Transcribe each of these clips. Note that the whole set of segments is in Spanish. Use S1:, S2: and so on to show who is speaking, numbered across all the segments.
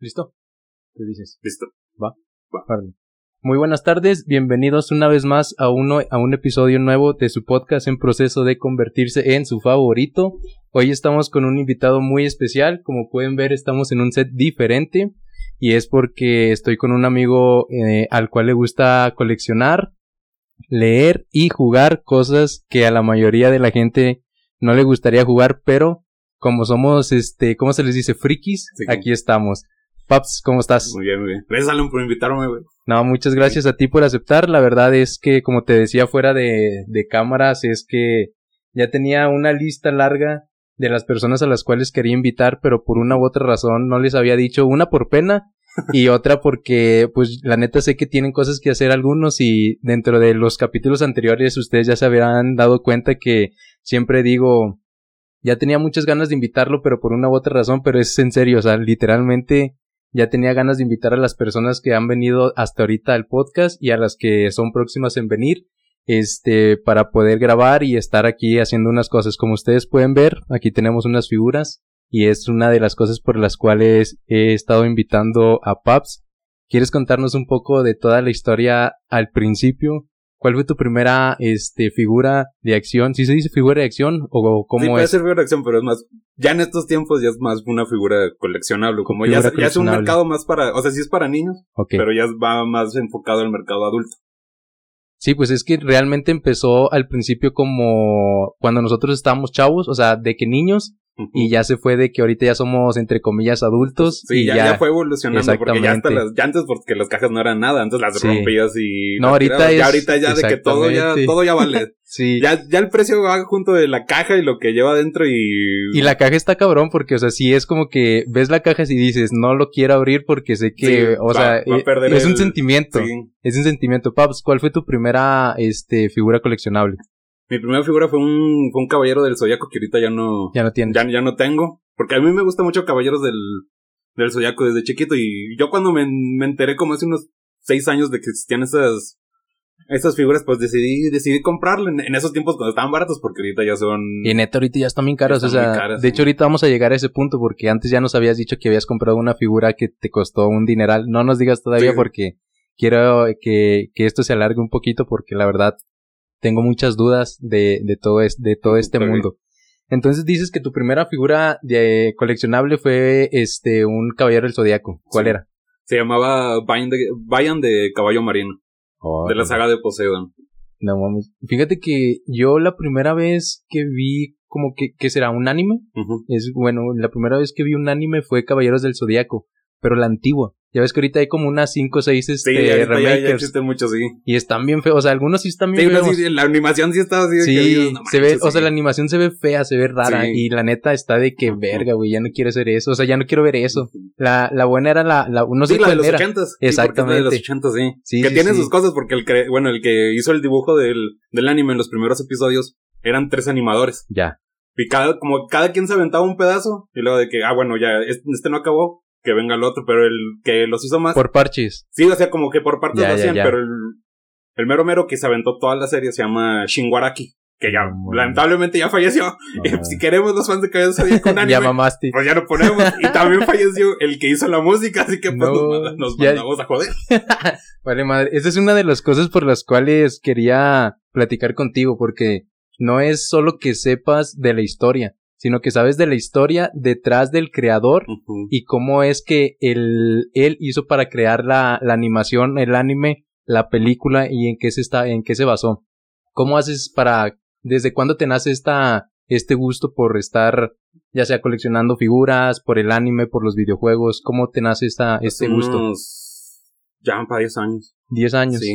S1: ¿Listo? ¿Qué dices?
S2: Listo.
S1: Va. Órale. Muy buenas tardes, bienvenidos una vez más a, uno, a un episodio nuevo de su podcast en proceso de convertirse en su favorito. Hoy estamos con un invitado muy especial, como pueden ver estamos en un set diferente y es porque estoy con un amigo eh, al cual le gusta coleccionar, leer y jugar cosas que a la mayoría de la gente no le gustaría jugar, pero como somos, este, ¿cómo se les dice? Frikis,
S2: Sí.
S1: aquí estamos. Paps, ¿cómo estás?
S2: Muy bien, muy bien. Gracias, Alan, por invitarme, güey.
S1: No, muchas gracias a ti por aceptar. La verdad es que, como te decía fuera de, de cámaras, es que ya tenía una lista larga de las personas a las cuales quería invitar, pero por una u otra razón no les había dicho, una por pena y otra porque, pues, la neta sé que tienen cosas que hacer algunos y dentro de los capítulos anteriores ustedes ya se habrán dado cuenta que siempre digo, ya tenía muchas ganas de invitarlo, pero por una u otra razón, pero es en serio, o sea, literalmente ya tenía ganas de invitar a las personas que han venido hasta ahorita al podcast y a las que son próximas en venir, este, para poder grabar y estar aquí haciendo unas cosas. Como ustedes pueden ver, aquí tenemos unas figuras y es una de las cosas por las cuales he estado invitando a Paps. ¿Quieres contarnos un poco de toda la historia al principio? ¿Cuál fue tu primera, este, figura de acción? ¿Sí se dice figura de acción o cómo
S2: sí, puede
S1: es?
S2: ser figura de acción, pero es más. Ya en estos tiempos ya es más una figura coleccionable. Como ya,
S1: Figura
S2: ya es un mercado más para. O sea, sí es para niños,
S1: Ok.
S2: pero ya va más enfocado al mercado adulto.
S1: Sí, pues es que realmente empezó al principio como cuando nosotros estábamos chavos, o sea, de que niños. Y ya se fue de que ahorita ya somos entre comillas adultos.
S2: Sí,
S1: y
S2: ya, ya fue evolucionando porque ya hasta
S1: Exactamente.
S2: las, ya antes porque las cajas no eran nada, antes las
S1: Sí.
S2: rompías y
S1: No, ahorita
S2: tirabas.
S1: es-
S2: ya ahorita ya de que todo ya
S1: exactamente.
S2: todo ya vale.
S1: Sí.
S2: ya ya el precio va junto de la caja y lo que lleva dentro y
S1: Y la caja está cabrón porque, o sea, sí es como que ves la caja y dices, no lo quiero abrir porque sé que,
S2: Sí,
S1: o
S2: va-
S1: sea,
S2: va
S1: eh, es un sentimiento,
S2: sí.
S1: es un sentimiento. Paps, ¿cuál fue tu primera, este, figura coleccionable?
S2: Mi primera figura fue un fue un caballero del zodiaco que ahorita ya no
S1: Ya no tienes.
S2: ya, ya no tengo. Porque a mí me gusta mucho Caballeros del, del Zodiaco desde chiquito. Y yo cuando me, me enteré como hace unos seis años de que existían esas, esas figuras, pues decidí, decidí comprarlo en, en esos tiempos cuando estaban baratos, porque ahorita ya son...
S1: Y neta, ahorita ya están bien caros.
S2: Están
S1: o sea,
S2: caras,
S1: de
S2: sí.
S1: hecho, ahorita vamos a llegar a ese punto porque antes ya nos habías dicho que habías comprado una figura que te costó un dineral. No nos digas todavía
S2: Sí.
S1: porque quiero que, que esto se alargue un poquito porque la verdad tengo muchas dudas de, de todo, es, de todo este mundo. Entonces dices que tu primera figura de coleccionable fue este un caballero del zodiaco. ¿Cuál
S2: Sí.
S1: era?
S2: Se llamaba Bayan de, Bayan de Caballo Marino, de la saga de Poseidon.
S1: No mames. Fíjate que yo la primera vez que vi como que, que será un anime. Es bueno, la primera vez que vi un anime fue Caballeros del Zodiaco, pero la antigua. Ya ves que ahorita hay como unas 5 o 6
S2: Sí,
S1: este,
S2: ahorita ya, ya
S1: remakers
S2: existen muchos, sí.
S1: y están bien feos, o sea, algunos sí están
S2: Sí,
S1: bien feos.
S2: sí, la animación sí estaba así. que
S1: Sí,
S2: no
S1: se ve, o sea,
S2: sí.
S1: la animación se ve fea, se ve rara
S2: Sí.
S1: y la neta está de que verga, güey, ya no quiero hacer eso, o sea, ya no quiero ver eso. La, la buena era la, la no sé
S2: sí, la de
S1: cuál
S2: los
S1: era. Exactamente.
S2: Sí, de los ochentas, sí.
S1: Sí,
S2: que
S1: sí,
S2: tiene
S1: sí.
S2: sus cosas porque el que, bueno, el que hizo el dibujo del, del anime en los primeros episodios eran tres animadores.
S1: Ya.
S2: Y cada, como cada quien se aventaba un pedazo y luego de que, ah, bueno, ya, este, este no acabó, que venga el otro, pero el que los hizo más.
S1: Por parches.
S2: Sí, o sea, como que por partes
S1: Ya,
S2: lo hacían,
S1: ya.
S2: pero el, el mero mero que se aventó toda la serie se llama Shinwaraki, que ya, lamentablemente ya falleció. Y si queremos los fans de Cabello Zodíaco con anime,
S1: ya mamaste.
S2: pues ya lo ponemos. Y también falleció el que hizo la música, así que pues
S1: No,
S2: nos, nos mandamos a joder.
S1: Vale, madre. Esa es una de las cosas por las cuales quería platicar contigo, porque no es solo que sepas de la historia, sino que sabes de la historia detrás del creador y cómo es que él, él hizo para crear la, la animación, el anime, la película y en qué se está, en qué se basó. ¿Cómo haces para, desde cuándo te nace esta, este gusto por estar, ya sea coleccionando figuras, por el anime, por los videojuegos? ¿Cómo te nace esta, este
S2: Hace
S1: gusto?
S2: unos- Ya van para 10 años.
S1: 10 años.
S2: Sí.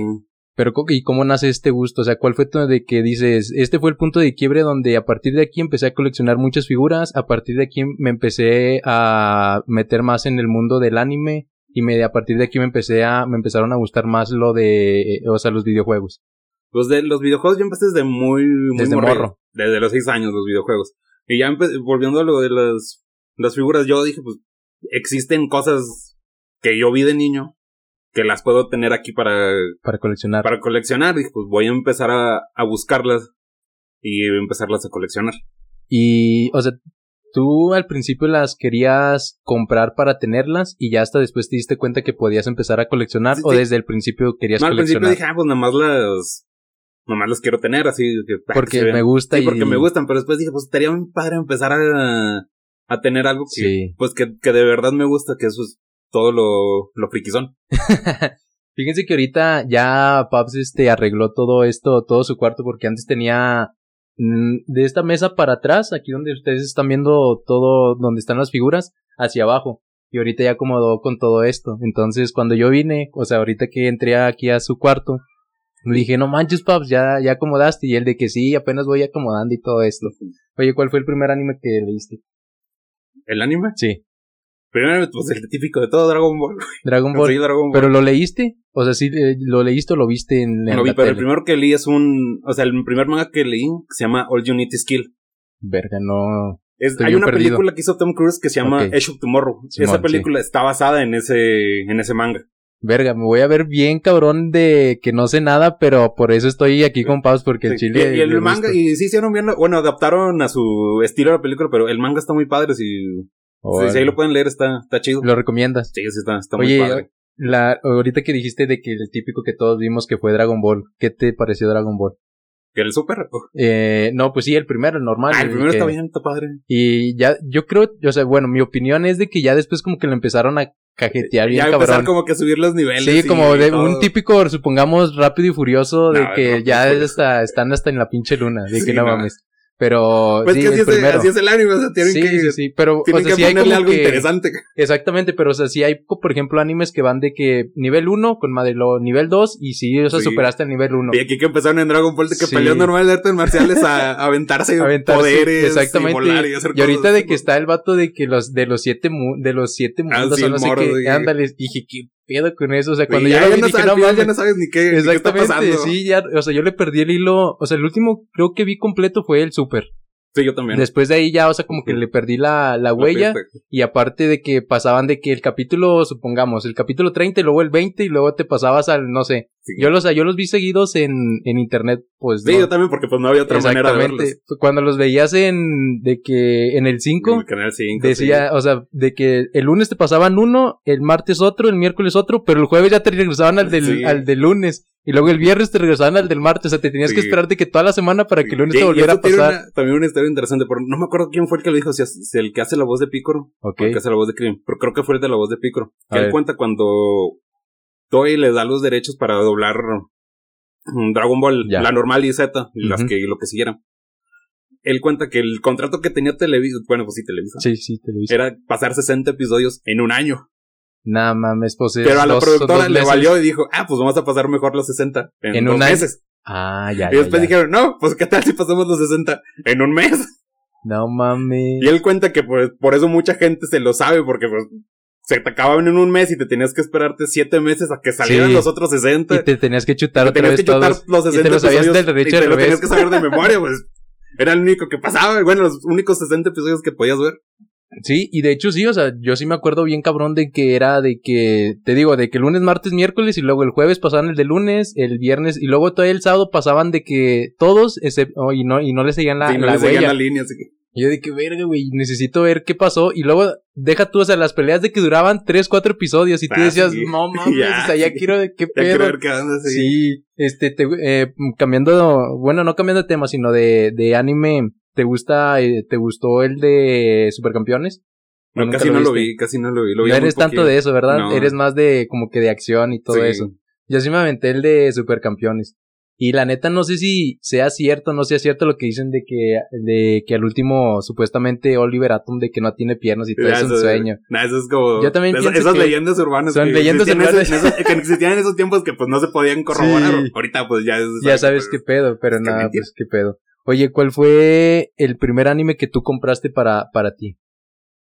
S1: Pero, ¿y cómo nace este gusto? O sea, ¿cuál fue tu de que dices, este fue el punto de quiebre donde a partir de aquí empecé a coleccionar muchas figuras, a partir de aquí me empecé a meter más en el mundo del anime y me, a partir de aquí me empecé a, me empezaron a gustar más lo de, eh, o sea, los videojuegos.
S2: Los de los videojuegos yo empecé desde muy, muy
S1: Desde morro.
S2: Desde los 6 años los videojuegos. Y ya volviendo a lo de las, las figuras, yo dije, pues, existen cosas que yo vi de niño que las puedo tener aquí para,
S1: Para coleccionar.
S2: para coleccionar. Dije, pues voy a empezar a, a buscarlas y empezarlas a coleccionar.
S1: Y, o sea, ¿Tú al principio las querías comprar para tenerlas y ya hasta después te diste cuenta que podías empezar a coleccionar
S2: Sí,
S1: o
S2: sí.
S1: desde el principio querías
S2: No, al principio
S1: coleccionar?
S2: dije, ah, pues nada más las. Nomás las quiero tener, así. Que, ah, que
S1: porque me gusta
S2: Sí,
S1: y...
S2: porque me gustan, pero después dije, pues estaría muy padre empezar a, a tener algo que,
S1: Sí.
S2: pues que, que de verdad me gusta, que eso es todo lo, lo friquizón.
S1: Fíjense que ahorita ya Paps este arregló todo esto, todo su cuarto, porque antes tenía mm, de esta mesa para atrás, aquí donde ustedes están viendo todo, donde están las figuras, hacia abajo. Y ahorita ya acomodó con todo esto. Entonces, cuando yo vine, o sea, ahorita que entré aquí a su cuarto, le dije, no manches, Paps, ya, ya acomodaste. Y él de que sí, apenas voy acomodando y todo esto. Oye, ¿cuál fue el primer anime que leíste?
S2: ¿El anime?
S1: Sí,
S2: Primero, pues el típico de todo Dragon Ball.
S1: Dragon Ball.
S2: Sí, Dragon Ball.
S1: ¿Pero lo leíste? O sea, sí, eh, lo leíste o lo viste en, en
S2: No vi,
S1: la
S2: pero el primero que leí es un. O sea, el primer manga que leí se llama All You Need Is Kill.
S1: Verga, no.
S2: Es, hay una
S1: perdido.
S2: película que hizo Tom Cruise que se llama
S1: Ok.
S2: Edge of Tomorrow.
S1: Simón,
S2: Esa película está basada en ese, en ese manga.
S1: Verga, me voy a ver bien cabrón de que no sé nada, pero por eso estoy aquí con Paus, porque el
S2: Sí,
S1: chile.
S2: y, y el manga,
S1: gusta.
S2: y sí hicieron bien, bueno, adaptaron a su estilo la película, pero el manga está muy padre, si,
S1: Órale.
S2: si ahí lo pueden leer, está, está chido.
S1: ¿Lo recomiendas?
S2: Sí, sí, está, está
S1: Oye,
S2: muy padre.
S1: La, ahorita que dijiste de que el típico que todos vimos que fue Dragon Ball, ¿qué te pareció Dragon Ball?
S2: ¿Que el super?
S1: Eh, no, pues sí, el primero, el normal.
S2: Ah, el primero
S1: que-
S2: está bien, está padre.
S1: Y ya, yo creo, o sea, bueno, mi opinión es de que ya después como que lo empezaron a cajetear bien
S2: ya empezar
S1: cabrón.
S2: como que a subir los niveles.
S1: Sí, como de
S2: todo.
S1: un típico, supongamos, rápido y furioso, de
S2: No,
S1: que
S2: no,
S1: ya
S2: pues,
S1: hasta, están hasta en la pinche luna, de
S2: Sí,
S1: que no,
S2: no.
S1: mames. Pero,
S2: Pues
S1: sí,
S2: que así
S1: el
S2: es, así es el anime, o sea, tienen
S1: sí,
S2: que,
S1: sí, sí, pero, o
S2: tienen
S1: sea,
S2: que
S1: sí hay
S2: ponerle
S1: como
S2: algo
S1: que,
S2: interesante.
S1: exactamente, pero, o sea, sí hay, por ejemplo, animes que van de que nivel 1 con Madelo nivel 2 y sí, o sea,
S2: Sí.
S1: superaste el nivel 1.
S2: Y aquí que empezaron en Dragon Ball de que
S1: Sí.
S2: peleas normales de artes marciales a, a aventarse,
S1: Aventarse,
S2: poderes
S1: exactamente.
S2: y volar y hacer
S1: Y ahorita
S2: cosas.
S1: de que está el vato de que los, de los siete, mu- de los siete
S2: Ah,
S1: mundos,
S2: sí,
S1: o
S2: el
S1: no sé
S2: morro,
S1: qué,
S2: sí.
S1: ándale, dije, ¿qué pedo con eso? O sea, cuando
S2: ya, ya no
S1: dije,
S2: sabes,
S1: no
S2: ya no sabes ni qué, ni qué está
S1: Exactamente,
S2: pasando.
S1: sí, ya, o sea, yo le perdí el hilo, o sea, el último creo que vi completo fue el super.
S2: Sí, yo también.
S1: Después de ahí ya, o sea, como que le perdí la, la
S2: La
S1: huella. Y aparte de que pasaban de que el capítulo, supongamos, el capítulo 30 y luego el 20 y luego te pasabas al, no sé.
S2: Sí.
S1: Yo los, yo los vi seguidos en, en internet, pues.
S2: Sí,
S1: no.
S2: yo también, porque pues no había otra manera de verlos.
S1: Cuando los veías en, de que en el 5,
S2: En el canal 5.
S1: decía, o sea, de que el lunes te pasaban uno, el martes otro, el miércoles otro, pero el jueves ya te regresaban al del,
S2: Sí.
S1: al del lunes. Y luego el viernes te regresaban al del martes. O sea, te tenías que
S2: Sí.
S1: esperarte que toda la semana para que el lunes
S2: Y-
S1: te volviera a pasar.
S2: una- también una historia interesante, pero no me acuerdo quién fue el que lo dijo, si es, el que hace la voz de Picoro
S1: Ok.
S2: o el que hace la voz de Cream, pero creo que fue el de la voz de Picoro. Que él cuenta cuando Toei le da los derechos para doblar mm, Dragon Ball,
S1: Ya.
S2: la normal y Z, y las que lo que siguieran. Él cuenta que el contrato que tenía Televisa, bueno, pues sí, Televisa,
S1: Sí, sí, te lo hice.
S2: era pasar 60 episodios en un año.
S1: Nah, mames, pues es
S2: pero a la
S1: dos-
S2: productora le
S1: meses.
S2: valió y dijo, ah, pues vamos a pasar mejor los 60 en,
S1: En
S2: dos
S1: un año.
S2: meses.
S1: Ah, ya,
S2: Y
S1: ya,
S2: después
S1: ya.
S2: dijeron, no, pues qué tal si pasamos los 60 en un mes.
S1: No mames.
S2: Y él cuenta que pues, por eso mucha gente se lo sabe, porque pues, se te acababan en un mes y te tenías que esperarte siete meses a que salieran
S1: Sí.
S2: los otros 60.
S1: Y te tenías que chutar
S2: te
S1: otra
S2: tenías
S1: vez
S2: que chutar
S1: todos.
S2: los
S1: y
S2: 60
S1: te lo sabías
S2: episodios
S1: del derecho
S2: y te lo tenías que saber de memoria, pues. Era el único que pasaba, bueno, los únicos 60 episodios que podías ver.
S1: Sí, y de hecho sí, o sea, yo sí me acuerdo bien cabrón de que era de que, te digo, de que lunes, martes, miércoles y luego el jueves pasaban el de lunes, el viernes y luego todo el sábado pasaban de que todos, excepto, oh, y no, y no le seguían la,
S2: Sí, no
S1: la
S2: le seguían la línea, así que.
S1: Yo de que verga, güey, necesito ver qué pasó. Y luego, deja tú, o sea, las peleas de que duraban tres, cuatro episodios y tú
S2: Ah,
S1: decías,
S2: sí.
S1: no mames,
S2: Ya,
S1: o sea, ya
S2: sí.
S1: quiero qué
S2: Ya quiero
S1: pedo.
S2: ver qué anda así.
S1: Sí, este, te, eh, cambiando, bueno, no cambiando de tema, sino de, de anime, ¿te gusta, eh, te gustó el de Supercampeones? ¿O
S2: No, casi no lo vi, casi no lo vi. Lo vi
S1: no eres tanto de eso, ¿verdad?
S2: No.
S1: Eres más de, como que de acción y todo
S2: Sí.
S1: eso. Yo sí me aventé el de Supercampeones. Y la neta no sé si sea cierto, no sea cierto lo que dicen de que, de que al último supuestamente Oliver Atom de que no tiene piernas y todo es un
S2: eso-
S1: sueño.
S2: Nah, eso es como.
S1: Yo también
S2: esas,
S1: pienso
S2: esas
S1: que
S2: leyendas urbanas.
S1: son
S2: que
S1: leyendas urbanas.
S2: esos- en esos- que existían en esos tiempos que pues no se podían corroborar.
S1: Sí.
S2: Ahorita pues ya es.
S1: Ya sabes qué pedo, pero nada, pues qué pedo. Oye, ¿cuál fue el primer anime que tú compraste para, para ti?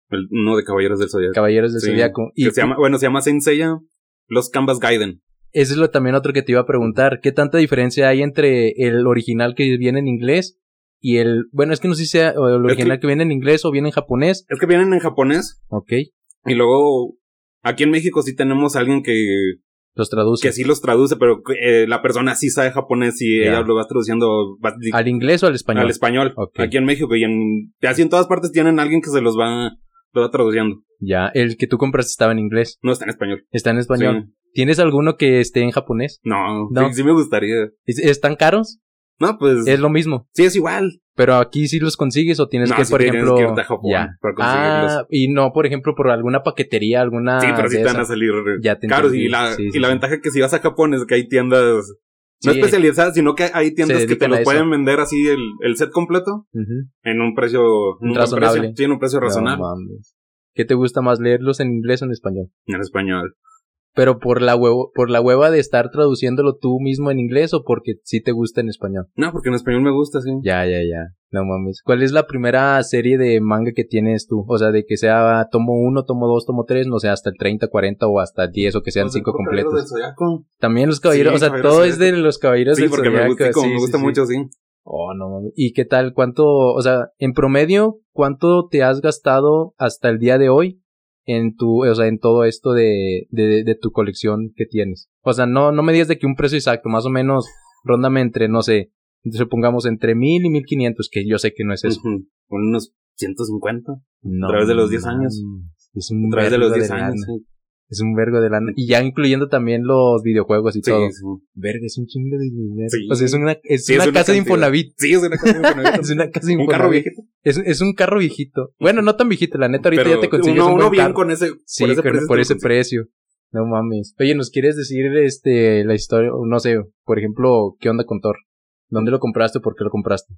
S2: el- Uno de Caballeros del Zodiaco.
S1: Caballeros del
S2: Sí.
S1: Zodiaco. Y
S2: se llama, bueno, se llama Saint Seiya, Los Canvas Gaiden.
S1: Eso es lo también otro que te iba a preguntar. ¿Qué tanta diferencia hay entre el original que viene en inglés y el... Bueno, es que no sé si sea el
S2: Es
S1: original
S2: que-
S1: que... viene en inglés o viene en japonés.
S2: Es que vienen en japonés
S1: Ok.
S2: y luego aquí en México sí tenemos a alguien que
S1: Los traduce.
S2: que sí los traduce, pero eh, la persona sí sabe japonés y ella lo va traduciendo va-
S1: ¿Al inglés o al español?
S2: al español.
S1: Ok.
S2: Aquí en México y en así en todas partes tienen alguien que se los va, lo va traduciendo.
S1: Ya, el que tú compraste estaba en inglés.
S2: No está en español.
S1: Está en español.
S2: Sí.
S1: ¿Tienes alguno que esté en japonés?
S2: No,
S1: No.
S2: Sí, sí me gustaría.
S1: ¿Es- ¿Están caros?
S2: No, pues
S1: Es lo mismo.
S2: sí es igual.
S1: Pero aquí sí los consigues o tienes
S2: No,
S1: que, por
S2: tienes
S1: ejemplo.
S2: que irte a Japón
S1: ya.
S2: para conseguirlos.
S1: Ah, y no, por ejemplo, por alguna paquetería, alguna.
S2: sí, pero sí te van a salir
S1: Ya te
S2: caros. Y la,
S1: Sí, sí,
S2: y la
S1: sí.
S2: ventaja que si vas a Japón es que hay tiendas no especializadas, sino que hay tiendas que te
S1: eso.
S2: pueden vender así el, el set completo en un precio en un
S1: Razonable.
S2: precio. Sí, en un precio razonable.
S1: No. ¿Qué te gusta más leerlos en inglés o en español?
S2: en español.
S1: Pero por la huevo, por la hueva de estar traduciéndolo tú mismo en inglés o porque sí te gusta en español.
S2: No, porque en español me gusta, sí.
S1: Ya, ya, ya. No mames. ¿Cuál es la primera serie de manga que tienes tú? O sea, de que sea tomo 1, tomo 2, tomo 3, no sé, hasta el 30, 40 o hasta el 10 o que sean
S2: Los de
S1: 5
S2: Caballeros del
S1: completos.
S2: Zodiaco.
S1: También los caballeros,
S2: Sí,
S1: o sea,
S2: Caballeros
S1: todo es de los caballeros
S2: Sí,
S1: del
S2: porque me
S1: Zodiaco,
S2: gusta, como
S1: sí,
S2: me
S1: sí,
S2: gusta
S1: sí.
S2: mucho, sí.
S1: Oh, no mames. ¿Y qué tal? ¿Cuánto, o sea, en promedio, cuánto te has gastado hasta el día de hoy en tu, o sea, en todo esto de, de, de tu colección que tienes? O sea, no, no me digas de que un precio exacto, más o menos, róndame entre, no sé, supongamos entre mil y mil quinientos, que yo sé que no es eso.
S2: Unos 150.
S1: No
S2: A través de los 10 años.
S1: mames. Es un
S2: A través de los 10 años. Sí,
S1: Es un vergo de lana. Y ya incluyendo también los videojuegos y
S2: sí.
S1: todo.
S2: sí.
S1: Verga, es un chingo de dinero.
S2: Sí.
S1: O sea, es una, es
S2: Sí,
S1: una
S2: es una
S1: casa de. Infonavit.
S2: Sí, es una casa de Infonavit.
S1: es una casa de
S2: Un carro
S1: Infonavit.
S2: viejito.
S1: Es, es un carro viejito. Bueno, no tan viejito, la neta ahorita
S2: Pero
S1: ya te consigues
S2: uno,
S1: un
S2: uno bien
S1: carro.
S2: con ese,
S1: Sí,
S2: por ese precio.
S1: por ese precio. No mames. Oye, ¿nos quieres decir este la historia? No sé, por ejemplo, ¿qué onda con Thor? ¿Dónde lo compraste? ¿Por qué lo compraste?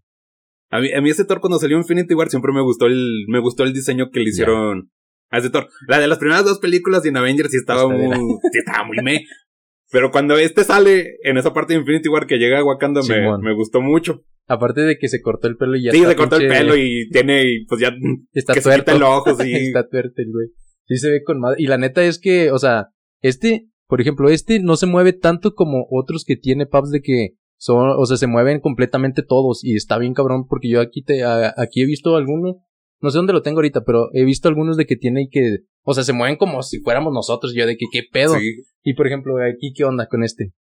S2: A mí, a mí ese Thor cuando salió Infinity War siempre me gustó el, me gustó el diseño que le hicieron a ese Thor. La de las primeras dos películas en Avengers sí estaba
S1: de
S2: muy, sí estaba muy me. Pero cuando este sale en esa parte de Infinity War que llega a Wakanda me, me gustó mucho.
S1: Aparte de que se cortó el pelo y ya
S2: sí,
S1: está
S2: se cortó el pelo y tiene, pues ya,
S1: está
S2: que se
S1: tuerto.
S2: quita el ojo, sí.
S1: está tuerto el güey. Sí se ve con madre. Y la neta es que, o sea, este, por ejemplo, este no se mueve tanto como otros que tiene Paps de que son, o sea, se mueven completamente todos y está bien cabrón porque yo aquí te, a- aquí he visto algunos, no sé dónde lo tengo ahorita, pero he visto algunos de que tiene y que, o sea, se mueven como si fuéramos nosotros, yo de que qué pedo.
S2: Sí.
S1: Y por ejemplo, aquí qué onda con este.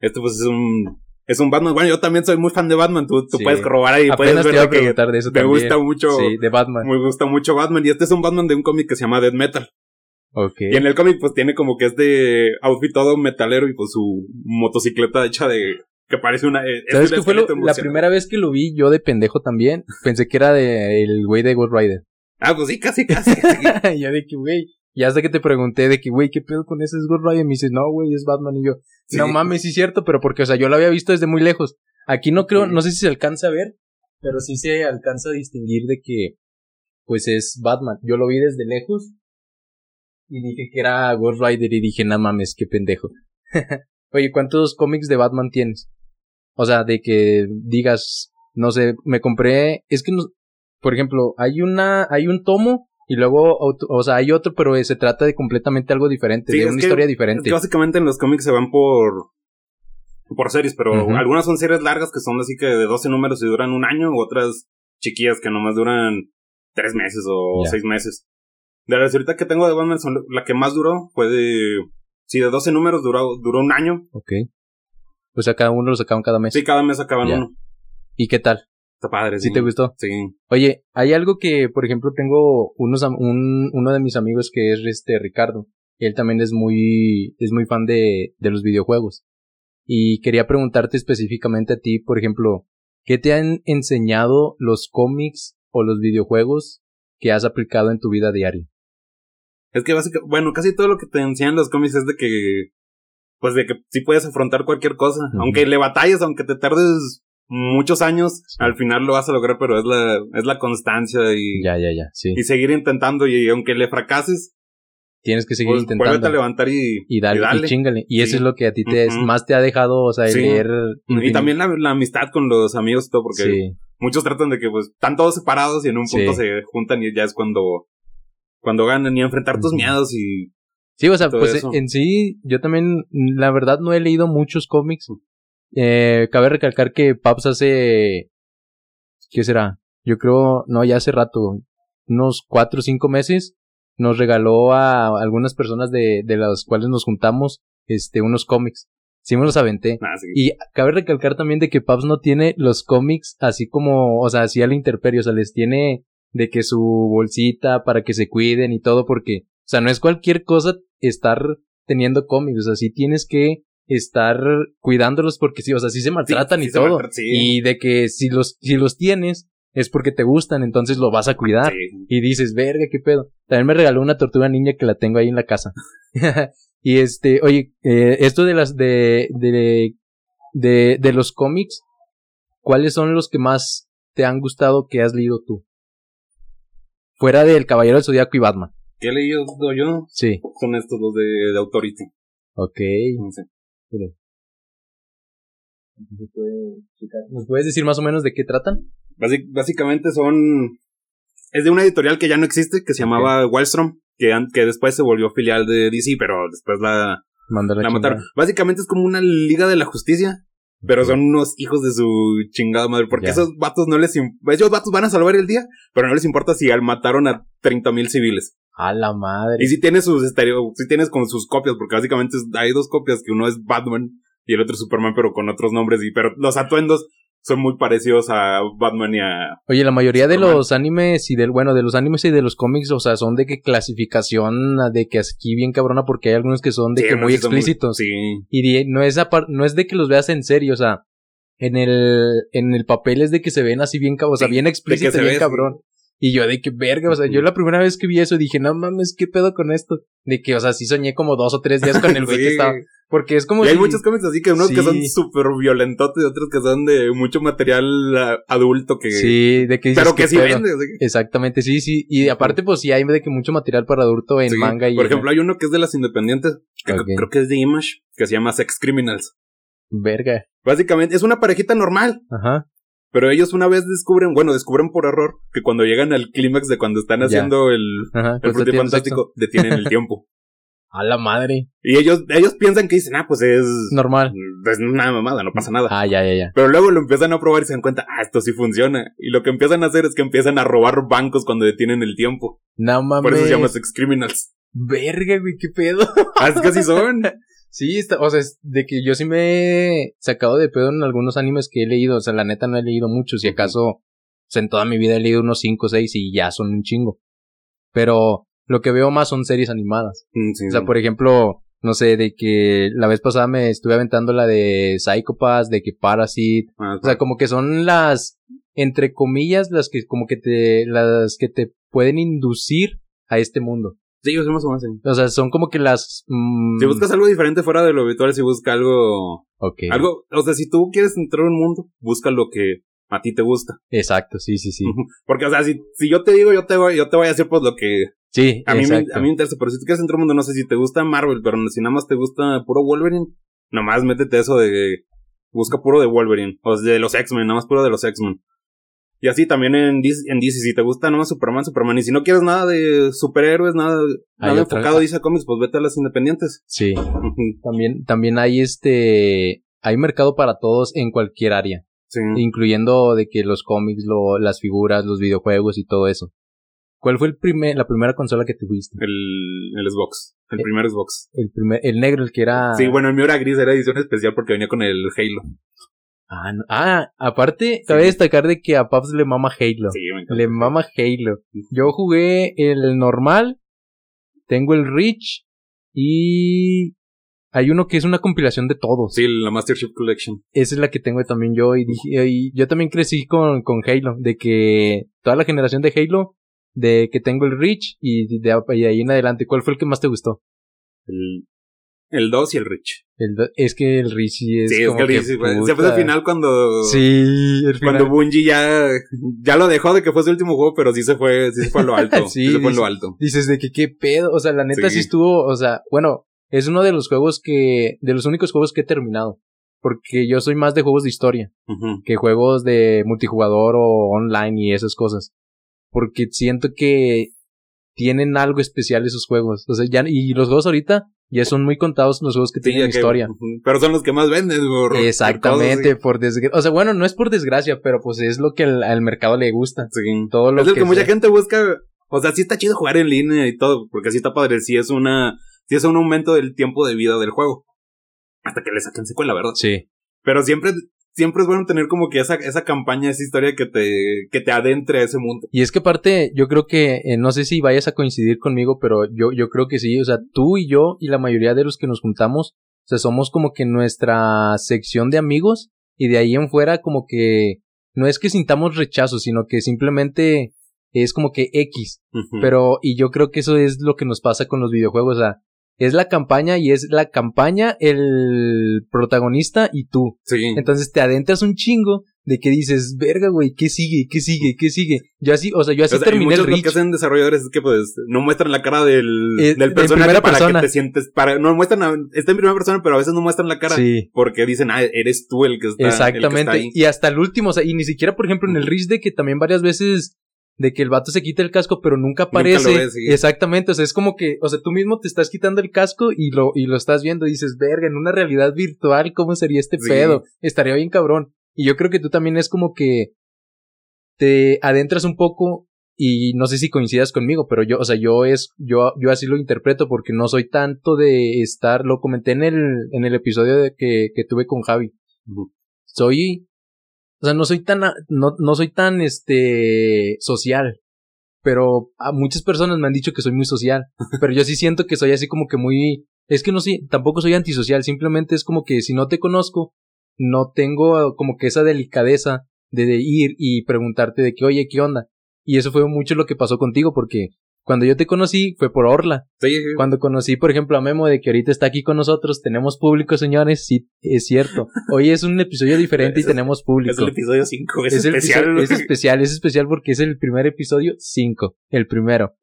S2: Este pues es un, es un Batman. Bueno, yo también soy muy fan de Batman. Tú, tú
S1: Sí.
S2: puedes corroborar y puedes
S1: te
S2: ver
S1: iba a preguntar de eso
S2: me
S1: también.
S2: gusta mucho,
S1: Sí, de Batman.
S2: me gusta mucho Batman. Y este es un Batman de un cómic que se llama Dead Metal.
S1: Ok.
S2: Y en el cómic pues tiene como que este outfit todo metalero y pues su motocicleta hecha de... Que parece una... eh, es
S1: ¿Sabes qué fue lo- la primera vez que lo vi yo de pendejo también? Pensé que era de el güey de Ghost Rider.
S2: Ah, pues sí, casi, casi.
S1: ya de que, güey. Y hasta que te pregunté de que, güey, ¿qué pedo con ese es Ghost Rider? Me dices, no, güey, es Batman. Y yo,
S2: Sí.
S1: no mames, sí es cierto, pero porque, o sea, yo lo había visto desde muy lejos. Aquí no creo,
S2: Sí.
S1: no sé si se alcanza a ver, pero sí se alcanza a distinguir de que, pues es Batman. Yo lo vi desde lejos y dije que era Ghost Rider y dije, no mames, qué pendejo. Oye, ¿cuántos cómics de Batman tienes? O sea, de que digas, no sé, me compré, es que, no, por ejemplo, hay una, hay un tomo y luego, otro- o sea, hay otro, pero eh, se trata de completamente algo diferente,
S2: Sí,
S1: de
S2: es
S1: una
S2: que-
S1: historia
S2: Es
S1: diferente.
S2: que básicamente en los cómics se van por... Por series, pero algunas son series largas que son así que de 12 números y duran un año, otras chiquillas que nomás duran 3 meses o
S1: Ya.
S2: 6 meses. De las ahorita que tengo de Batman, son la que más duró fue de... Sí, de 12 números duró, duró un año.
S1: Ok. O sea, cada uno lo sacaban cada mes.
S2: Sí, cada mes sacaban
S1: Ya.
S2: uno.
S1: ¿Y qué tal?
S2: Está padre.
S1: ¿Sí te gustó?
S2: Sí.
S1: Oye, hay algo que, por ejemplo, tengo unos, un, uno de mis amigos que es este Ricardo. Él también es muy, es muy fan de, de los videojuegos. Y quería preguntarte específicamente a ti, por ejemplo, ¿qué te han enseñado los cómics o los videojuegos que has aplicado en tu vida diaria?
S2: Es que básicamente, bueno, casi todo lo que te enseñan los cómics es de que, pues de que sí puedes afrontar cualquier cosa. Aunque le batalles, aunque te tardes muchos años,
S1: Sí.
S2: al final lo vas a lograr, pero es la, es la constancia y,
S1: Ya, ya, ya, sí.
S2: y seguir intentando y aunque le fracases,
S1: Tienes que seguir
S2: pues vuélvete a
S1: intentando.
S2: levantar y,
S1: Y dale, y,
S2: dale.
S1: chingale. Y eso es lo que a ti te más te ha dejado, o sea,
S2: Sí.
S1: leer.
S2: Y también la, la amistad con los amigos y todo, porque
S1: Sí.
S2: muchos tratan de que pues están todos separados y en un punto se juntan y ya es cuando, cuando ganan y enfrentar tus miedos y
S1: Sí, o sea, pues
S2: eso.
S1: en sí, yo también, la verdad, no he leído muchos cómics. Eh, cabe recalcar que Paps hace, ¿qué será? Yo creo, no, ya hace rato, unos cuatro o cinco meses, nos regaló a algunas personas de, de las cuales nos juntamos este, unos cómics. Sí me los aventé.
S2: Ah, sí.
S1: Y cabe recalcar también de que Paps no tiene los cómics así como, o sea, así a la interperio, o sea, les tiene de que su bolsita para que se cuiden y todo, porque, o sea, no es cualquier cosa estar teniendo cómics, o sea, sí tienes que estar cuidándolos porque sí, o sea, sí se maltratan
S2: sí
S1: y todo.
S2: maltratan, sí.
S1: Y de que si los, si los tienes es porque te gustan, entonces lo vas a cuidar. Y dices, verga, qué pedo. También me regaló una tortuga niña que la tengo ahí en la casa. y este, oye, eh, esto de las, de, de, de, de los cómics, ¿cuáles son los que más te han gustado que has leído tú? Fuera del Caballero del Zodíaco y Batman.
S2: ¿Qué he leído yo?
S1: Sí.
S2: Son estos, los de, de Authority.
S1: Ok.
S2: No sé.
S1: ¿Nos puedes decir más o menos de qué tratan?
S2: Basi- básicamente son. Es de una editorial que ya no existe, que se llamaba Wildstrom, que, que después se volvió filial de DC, pero después la, la
S1: a
S2: mataron. Básicamente es como una liga de la justicia, pero son unos hijos de su chingada madre, porque esos vatos no les. Esos vatos van a salvar el día, pero no les importa si al mataron a 30 mil civiles.
S1: A la madre.
S2: Y si tienes sus estereo, si tienes con sus copias, porque básicamente hay dos copias, que uno es Batman y el otro es Superman, pero con otros nombres, y pero los atuendos son muy parecidos a Batman y a
S1: Oye, la mayoría de los animes y del, bueno, de los animes y de los cómics, o sea, son de que clasificación, de que aquí bien cabrona, porque hay algunos que son de
S2: Sí,
S1: que muy explícitos.
S2: sí.
S1: Y de- no es no es de que los veas en serio, o sea, en el, en el papel es de que se ven así bien, cab- o sea,
S2: Sí,
S1: bien explícito, bien
S2: ve,
S1: cabrón. Y yo de que verga, o sea, yo la primera vez que vi eso dije, no mames, ¿qué pedo con esto? De que, o sea, sí soñé como dos o tres días con el güey que estaba. Porque es como
S2: Y hay muchos cómics así que unos que son súper violentotes y otros que son de mucho material ah, adulto que...
S1: Sí, de que
S2: pero que
S1: "¿Qué
S2: sí
S1: pedo?".
S2: vende.
S1: Exactamente, sí, sí. Y aparte, pues sí hay de que mucho material para adulto en
S2: Sí.
S1: manga y.
S2: Por ejemplo, hay uno que es de las independientes, que creo que es de Image, que se llama Sex Criminals.
S1: Verga.
S2: Básicamente es una parejita normal,
S1: Ajá.
S2: pero ellos una vez descubren, bueno, descubren por error que cuando llegan al clímax de cuando están
S1: Ya.
S2: haciendo el,
S1: Ajá.
S2: el
S1: pues,
S2: fantástico, detienen el tiempo.
S1: A la madre.
S2: Y ellos, ellos piensan que dicen, ah, pues es,
S1: Normal.
S2: es una mamada, no pasa nada.
S1: Ah, ya, ya, ya.
S2: Pero luego lo empiezan a probar y se dan cuenta, ah, esto sí funciona. Y lo que empiezan a hacer es que empiezan a robar bancos cuando detienen el tiempo.
S1: No mames.
S2: Por eso se llama Sex Criminals.
S1: Verga, güey, qué pedo.
S2: Ah, es que así son.
S1: Sí, está, o sea, es de que yo sí me he sacado de pedo en algunos animes que he leído. O sea, la neta no he leído muchos. Si acaso, o sea, en toda mi vida he leído unos 5 o 6 y ya son un chingo. Pero lo que veo más son series animadas.
S2: Mm, sí,
S1: O sea,
S2: sí.
S1: por ejemplo, no sé, de que la vez pasada me estuve aventando la de Psychopaths, de que Parasite.
S2: Ah,
S1: O sea, como que son las, entre comillas, las que como que te, las que te pueden inducir a este mundo.
S2: sí, yo soy más o menos así.
S1: O sea, son como que las... mm,
S2: Si buscas algo diferente fuera de lo habitual, si busca algo,
S1: Ok.
S2: algo, o sea, si tú quieres entrar a un mundo, busca lo que a ti te gusta.
S1: Exacto, sí, sí, sí.
S2: Porque, o sea, si, si yo te digo, yo te voy, yo te voy a decir pues lo que
S1: Sí,
S2: a mí, me, a mí me interesa. Pero si tú quieres entrar mundo, no sé si te gusta Marvel, pero si nada más te gusta puro Wolverine, nomás métete eso de, busca puro de Wolverine, o de los X-Men, nada más puro de los X-Men. Y así también en DC, en DC, si te gusta nomás Superman, Superman. Y si no quieres nada de superhéroes, nada,
S1: Hay
S2: nada
S1: otra-
S2: enfocado a DC Comics, pues vete a las independientes.
S1: Sí. También, también hay este, hay mercado para todos en cualquier área.
S2: Sí.
S1: Incluyendo de que los cómics, lo, las figuras, los videojuegos y todo eso. ¿Cuál fue el primer, la primera consola que tuviste?
S2: El, el Xbox. El
S1: Eh.
S2: primer Xbox.
S1: El primer, el negro, el que era.
S2: Sí, bueno, el mío era gris, era edición especial porque venía con el Halo.
S1: Ah, no- ah, aparte, cabe destacar de que a Paps le mama Halo.
S2: Sí, me encanta.
S1: Le mama Halo. Yo jugué el normal, tengo el Reach y hay uno que es una compilación de todos.
S2: Sí, la Master Chief Collection.
S1: Esa es la que tengo también yo y, dije, y yo también crecí con, con Halo, de que toda la generación de Halo, de que tengo el Reach y de, y de ahí en adelante, ¿cuál fue el que más te gustó?
S2: El, el 2 y el Rich.
S1: El do- es que el Reach sí es
S2: sí, es
S1: como
S2: que el Rich, se fue al final cuando...
S1: Sí, el final.
S2: Cuando Bungie ya, ya lo dejó de que fue su último juego, pero sí se fue, sí se fue a lo alto.
S1: Sí,
S2: sí, se fue a lo alto.
S1: Dices de que qué pedo, o sea, la neta sí.
S2: Sí.
S1: estuvo, o sea, bueno, es uno de los juegos que, de los únicos juegos que he terminado. Porque yo soy más de juegos de historia que juegos de multijugador o online y esas cosas. Porque siento que tienen algo especial esos juegos. O sea, ya, y los juegos ahorita ya son muy contados los juegos que
S2: Sí,
S1: tienen
S2: que-
S1: historia.
S2: Pero son los que más venden, por- por
S1: Exactamente, por desgracia. O sea, bueno, no es por desgracia, pero pues es lo que al, al mercado le gusta.
S2: sí.
S1: Todo lo
S2: Es lo que,
S1: que
S2: mucha gente busca. O sea, sí está chido jugar en línea y todo, porque así está padre. Sí es una, sí es un aumento del tiempo de vida del juego. hasta que le saquen secuela, ¿verdad?
S1: Sí.
S2: Pero siempre, siempre es bueno tener como que esa, esa campaña, esa historia que te, que te adentre a ese mundo.
S1: Y es que aparte, yo creo que, eh, no sé si vayas a coincidir conmigo, pero yo, yo creo que sí, o sea, tú y yo y la mayoría de los que nos juntamos, o sea, somos como que nuestra sección de amigos y de ahí en fuera como que no es que sintamos rechazo, sino que simplemente es como que X. Pero, y yo creo que eso es lo que nos pasa con los videojuegos, o sea, es la campaña y es la campaña, el protagonista y tú.
S2: sí.
S1: Entonces te adentras un chingo de que dices, verga, güey, ¿qué sigue? ¿Qué sigue? ¿Qué sigue? Yo así, o sea, yo así
S2: O sea,
S1: terminé el
S2: muchos lo que
S1: Reach.
S2: hacen desarrolladores es que pues no muestran la cara del,
S1: Eh,
S2: del personaje para
S1: persona.
S2: que te sientes, para, no muestran, a- está en primera persona, pero a veces no muestran la cara.
S1: Sí.
S2: Porque dicen, ah, eres tú el que está, el que está
S1: Exactamente.
S2: ahí.
S1: Y hasta el último, o sea, y ni siquiera, por ejemplo, en el Reach de que también varias veces de que el vato se quita el casco, pero nunca aparece.
S2: lo ves, sí.
S1: Exactamente, o sea, es como que, o sea, tú mismo te estás quitando el casco y lo, y lo estás viendo y dices, verga, en una realidad virtual, ¿cómo sería este
S2: Sí.
S1: pedo? Estaría bien cabrón. Y yo creo que tú también es como que te adentras un poco y no sé si coincidas conmigo, pero yo, o sea, yo es, yo, yo así lo interpreto porque no soy tanto de estar, lo comenté en el, en el episodio de que, que tuve con Javi soy, o sea, no soy tan, no, no soy tan, este, social. Pero a muchas personas me han dicho que soy muy social. Pero yo sí siento que soy así como que muy, es que no sé, tampoco soy antisocial. Simplemente es como que si no te conozco, no tengo como que esa delicadeza de, de ir y preguntarte de que, oye, ¿qué onda? Y eso fue mucho lo que pasó contigo porque cuando yo te conocí fue por Orla.
S2: Sí, sí.
S1: Cuando conocí, por ejemplo, a Memo de que ahorita está aquí con nosotros, tenemos público, señores, sí, es cierto. Hoy es un episodio diferente y
S2: Es-
S1: tenemos público.
S2: Es el episodio 5, es, especial.
S1: es especial, es especial porque es el primer episodio 5, el primero.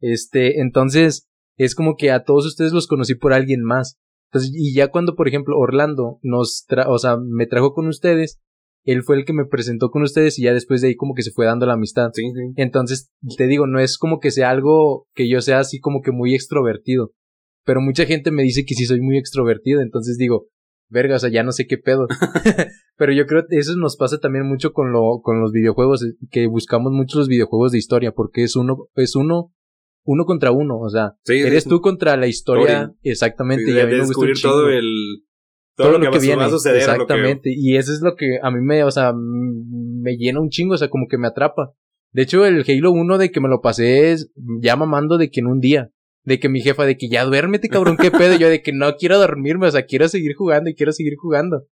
S1: Este, entonces, es como que a todos ustedes los conocí por alguien más. Entonces, y ya cuando, por ejemplo, Orlando nos tra o sea, me trajo con ustedes, él fue el que me presentó con ustedes y ya después de ahí como que se fue dando la amistad.
S2: Sí, sí.
S1: Entonces, te digo, no es como que sea algo que yo sea así como que muy extrovertido. Pero mucha gente me dice que sí soy muy extrovertido, entonces digo, verga, o sea, ya no sé qué pedo. Pero yo creo que eso nos pasa también mucho con lo, con los videojuegos, eh, que buscamos mucho los videojuegos de historia, porque es uno, es uno, uno contra uno, o sea,
S2: Sí,
S1: eres tú contra la historia,
S2: Historia.
S1: exactamente, y a mí
S2: de
S1: me gusta
S2: descubrir todo
S1: chingo
S2: el. Todo, lo que,
S1: viene,
S2: va a suceder. lo que-
S1: Exactamente. Y eso es lo que a mí me, o sea, me llena un chingo, o sea, como que me atrapa. De hecho, el Halo 1 de que me lo pasé es ya mamando de que en un día. De que mi jefa, de que ya duérmete, cabrón, qué pedo. Yo de que no quiero dormirme, o sea, quiero seguir jugando y quiero seguir jugando.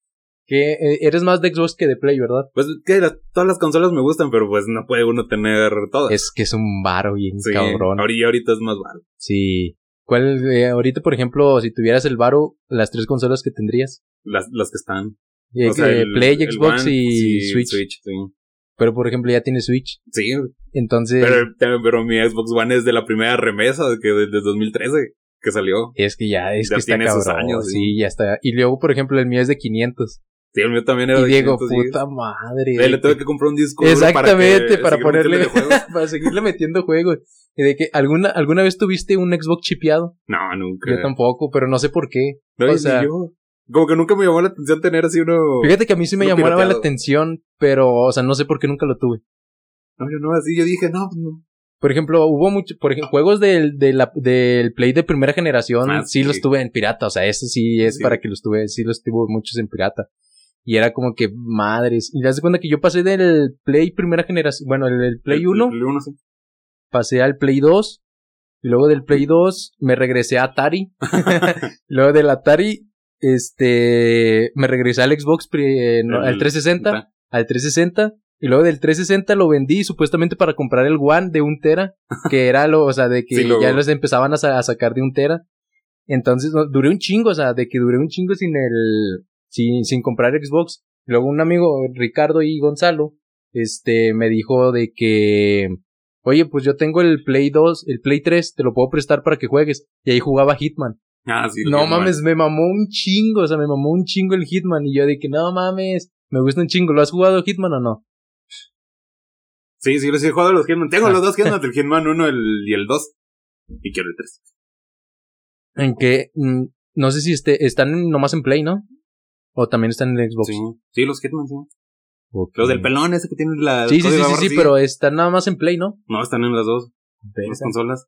S1: Que eh, eres más de Xbox que de Play, ¿verdad?
S2: Pues que las- todas las consolas me gustan, pero pues no puede uno tener todas.
S1: Es que es un varo bien
S2: Sí,
S1: cabrón.
S2: Ahorita, ahorita es más barato.
S1: Sí. ¿Cuál, eh, ahorita, por ejemplo, si tuvieras el varo, las tres consolas que tendrías?
S2: Las, las que están.
S1: Eh,
S2: O sea,
S1: eh,
S2: el-
S1: Play,
S2: el
S1: Xbox
S2: One,
S1: y
S2: sí,
S1: Switch.
S2: sí.
S1: Pero, por ejemplo, ya tiene Switch.
S2: Sí,
S1: Entonces,
S2: pero, pero mi Xbox One es de la primera remesa que desde 2013 que salió.
S1: es que ya, es
S2: Ya
S1: que está
S2: tiene
S1: cabrón.
S2: años,
S1: sí.
S2: sí.
S1: ya está. Y luego, por ejemplo, el mío es de 500.
S2: Sí, el mío también era
S1: Y
S2: de
S1: Diego,
S2: 500, sí.
S1: puta madre.
S2: Le tuve que comprar un disco.
S1: Exactamente, para,
S2: para,
S1: ponerle, para seguirle metiendo juegos. Y de que, ¿alguna, ¿alguna vez tuviste un Xbox chipeado?
S2: No, nunca.
S1: Yo tampoco, pero no sé por qué.
S2: No,
S1: o
S2: ni
S1: sea-
S2: yo. Como que nunca me llamó la atención tener así uno.
S1: Fíjate que a mí sí me llamó la atención, pero, o sea, no sé por qué nunca lo tuve.
S2: No, yo no, así yo dije, no, no.
S1: Por ejemplo, hubo mucho, por ejemplo, juegos del, de la- del Play de primera generación,
S2: Ah,
S1: sí.
S2: sí.
S1: los tuve en pirata, o sea, eso sí es
S2: Sí.
S1: para que los tuve, sí los tuve muchos en pirata. Y era como que, madres, y te das cuenta que yo pasé del Play primera generación, bueno, el, el Play
S2: El-
S1: 1,
S2: el uno, sí.
S1: pasé al Play 2, y luego del Play 2 me regresé a Atari, luego del Atari, este, me regresé al Xbox, no, al
S2: El-
S1: 360, al 360 y luego del 360 lo vendí supuestamente para comprar el One de un tera, que era lo, o sea, de que
S2: Sí,
S1: ya los empezaban a, sa- a sacar de un tera. Entonces, no, duré un chingo, o sea, de que duré un chingo sin el, sin, sin comprar Xbox. Luego un amigo, Ricardo y Gonzalo, este, me dijo de que, oye, pues yo tengo el Play 2, el Play 3, te lo puedo prestar para que juegues. Y ahí jugaba Hitman.
S2: Ah, sí.
S1: No mames, me mamó un chingo, o sea, me mamó un chingo el Hitman. Y yo de que, no mames, me gusta un chingo. ¿Lo has jugado Hitman o no?
S2: Sí, sí, sí, he jugado los Hitman. Tengo
S1: Ah.
S2: los dos Hitman, el Hitman 1 el, y el 2. Y quiero el 3.
S1: En que, mm, no sé si este, están nomás en Play, ¿no? O también están en Xbox.
S2: Sí, sí, los Hitman, sí. Los del pelón ese que tiene la.
S1: Sí, sí, sí, sí, sí, pero están nada más en Play, ¿no?
S2: No, están en las dos. Las consolas.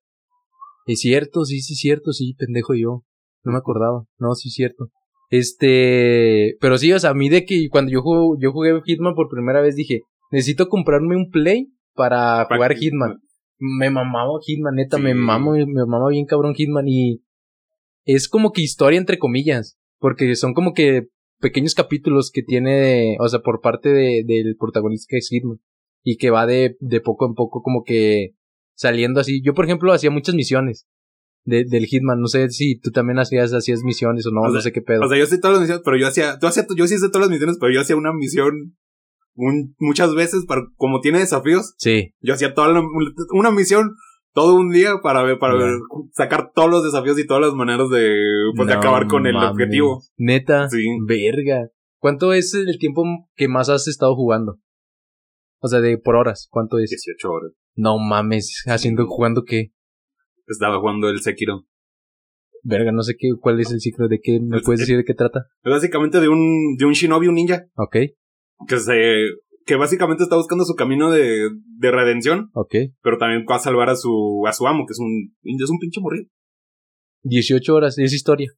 S1: Es cierto, sí, sí, cierto, sí, pendejo yo. No me acordaba. No, sí, cierto. Este, pero sí, o sea, a mí de que cuando yo jugué, yo jugué Hitman por primera vez dije, necesito comprarme un Play para
S2: Para
S1: jugar Hitman. Me mamaba Hitman, neta, me mamo, me mamaba bien cabrón Hitman y es como que historia entre comillas, porque son como que pequeños capítulos que tiene, o sea, por parte de, del protagonista que es Hitman y que va de, de poco en poco como que saliendo así. Yo, por ejemplo, hacía muchas misiones de, del Hitman, no sé si tú también hacías, hacías misiones o no,
S2: O
S1: no
S2: sea,
S1: sé qué pedo.
S2: O sea, yo hacía todas las misiones, pero yo hacía, tú hacía, yo sí hice todas las misiones, pero yo hacía una misión un, muchas veces para, como tiene desafíos,
S1: sí,
S2: yo hacía toda la- una misión todo un día para ver, para sacar todos los desafíos y todas las maneras de, pues, de acabar con el objetivo.
S1: Neta,
S2: Sí.
S1: verga. ¿Cuánto es el tiempo que más has estado jugando? O sea, de por horas, ¿cuánto es?
S2: 18 horas.
S1: No mames, haciendo, jugando qué?
S2: Estaba jugando el Sekiro.
S1: Verga, no sé qué, cuál es el ciclo de qué, ¿me
S2: Es-
S1: puedes
S2: es-
S1: decir de qué trata?
S2: Es básicamente de un, de un shinobi, un ninja,
S1: Ok,
S2: que se, que básicamente está buscando su camino de, de redención,
S1: ok.
S2: pero también va a salvar a su, a su amo, que es un, es un pinche morrido.
S1: 18 horas, es historia.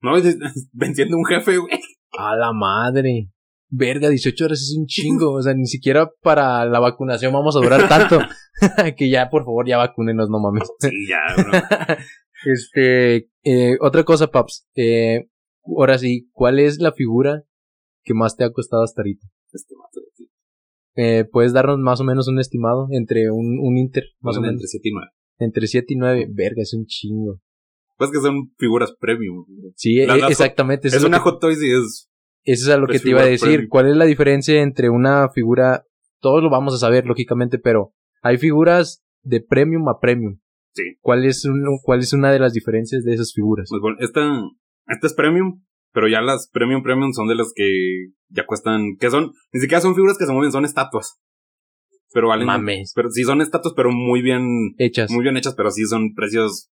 S2: No, Es- venciendo un jefe, güey.
S1: A la madre. Verga, 18 horas es un chingo. O sea, ni siquiera para la vacunación vamos a durar tanto. que ya, por favor, ya vacúnenos, no mames.
S2: Sí, ya, bro.
S1: Este, eh, otra cosa, Paps. Eh, ahora sí, ¿cuál es la figura que más te ha costado hasta ahorita?
S2: Este aquí.
S1: Eh, ¿Puedes darnos más o menos un estimado entre un, un Inter, más o menos?
S2: Entre 7 y 9.
S1: Entre 7 y 9. Verga, es un chingo.
S2: Pues que son figuras premium.
S1: Sí,
S2: La- las-
S1: exactamente.
S2: Es, una
S1: que-
S2: Hot Toys y es.
S1: Eso es a lo
S2: Pues
S1: que te iba a decir.
S2: premium.
S1: ¿Cuál es la diferencia entre una figura? Todos lo vamos a saber, lógicamente, pero hay figuras de premium a premium.
S2: Sí.
S1: ¿Cuál es, un- cuál es una de las diferencias de esas figuras?
S2: Pues bueno, esta, esta es premium, pero ya las premium premium son de las que ya cuestan. Que son. Ni siquiera son figuras que se mueven, son estatuas. Pero valen.
S1: Mames.
S2: Pero sí son estatuas, pero muy bien.
S1: Hechas.
S2: Muy bien hechas, pero sí son precios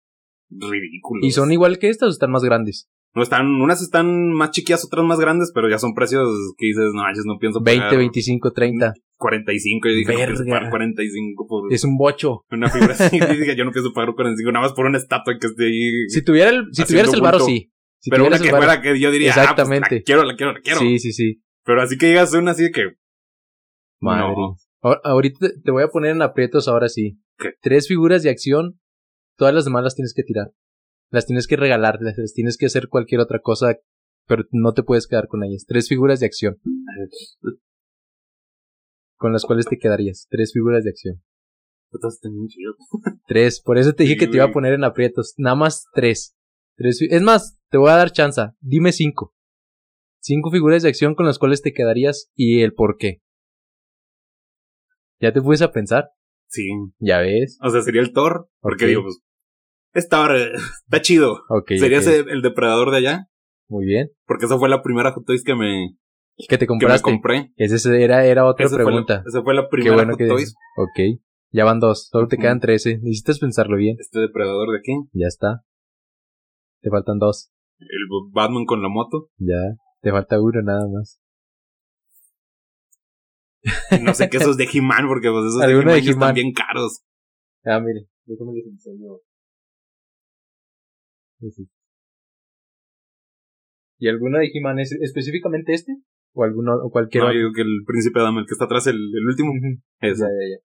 S2: ridículos.
S1: ¿Y son igual que estas o están más grandes?
S2: No están, unas están más chiquillas, otras más grandes, pero ya son precios que dices, no, manches, no pienso
S1: 20,
S2: pagar
S1: 25, 30.
S2: 45. Yo dije, no pienso
S1: Verga.
S2: pagar 45 por
S1: Es un bocho.
S2: una figura así. Yo dije, yo no pienso pagar 45, nada más por una estatua que esté ahí.
S1: Si tuviera el, si tuvieras el varo, sí. Si
S2: pero una que fuera que yo diría,
S1: Exactamente.
S2: Ah, pues, la quiero, la quiero, la quiero.
S1: Sí, sí, sí.
S2: Pero así que digas una así de que,
S1: Madre.
S2: No.
S1: Ahor- Ahorita te- voy a poner en aprietos ahora sí.
S2: ¿Qué?
S1: Tres figuras de acción. Todas las demás las tienes que tirar. Las tienes que regalar. Las tienes que hacer cualquier otra cosa. Pero no te puedes quedar con ellas. Tres figuras de acción. Con las cuales te quedarías. Tres figuras de acción. Tres. Por eso te dije
S2: Sí,
S1: que te iba a poner en aprietos. Nada más tres. Tres es más, te voy a dar chance. Dime cinco. Cinco figuras de acción con las cuales te quedarías y el por qué. ¿Ya te fuiste a pensar?
S2: Sí.
S1: Ya ves.
S2: O sea, sería el Thor. Porque digo, pues, está, está chido.
S1: Ok.
S2: sería ese el depredador de allá.
S1: Muy bien.
S2: Porque esa fue la primera Hot Toys que me,
S1: ¿Qué te
S2: que me
S1: compraste?
S2: compré.
S1: Esa era, era otra
S2: Esa fue, la,
S1: pregunta.
S2: esa fue la
S1: Qué
S2: primera
S1: bueno
S2: Hot
S1: que...
S2: Toys.
S1: Ok. Ya van dos. Solo te quedan trece. Necesitas pensarlo bien.
S2: Este depredador de aquí.
S1: Ya está. Te faltan dos.
S2: El Batman con la moto.
S1: Ya. Te falta uno nada más.
S2: No sé qué esos de He-Man, porque pues esos de He-Man
S1: He-Man.
S2: están bien caros.
S1: Ah, mire. Déjame les enseño. ¿Y alguno de He-Man es específicamente este? ¿O alguno, o cualquier
S2: No,
S1: otro?
S2: yo digo que el príncipe Adam, el que está atrás, el, el último. Ese.
S1: Ya, ya, ya.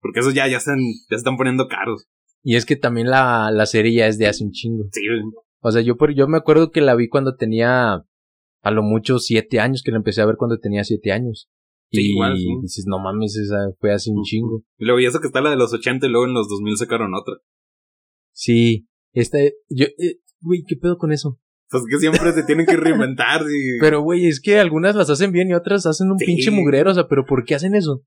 S2: Porque esos ya, ya, están, ya se están poniendo caros.
S1: Y es que también la, la serie ya es de hace un chingo.
S2: Sí,
S1: O sea, yo yo me acuerdo que la vi cuando tenía a lo mucho siete años, que la empecé a ver cuando tenía siete años.
S2: Sí,
S1: y
S2: igual, sí.
S1: dices, no mames, esa fue hace un chingo.
S2: Y luego, y eso que está la de los 80 y luego en los 2000 sacaron otra.
S1: Sí, esta, yo, eh, güey, ¿qué pedo con eso?
S2: Pues que siempre se tienen que reinventar. Y...
S1: Pero, güey, es que algunas las hacen bien y otras hacen un
S2: Sí.
S1: pinche mugrero, o sea, pero ¿por qué hacen eso?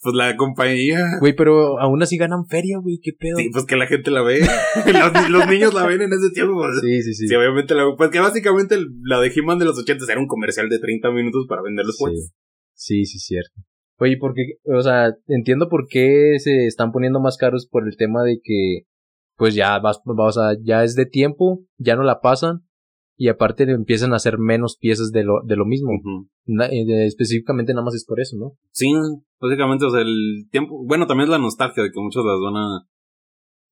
S2: Pues la compañía.
S1: Güey, pero aún así ganan feria, güey, ¿qué pedo?
S2: Sí, pues que la gente la ve. los, los niños la ven en ese tiempo.
S1: sí, sí. sí.
S2: Sí, obviamente la Pues que básicamente la de He-Man de los 80 era un comercial de 30 minutos para vender los
S1: Sí.
S2: juguetes.
S1: Sí, sí, cierto. Oye, porque, o sea, entiendo por qué se están poniendo más caros por el tema de que, pues ya vas, o sea, ya es de tiempo, ya no la pasan, y aparte empiezan a hacer menos piezas de lo, de lo mismo. Na- eh, específicamente nada más es por eso, ¿no?
S2: Sí, básicamente, o sea, el tiempo. Bueno, también es la nostalgia de que muchos las van a.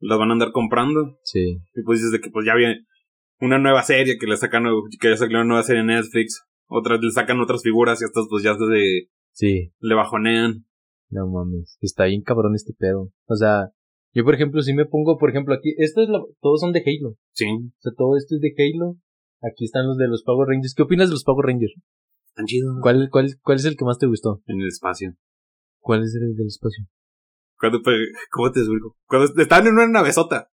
S2: Las van a andar comprando.
S1: Sí.
S2: Y pues dices de que pues ya viene. una nueva serie que le sacan, que ya sacó una nueva serie en Netflix. Otras le sacan otras figuras y estas pues ya se
S1: Sí.
S2: le bajonean.
S1: No mames. Está bien cabrón este pedo. O sea, yo por ejemplo, si me pongo, por ejemplo, aquí, esto es la, todos son de Halo.
S2: Sí,
S1: O sea, todo esto es de Halo. Aquí están los de los Power Rangers. ¿Qué opinas de los Power Rangers?
S2: tan chido.
S1: ¿Cuál, cuál, cuál es el que más te gustó?
S2: En el espacio.
S1: ¿Cuál es el del espacio?
S2: Cuando, ¿cómo te explico? Cuando estaban en una navezota.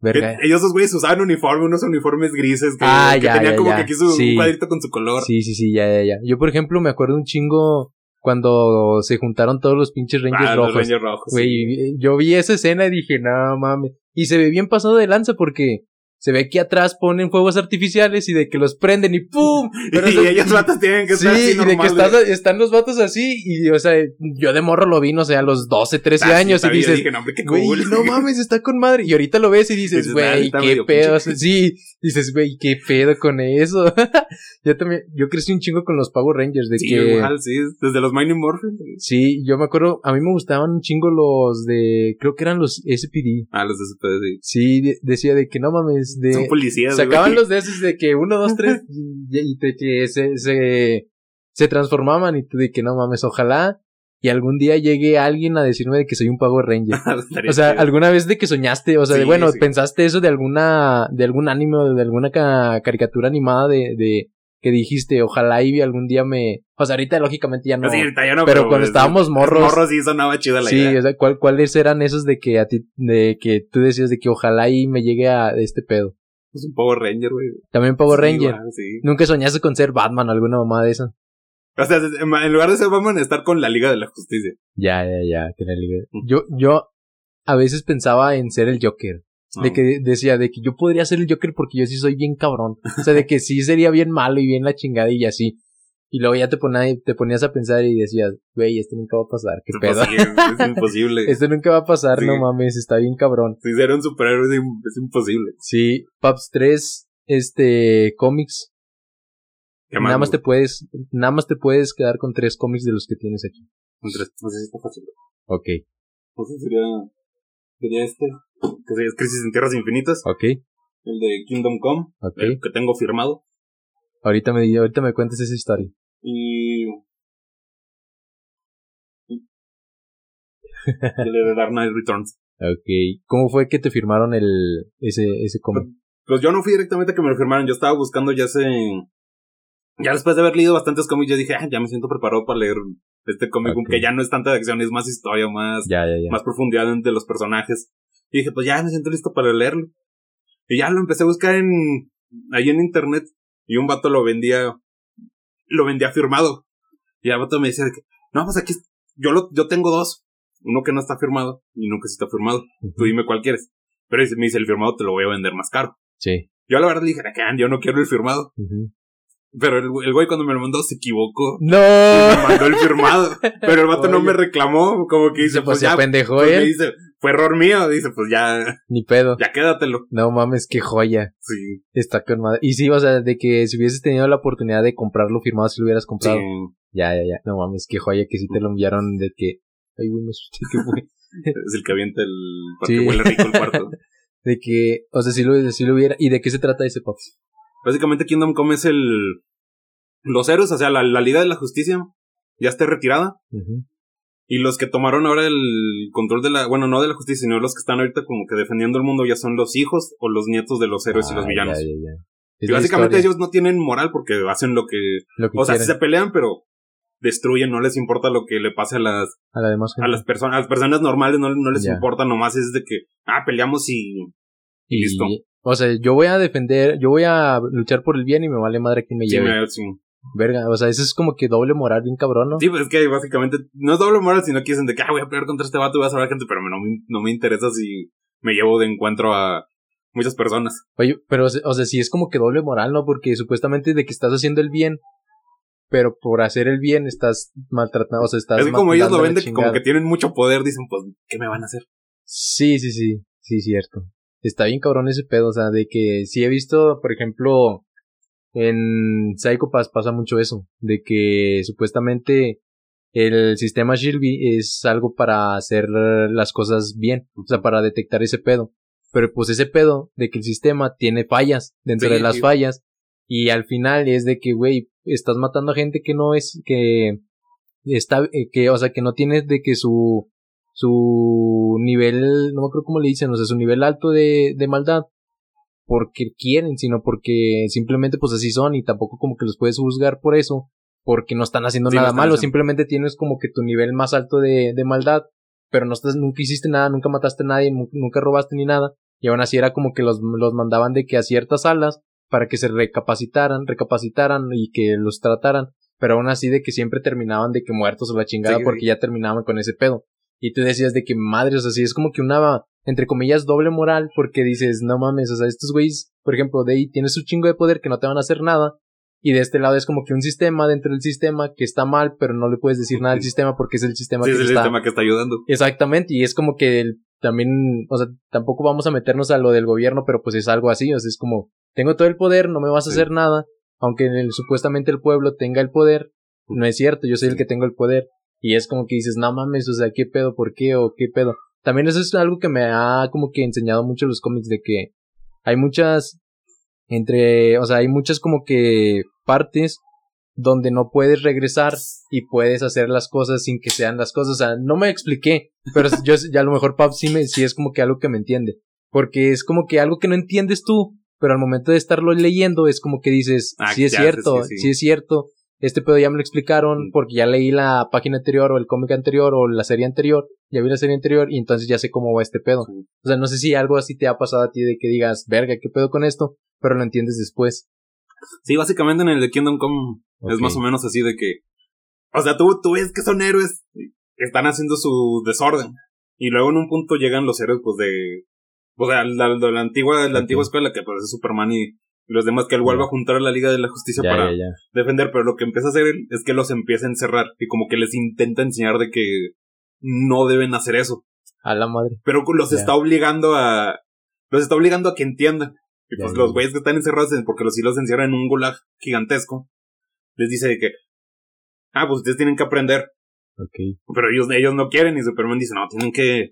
S1: Verga.
S2: Que ellos dos güeyes usaban uniforme, unos uniformes grises que,
S1: Ah,
S2: que
S1: ya,
S2: tenían
S1: ya,
S2: como
S1: ya.
S2: que aquí su
S1: Sí.
S2: un cuadrito con su color.
S1: Sí, sí, sí, ya, ya, ya. Yo, por ejemplo, me acuerdo un chingo cuando se juntaron todos los pinches Rangers
S2: ah, los
S1: rojos.
S2: Rangers rojos. sí.
S1: Güey, yo vi esa escena y dije, no mames. Y se ve bien pasado de lanza porque se ve que atrás ponen fuegos artificiales y de que los prenden y ¡pum! Pero
S2: y
S1: eso-
S2: ellos vatos tienen que
S1: Sí,
S2: estar así
S1: y de que estás- están los vatos así y, o sea, yo de morro lo vi, no sé, a los 12, 13
S2: Ah, sí,
S1: años y dices,
S2: dije, no, hombre, qué
S1: güey,
S2: cool.
S1: no mames, está con madre. Y ahorita lo ves y dices, güey, qué pedo. sí, dices, güey, qué pedo con eso. yo también, yo crecí un chingo con los Power Rangers de
S2: Sí,
S1: que...
S2: igual, sí, desde los Mighty Morphin.
S1: Sí, yo me acuerdo, a mí me gustaban un chingo los de, creo que eran los SPD.
S2: Ah, los de SPD, sí.
S1: Sí, de- decía de que no mames, de...
S2: Son policías,
S1: Sacaban
S2: güey.
S1: los de esos de que uno, dos, tres, y, y de que se, se, se transformaban y tú de que no mames, ojalá y algún día llegue alguien a decirme de que soy un Power Ranger.
S2: Estaría
S1: O sea, alguna vez de que soñaste, o sea, de bueno,
S2: sí.
S1: pensaste eso de alguna, de algún anime o de alguna ca- caricatura animada de, de, que dijiste, ojalá y algún día me, o sea, ahorita lógicamente ya no.
S2: Sí, ahorita ya no,
S1: pero cuando
S2: pues,
S1: estábamos morros-
S2: Morros sí sonaba chida la
S1: Sí,
S2: idea.
S1: o sea, ¿cuál, ¿cuáles eran esos de que a ti, de que tú decías de que ojalá y me llegue a este pedo?
S2: Es un Power Ranger, güey.
S1: También Power
S2: Sí,
S1: Ranger.
S2: sí.
S1: Nunca soñaste con ser Batman o alguna mamá de esa.
S2: O sea, en lugar de ser Batman, estar con la Liga de la Justicia.
S1: Ya, ya, ya, que la liga. Yo, yo a veces pensaba en ser el Joker. De que decía, de que yo podría ser el Joker porque yo sí soy bien cabrón. O sea, de que sí sería bien malo y bien la chingada y así. Y luego ya te, ponía- te ponías a pensar y decías, güey, esto nunca va a pasar, qué pedo.
S2: es imposible.
S1: Esto nunca va a pasar,
S2: Sí.
S1: no mames, está bien cabrón.
S2: Si ser un superhéroe es, im- es imposible.
S1: Sí, Paps 3, este, cómics.
S2: ¿Qué
S1: Nada más te puedes, nada más te puedes quedar con tres cómics de los que tienes aquí.
S2: Un tres. No sé si está fácil.
S1: Ok,
S2: No sé, sería, sería este. Que sería Crisis en Tierras Infinitas.
S1: ok,
S2: El de Kingdom Come.
S1: ok.
S2: El que tengo firmado.
S1: Ahorita me, ahorita me cuentas esa historia.
S2: Y... el de Dark Knight Returns.
S1: Ok. ¿Cómo fue que te firmaron el, ese, ese cómic?
S2: Pues yo no fui directamente a que me lo firmaran. Yo estaba buscando ya hace... Ya después de haber leído bastantes cómics, yo dije, ah, ya me siento preparado para leer este cómic,
S1: Ok.
S2: que ya no es tanta de acción, es más historia, más,
S1: Ya, ya, ya.
S2: más profundidad entre los personajes. Y dije, pues ya me siento listo para leerlo. Y ya lo empecé a buscar en, ahí en internet, y un vato lo vendía, lo vendía firmado. Y el vato me decía de que, no, pues aquí, yo lo, yo tengo dos. Uno que no está firmado, y uno que sí está firmado. Tú dime cuál quieres. Pero me dice, el firmado te lo voy a vender más caro.
S1: Sí.
S2: Yo la verdad le dije, "Ah, yo no quiero el firmado.
S1: Ujú.
S2: Pero el, el güey cuando me lo mandó se equivocó.
S1: ¡No!
S2: Y me mandó el firmado. Pero el vato no
S1: Oye.
S2: me reclamó. Como que dice,
S1: pues
S2: pues ya.
S1: apendejó
S2: pues, me
S1: él.
S2: dice, fue error mío. Dice, pues ya,
S1: Ni pedo.
S2: ya quédatelo.
S1: No mames, qué joya.
S2: Sí.
S1: Está con madre. Y sí, o sea, de que si hubieses tenido la oportunidad de comprarlo firmado, si lo hubieras comprado.
S2: Sí.
S1: Ya, ya, ya. No mames, qué joya que sí te lo enviaron de que. Ay, güey, me asusté que fue.
S2: Es el que avienta el. Porque
S1: Sí.
S2: huele rico el cuarto.
S1: De que, o sea, si lo, si lo hubiera. ¿Y de qué se trata ese Pops?
S2: Básicamente Kingdom Come es el. Los héroes, o sea, la, la Liga de la Justicia ya está retirada.
S1: Ujú.
S2: Y los que tomaron ahora el control de la. Bueno, no de la justicia, sino los que están ahorita como que defendiendo el mundo ya son los hijos o los nietos de los héroes y los
S1: Ah,
S2: villanos.
S1: Ya, ya, ya. Es
S2: Y básicamente ellos no tienen moral porque hacen lo que.
S1: Lo que
S2: O sea,
S1: quieren.
S2: se pelean, pero destruyen, no les importa lo que le pase a las,
S1: A la
S2: a las personas, a las personas normales no, no les importa, nomás es de que, ah, peleamos y,
S1: Y,
S2: listo.
S1: O sea, yo voy a defender, yo voy a luchar por el bien y me vale madre quien me lleve.
S2: sí.
S1: Verga, o sea, eso es como que doble moral bien cabrón, ¿no?
S2: Sí, pues es que básicamente no es doble moral, sino que dicen de que, ah, voy a pelear contra este vato y voy a salvar gente, pero no me, no me interesa si me llevo de encuentro a muchas personas.
S1: Oye, pero, o sea, sí es como que doble moral, ¿no? Porque supuestamente de que estás haciendo el bien, pero por hacer el bien estás maltratando, o sea, estás
S2: es como ellos lo
S1: mandando
S2: ven
S1: la
S2: de que como que tienen mucho poder, dicen, pues, ¿qué me van a hacer?
S1: Sí, sí, sí, sí, cierto. Está bien cabrón ese pedo, o sea, de que sí he visto, por ejemplo, en Psycho Pass pasa mucho eso, de que supuestamente el sistema Shilby es algo para hacer las cosas bien, o sea, para detectar ese pedo. pero pues ese pedo de que el sistema tiene fallas dentro
S2: Sí,
S1: de las
S2: sí.
S1: fallas y al final es de que, güey, estás matando a gente que no es, que está, eh, que, o sea, que no tiene de que su, su nivel, no me acuerdo cómo le dicen, o sea, su nivel alto de, de maldad porque quieren, sino porque simplemente pues así son y tampoco como que los puedes juzgar por eso, porque no están haciendo
S2: Sí, no
S1: nada
S2: están
S1: malo,
S2: haciendo-
S1: simplemente tienes como que tu nivel más alto de, de maldad, pero no estás, nunca hiciste nada, nunca mataste a nadie, nu- nunca robaste ni nada, y aún así era como que los, los mandaban de que a ciertas salas para que se recapacitaran, recapacitaran y que los trataran, pero aún así de que siempre terminaban de que muertos o la chingada
S2: Sí, sí.
S1: porque ya terminaban con ese pedo. Y tú decías de que madre, o sea, sí es como que una, entre comillas, doble moral, porque dices, no mames, o sea, estos güeyes, por ejemplo, de ahí tienes un chingo de poder que no te van a hacer nada, y de este lado es como que un sistema dentro del sistema que está mal, pero no le puedes decir nada al sistema porque es el sistema
S2: Sí,
S1: que
S2: es el
S1: está...
S2: sistema que está ayudando.
S1: Exactamente, y es como que el- también, o sea, tampoco vamos a meternos a lo del gobierno, pero pues es algo así, o sea, es como, tengo todo el poder, no me vas a
S2: Sí.
S1: hacer nada, aunque el- supuestamente el pueblo tenga el poder, no es cierto, yo soy el que tengo el poder, y es como que dices, no mames, o sea, ¿qué pedo? ¿Por qué? ¿O qué pedo? También eso es algo que me ha como que enseñado mucho los cómics, de que hay muchas, entre, o sea, hay muchas como que partes donde no puedes regresar y puedes hacer las cosas sin que sean las cosas. O sea, no me expliqué, pero yo ya a lo mejor Pap sí, me, sí es como que algo que me entiende. Porque es como que algo que no entiendes tú, pero al momento de estarlo leyendo es como que dices,
S2: Ah,
S1: sí es cierto,
S2: sí, sí,
S1: sí. es cierto. Este pedo ya me lo explicaron porque ya leí la página anterior o el cómic anterior o la serie anterior, ya vi la serie anterior y entonces ya sé cómo va este pedo.
S2: Sí.
S1: O sea, no sé si algo así te ha pasado a ti de que digas, verga, ¿qué pedo con esto? Pero lo entiendes después.
S2: Sí, básicamente en el de Kingdom Come es más o menos así de que. O sea, tú, tú ves que son héroes que están haciendo su desorden. Y luego en un punto llegan los héroes, pues de. Pues de la, de la antigua, la antigua escuela, que pues es Superman y los demás, que él vuelve a juntar a la Liga de la Justicia
S1: Ya,
S2: para
S1: ya, ya.
S2: defender. Pero lo que empieza a hacer él es que los empieza a encerrar. Y como que les intenta enseñar de que no deben hacer eso.
S1: A la madre.
S2: Pero los está obligando a. Los está obligando a que entiendan. Y pues los güeyes que están encerrados, en- porque los sí los encierran en un gulag gigantesco, les dice de que. Ah, pues ustedes tienen que aprender.
S1: Ok.
S2: Pero ellos, ellos no quieren. Y Superman dice, no, tienen que.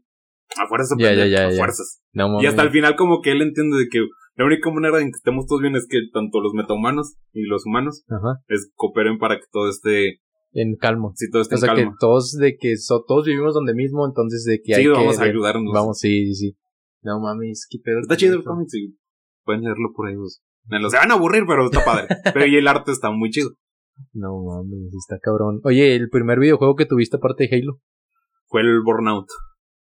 S2: A fuerzas aprender. a fuerzas.
S1: No.
S2: Y hasta el final, como que él entiende de que la única manera en que estemos todos bien es que tanto los metahumanos y los humanos
S1: Ajá.
S2: es cooperen para que todo esté.
S1: En calma.
S2: Si todo esté
S1: O sea
S2: en
S1: que todos de que so- todos vivimos donde mismo, entonces de que hay
S2: Sí,
S1: que
S2: vamos a
S1: de-
S2: ayudarnos.
S1: Vamos, sí, sí, sí. No mames, qué pedo.
S2: Está chido el cómic, sí. Pueden leerlo por ahí. pues. Me lo se van a aburrir, pero está padre. pero y el arte está muy chido.
S1: No mames, está cabrón. Oye, el primer videojuego que tuviste aparte de Halo.
S2: Fue el Burnout.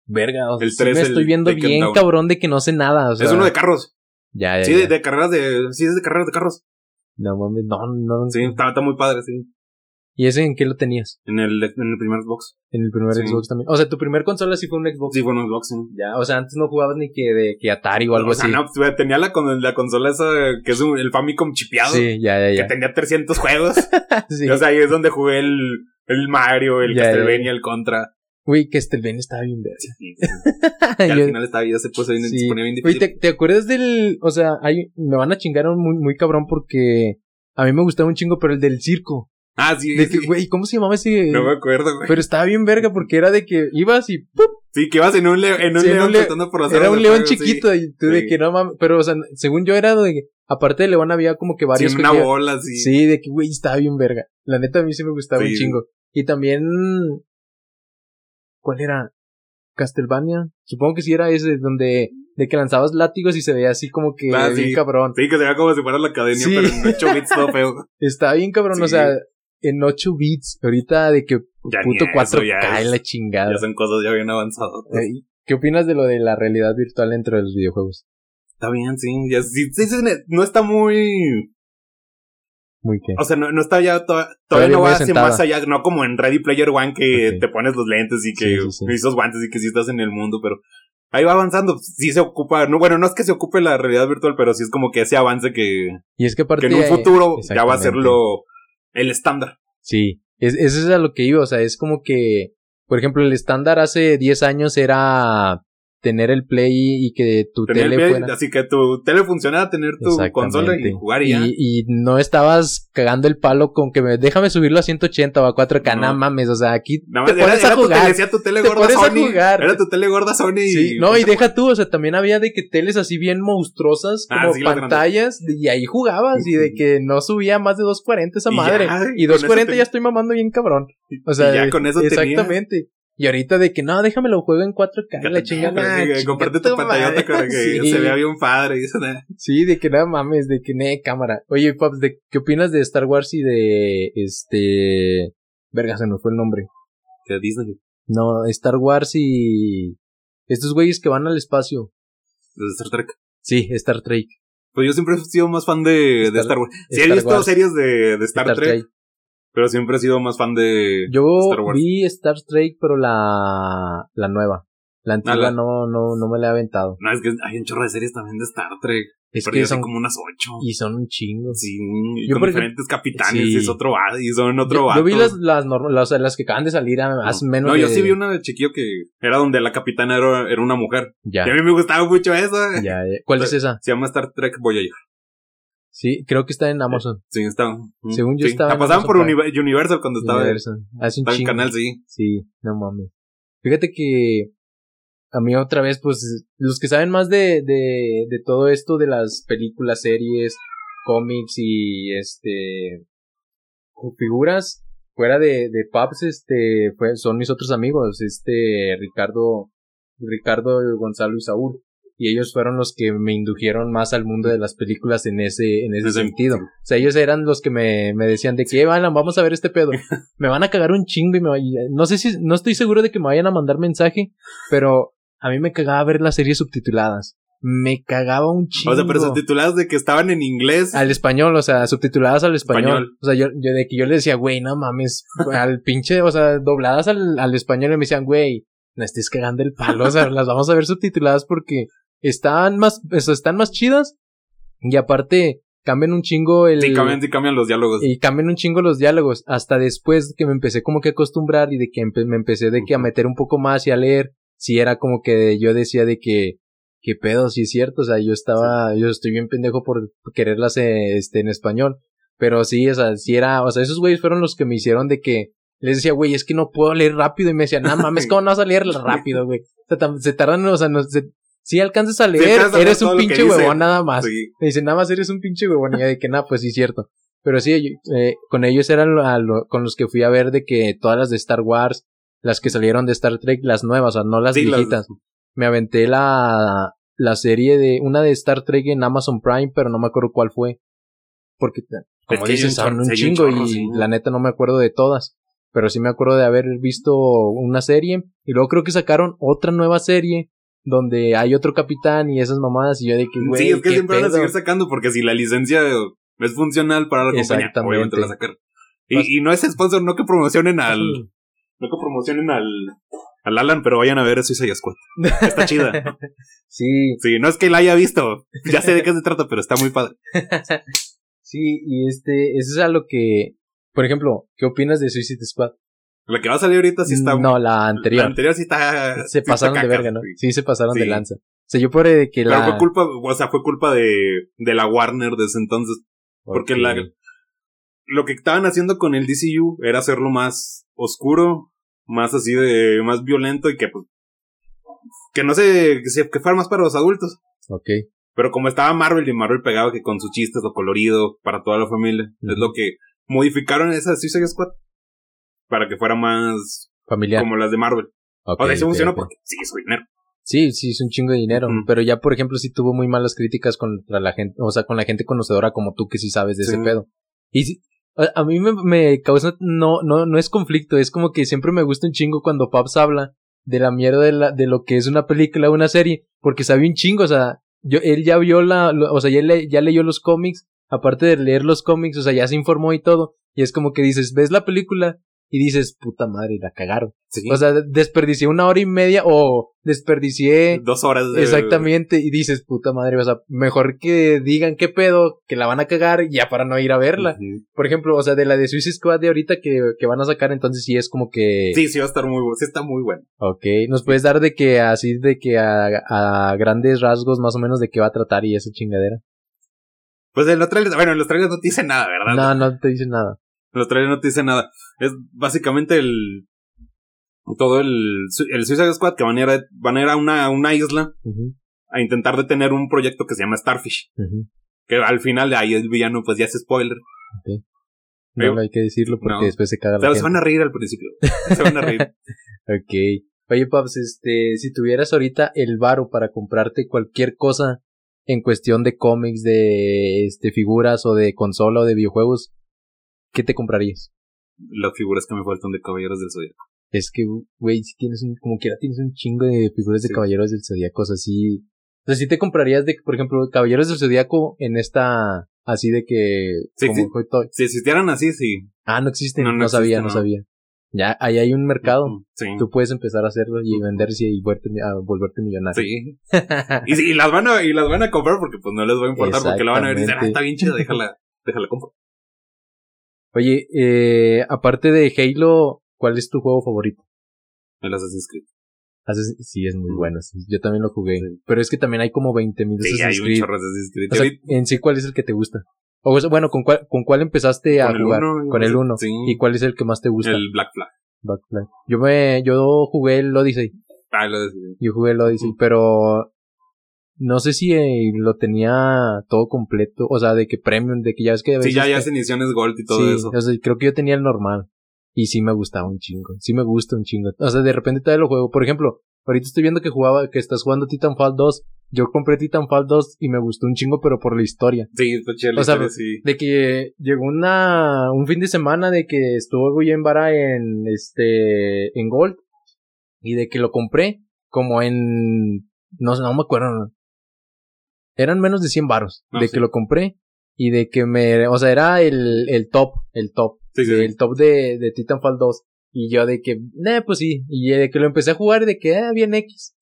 S1: Verga, o sea,
S2: El
S1: sí
S2: 3,
S1: me estoy viendo bien
S2: Down.
S1: cabrón de que no sé nada. O sea,
S2: es uno de carros.
S1: Ya, ya,
S2: Sí,
S1: ya.
S2: de, de carreras de. Sí, es de carreras de carros.
S1: No mames, no, no.
S2: Sí, está, está muy padre, sí.
S1: ¿Y ese en qué lo tenías?
S2: En el, en el primer Xbox.
S1: En el primer
S2: Sí.
S1: Xbox también. O sea, tu primer consola sí fue un Xbox.
S2: Sí, fue un Xbox, sí.
S1: Ya, o sea, antes no jugabas ni que de que Atari o algo
S2: o sea,
S1: así.
S2: no, pues, tenía la, la consola esa que es un- el Famicom chipeado.
S1: sí, ya, ya,
S2: Que tenía 300 juegos.
S1: Sí.
S2: Y, o sea, ahí es donde jugué el, el Mario, el
S1: Ya,
S2: Castlevania, el Contra.
S1: Güey, que este Ben estaba bien verga.
S2: Y, y al final estaba, ya se puso bien,
S1: Sí.
S2: se ponía bien
S1: Güey,
S2: difícil.
S1: ¿te, te acuerdas del. O sea, hay, me van a chingar un muy, muy cabrón porque. A mí me gustaba un chingo, pero el del circo.
S2: Ah, sí.
S1: De que,
S2: sí.
S1: güey, ¿cómo se llamaba ese?
S2: No me acuerdo, güey.
S1: Pero estaba bien verga porque era de que ibas y ¡pum!
S2: Sí, que ibas en un, leo- en un
S1: Sí,
S2: león por las
S1: Era un león
S2: fuego, sí.
S1: chiquito y tú de
S2: Sí.
S1: que no mames. Pero, o sea, según yo era de que, aparte de león había como que
S2: Sí,
S1: varios.
S2: en una
S1: que-
S2: bola, sí.
S1: Sí, de que, güey, estaba bien verga. La neta a mí sí me gustaba un
S2: Sí.
S1: chingo. Y también. ¿Cuál era? Castlevania. Supongo que sí era ese, donde. De que lanzabas látigos y se veía así como que
S2: Ah,
S1: bien
S2: sí.
S1: cabrón.
S2: Sí, que se veía como si fuera la academia,
S1: Sí.
S2: pero en 8 bits todo feo.
S1: Estaba bien cabrón, o sea, en 8 bits. Ahorita de que
S2: Ya
S1: puto
S2: ni
S1: 4
S2: eso, ya
S1: cae
S2: es-
S1: la chingada.
S2: Ya son cosas ya bien avanzadas.
S1: ¿Qué opinas de lo de la realidad virtual dentro de los videojuegos?
S2: Está bien, sí. Ya, sí, no está muy.
S1: Muy que.
S2: O sea, no, no está ya. to- Todavía,
S1: Todavía
S2: no va hacia más allá. No como en Ready Player One que te pones los lentes y que.
S1: Sí, sí, sí.
S2: y esos guantes y que sí estás en el mundo, pero. Ahí va avanzando. Sí se ocupa. No, bueno, no es que se ocupe la realidad virtual, pero sí es como que ese avance que.
S1: Y es que.
S2: Que en un futuro ya va a ser lo. El estándar.
S1: Sí, es, eso es a lo que iba, o sea, es como que, por ejemplo, el estándar hace 10 años era tener el play y que tu
S2: Tener
S1: tele
S2: play,
S1: fuera.
S2: así que tu tele funcionara, tener tu consola y jugar y ya.
S1: Y, y no estabas cagando el palo con que me, déjame subirlo a 180 o a 4K,
S2: No.
S1: no mames, o sea, aquí
S2: Nada
S1: te
S2: más era,
S1: pones
S2: era
S1: a
S2: tu tele,
S1: jugar.
S2: decía tu tele
S1: Te
S2: gorda
S1: pones a
S2: Sony.
S1: jugar.
S2: Era tu tele gorda Sony
S1: Sí,
S2: y.
S1: no, y deja tú, o sea, también había de que teles así bien monstruosas,
S2: Ah,
S1: como
S2: sí,
S1: pantallas, y ahí jugabas, y de que no subía más de 240 esa
S2: Y
S1: madre.
S2: ya,
S1: y
S2: con eso
S1: 240
S2: te-
S1: ya estoy mamando bien cabrón. O sea,
S2: y ya con eso tenía.
S1: exactamente. Y ahorita de que no, déjamelo juego en 4K, la chingada.
S2: Comprarte tu pantallota para que
S1: Sí.
S2: se vea bien padre y eso. nada.
S1: Sí, de que nada mames, de que ne cámara. Oye, Pops, ¿de qué opinas de Star Wars y de este verga se me fue el nombre?
S2: De Disney.
S1: No, Star Wars y estos güeyes que van al espacio.
S2: De Star Trek.
S1: Sí, Star Trek.
S2: Pues yo siempre he sido más fan de, de
S1: Star-
S2: Star Wars. Sí, he
S1: Star
S2: visto
S1: Wars.
S2: series de, de Star, Trek, pero siempre he sido más fan de
S1: Yo
S2: Star Wars.
S1: vi Star Trek, pero la la nueva. La antigua
S2: Ah, la-
S1: no no no me la he aventado.
S2: No, es que hay un chorro de series también de Star Trek.
S1: Es
S2: pero
S1: que son
S2: como unas ocho.
S1: y son un chingo.
S2: Sí, y
S1: Yo,
S2: con diferentes capitanes.
S1: sí.
S2: Y es otro y son otro
S1: yo,
S2: vato.
S1: yo vi las las, las las que acaban de salir a- hace
S2: no,
S1: menos
S2: No, yo
S1: de-
S2: sí vi una de chiquillo que era donde la capitana era, era una mujer.
S1: ya,
S2: Y a mí me gustaba mucho eso.
S1: ya, ya. ¿Cuál es esa?
S2: Se llama Star Trek Voyager.
S1: Sí, creo que está en Amazon.
S2: Sí, mm,
S1: Según yo
S2: sí.
S1: estaba
S2: La pasaban por Universal cuando estaba,
S1: Universal. Hace un chingo.
S2: canal, sí.
S1: Sí, no mames. Fíjate que a mí otra vez, pues, los que saben más de, de, de todo esto de las películas, series, cómics y este figuras fuera de, de Paps, este, son mis otros amigos, este Ricardo, Ricardo Gonzalo y Saúl. Y ellos fueron los que me indujeron más al mundo de las películas en ese, en ese sentido. O sea, ellos eran los que me, me decían de que, "Eh, Alan, vamos a ver este pedo. me van a cagar un chingo y me eh, no sé si, no estoy seguro de que me vayan a mandar mensaje, pero a mí me cagaba ver las series subtituladas. Me cagaba un chingo.
S2: O sea, pero subtituladas de que estaban en inglés.
S1: Al español, o sea, subtituladas al español.
S2: Español.
S1: O sea, yo, yo de que yo le decía, güey, no mames, al pinche, o sea, dobladas al, al español y me decían, güey, no estés cagando el palo, o sea, las vamos a ver subtituladas porque están más, o sea, están más chidas y aparte cambian un chingo el...
S2: Sí, cambian, sí cambian los diálogos.
S1: Y cambian un chingo los diálogos. Hasta después que me empecé como que a acostumbrar y de que empe- me empecé de que a meter un poco más y a leer. Si era como que yo decía de que, qué pedo, si es cierto. O sea, yo estaba, yo estoy bien pendejo por quererlas eh, este, en español. Pero sí, o sea, sí era, o sea, esos güeyes fueron los que me hicieron de que les decía, güey, es que no puedo leer rápido. Y me decían, no mames, ¿cómo no vas a leer rápido, güey? O sea, se tardan, o sea, no, se- si alcanzas a leer, eres un
S2: que
S1: pinche huevón nada más.
S2: Sí.
S1: Me dicen, nada más eres un pinche huevón. Y yo de que nada, pues sí, cierto. Pero sí, eh, con ellos eran lo- a lo- con los que fui a ver de que todas las de Star Wars, las que salieron de Star Trek, las nuevas, o sea, no las
S2: Sí, las-
S1: viejitas. Me aventé la, la serie de, una de Star Trek en Amazon Prime, pero no me acuerdo cuál fue. Porque, como
S2: que hay
S1: dices,
S2: un
S1: son chingo y
S2: sí.
S1: la neta no me acuerdo de todas. Pero sí me acuerdo de haber visto una serie y luego creo que sacaron otra nueva serie donde hay otro capitán y esas mamadas y yo de que, güey,
S2: sí, es que siempre van a seguir sacando porque si la licencia es funcional para la compañía, obviamente la sacar. Y, y no es sponsor, no que promocionen al, no que promocionen al, al Alan, pero vayan a ver Suicide Squad. Está chida.
S1: Sí,
S2: Sí, no es que la haya visto. Ya sé de qué se trata, pero está muy padre.
S1: sí, y este, eso es a lo que, por ejemplo, ¿qué opinas de Suicide Squad?
S2: La que va a salir ahorita sí está.
S1: No, la anterior.
S2: La anterior sí está.
S1: se
S2: sí está
S1: pasaron de verga, ¿no?
S2: sí.
S1: Se pasaron de lanza. O sea, yo por de que
S2: Pero
S1: la...
S2: fue culpa, o sea, fue culpa de, de la Warner desde entonces. Porque la, lo que estaban haciendo con el DCU era hacerlo más oscuro, más así de, más violento y que pues, que no sé, que, fuera más para los adultos.
S1: Ok.
S2: Pero como estaba Marvel y Marvel pegaba que con sus chistes, lo colorido, para toda la familia, es lo que modificaron esa Suicide Squad. Para que fuera más
S1: Familiar.
S2: como las de Marvel.
S1: Ok,
S2: o sea, eso funcionó porque sí, es dinero.
S1: Sí, sí, es un chingo de dinero. Pero ya, por ejemplo, sí tuvo muy malas críticas contra la gente, o sea, con la gente conocedora como tú que sí sabes de
S2: Sí.
S1: ese pedo. Y sí, a, a mí me, me causa, no, no, no es conflicto, es como que siempre me gusta un chingo cuando Paps habla de la mierda de, la, de lo que es una película o una serie, porque sabe un chingo, o sea, yo, él ya vio la, lo- o sea, ya, le- ya leyó los cómics, aparte de leer los cómics, o sea, ya se informó y todo, y es como que dices, ves la película y dices, puta madre, la cagaron.
S2: Sí.
S1: O sea, desperdicié una hora y media o desperdicié
S2: dos horas de...
S1: exactamente y dices, puta madre, o sea, mejor que digan qué pedo, que la van a cagar ya para no ir a verla. Por ejemplo, o sea, de la de Suicide Squad de ahorita que, que van a sacar, entonces sí es como que...
S2: Sí, sí va a estar muy bueno. Sí está muy bueno.
S1: Ok, nos puedes dar de que así, de que a, a grandes rasgos más o menos de qué va a tratar y esa chingadera.
S2: Pues en los trailers, bueno, en los trailers no te dice nada, ¿verdad?
S1: No, no te dicen nada.
S2: Los trailers no te dice nada. Es básicamente el... Todo el, el Suicide Squad que van a ir a, van a, ir a una, una isla a intentar detener un proyecto que se llama Starfish. Que al final de ahí el villano pues ya es spoiler.
S1: No,
S2: Pero-
S1: no hay que decirlo porque
S2: no.
S1: después se caga la
S2: Pero se
S1: gente.
S2: van a reír al principio. Se van a reír.
S1: Ok. Oye, Paps, este, si tuvieras ahorita el varo para comprarte cualquier cosa en cuestión de cómics, de este, figuras o de consola o de videojuegos, ¿qué te comprarías?
S2: Las figuras que me faltan de Caballeros del Zodiaco.
S1: Es que, güey, si tienes un, como quiera tienes un chingo de figuras de
S2: Sí.
S1: caballeros del zodiaco, o sea, sí. O sea, si te comprarías de, por ejemplo, caballeros del zodiaco en esta, así de que,
S2: Sí,
S1: como
S2: sí.
S1: Hot Toy.
S2: Si existieran así, sí.
S1: Ah, no existen,
S2: No,
S1: no,
S2: no
S1: sabía, no
S2: no.
S1: sabía. Ya, ahí hay un mercado.
S2: Sí.
S1: Tú puedes empezar a hacerlo y venderse y volverte, a volverte millonario.
S2: Sí. Y, sí, y las van a, y las van a comprar porque pues no les va a importar porque la van a ver y dicen, ah, está bien chida, déjala, déjala comprar.
S1: Oye, eh, aparte de Halo, ¿cuál es tu juego favorito?
S2: El Assassin's Creed.
S1: Sí, es muy
S2: Mm.
S1: bueno. sí, Yo también lo jugué.
S2: Sí.
S1: Pero es que también hay como 20 mil
S2: Sí, hay un Assassin's Creed.
S1: O sea, en sí, ¿cuál es el que te gusta? O sea, bueno, ¿con cuál, ¿con cuál empezaste a
S2: el
S1: jugar?
S2: uno,
S1: con el 1.
S2: sí.
S1: ¿Y cuál es el que más te gusta?
S2: el Black Flag.
S1: Back Flag. Yo me, yo jugué el Odyssey.
S2: Ah, lo decidí.
S1: Yo jugué el Odyssey, pero no sé si eh, lo tenía todo completo. O sea, de que premium, de que ya ves que a
S2: Sí, ya, ya hacen ediciones Gold y todo
S1: sí,
S2: eso.
S1: o sea, creo que yo tenía el normal. Y sí me gustaba un chingo. Sí me gusta un chingo. O sea, de repente todavía lo juego. Por ejemplo, ahorita estoy viendo que jugaba, que estás jugando Titanfall 2. Yo compré Titanfall 2 y me gustó un chingo, pero por la historia.
S2: Sí, está la
S1: O sea,
S2: historia, sí.
S1: De que llegó una, un fin de semana de que estuvo en vara en, este, en Gold. Y de que lo compré como en, no sé, no me acuerdo. Eran menos de 100 varos.
S2: Ah,
S1: de
S2: sí.
S1: que lo compré. Y de que me, o sea, era el, el top, el top.
S2: Sí, sí,
S1: el top de, de Titanfall 2. Y yo de que, eh, pues sí. Y de que lo empecé a jugar y de que, ah, bien X.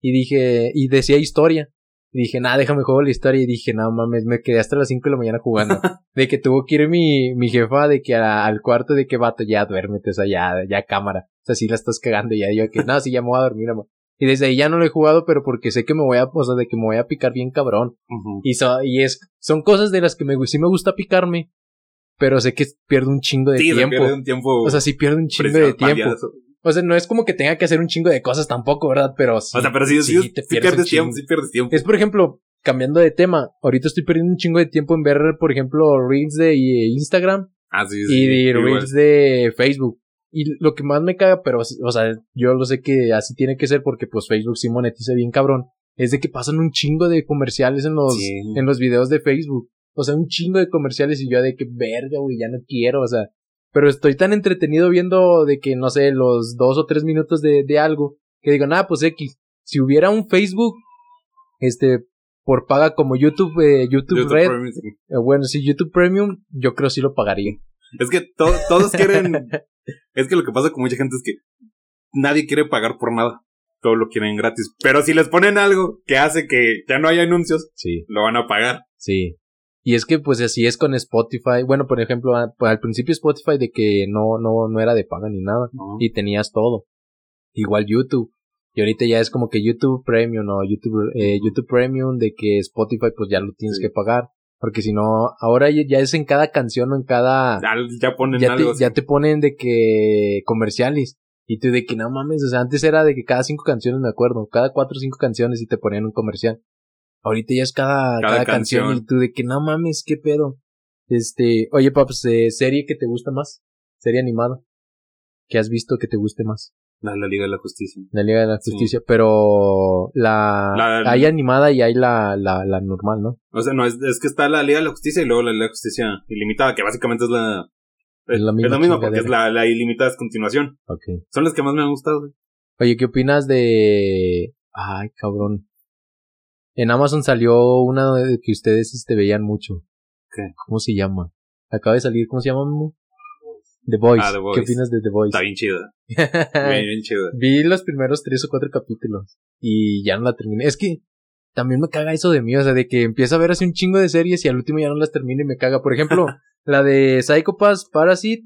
S1: Y dije, y decía historia. Y dije, nada, déjame juego la historia. Y dije, no mames, me quedé hasta las 5 de la mañana jugando. de que tuvo que ir mi, mi jefa de que a- al cuarto de que vato, ya duérmete, o sea, ya, ya cámara. O sea, si la estás cagando ya. Yo que, no, sí, ya me voy a dormir, amor. Y desde ahí ya no lo he jugado, pero porque sé que me voy a, o sea, de que me voy a picar bien cabrón. Y, so- y es, son cosas de las que me, sí me gusta picarme, pero sé que pierdo un chingo de
S2: Sí,
S1: tiempo.
S2: pierde un tiempo.
S1: O sea, sí pierdo un chingo de tiempo. O sea, no es como que tenga que hacer un chingo de cosas tampoco, ¿verdad? Pero sí.
S2: O sea, pero sí, sí, sí,
S1: te pierdes
S2: pierdes tiempo, sí pierdes tiempo.
S1: Es, por ejemplo, cambiando de tema, ahorita estoy perdiendo un chingo de tiempo en ver, por ejemplo, Reels de eh, Instagram
S2: Ah, sí,
S1: y
S2: sí.
S1: de
S2: igual.
S1: Reels de Facebook. Y lo que más me caga, pero, o sea, yo lo sé que así tiene que ser porque pues Facebook sí monetiza bien cabrón, es de que pasan un chingo de comerciales en los,
S2: Sí.
S1: en los videos de Facebook. O sea, un chingo de comerciales y yo de que verga, güey, ya no quiero, o sea. Pero estoy tan entretenido viendo de que, no sé, los dos o tres minutos de, de algo, que digo, nada, pues X. Si hubiera un Facebook, este, por paga como YouTube, eh, YouTube,
S2: YouTube
S1: Red,
S2: Premium, sí.
S1: eh, bueno, si YouTube Premium, yo creo sí lo pagaría.
S2: Es que to- todos quieren. es que lo que pasa con mucha gente es que nadie quiere pagar por nada. Todo lo quieren gratis. Pero si les ponen algo que hace que ya no haya anuncios,
S1: Sí.
S2: lo van a pagar.
S1: Sí. Y es que pues así es con Spotify. Bueno, por ejemplo, pues, al principio Spotify de que no, no, no era de paga ni nada.
S2: ¿no?
S1: Y tenías todo. Igual YouTube. Y ahorita ya es como que YouTube Premium o YouTube, eh, YouTube Premium de que Spotify pues ya lo tienes
S2: Sí.
S1: que pagar. Porque si no, ahora ya es en cada canción o en cada...
S2: Ya, ya ponen
S1: Ya te,
S2: algo. así.
S1: ya te ponen de que comerciales. Y tú de que no mames, o sea, antes era de que cada cinco canciones, me acuerdo, cada cuatro o cinco canciones y te ponían un comercial. Ahorita ya es cada,
S2: Cada
S1: cada, canción.
S2: canción.
S1: y tú de que no mames, qué pedo. Este, oye, paps, eh, ¿serie que te gusta más? ¿Serie animada? ¿Que has visto que te guste más?
S2: La, la Liga de la Justicia.
S1: La Liga de la
S2: Sí.
S1: Justicia, pero la,
S2: La-
S1: hay animada y hay la, la, la normal, ¿no?
S2: O sea, no, es, es que está la Liga de la Justicia y luego la Liga de la Justicia Ilimitada, que básicamente es la.
S1: Es la misma
S2: es lo mismo porque es la, la ilimitada es continuación.
S1: Ok.
S2: Son las que más me han gustado. güey.
S1: Oye, ¿qué opinas de... Ay, cabrón. En Amazon salió una que ustedes este, veían mucho.
S2: ¿Qué?
S1: ¿Cómo se llama? Acaba de salir, ¿cómo se llama? The Voice.
S2: Ah, The Voice.
S1: ¿Qué opinas de The Voice?
S2: Está bien chida. Bien, bien chida.
S1: Vi los primeros tres o cuatro capítulos y ya no la terminé. Es que también me caga eso de mí, o sea, de que empiezo a ver así un chingo de series y al último ya no las termino y me caga. Por ejemplo, la de Psychopaths, Parasite,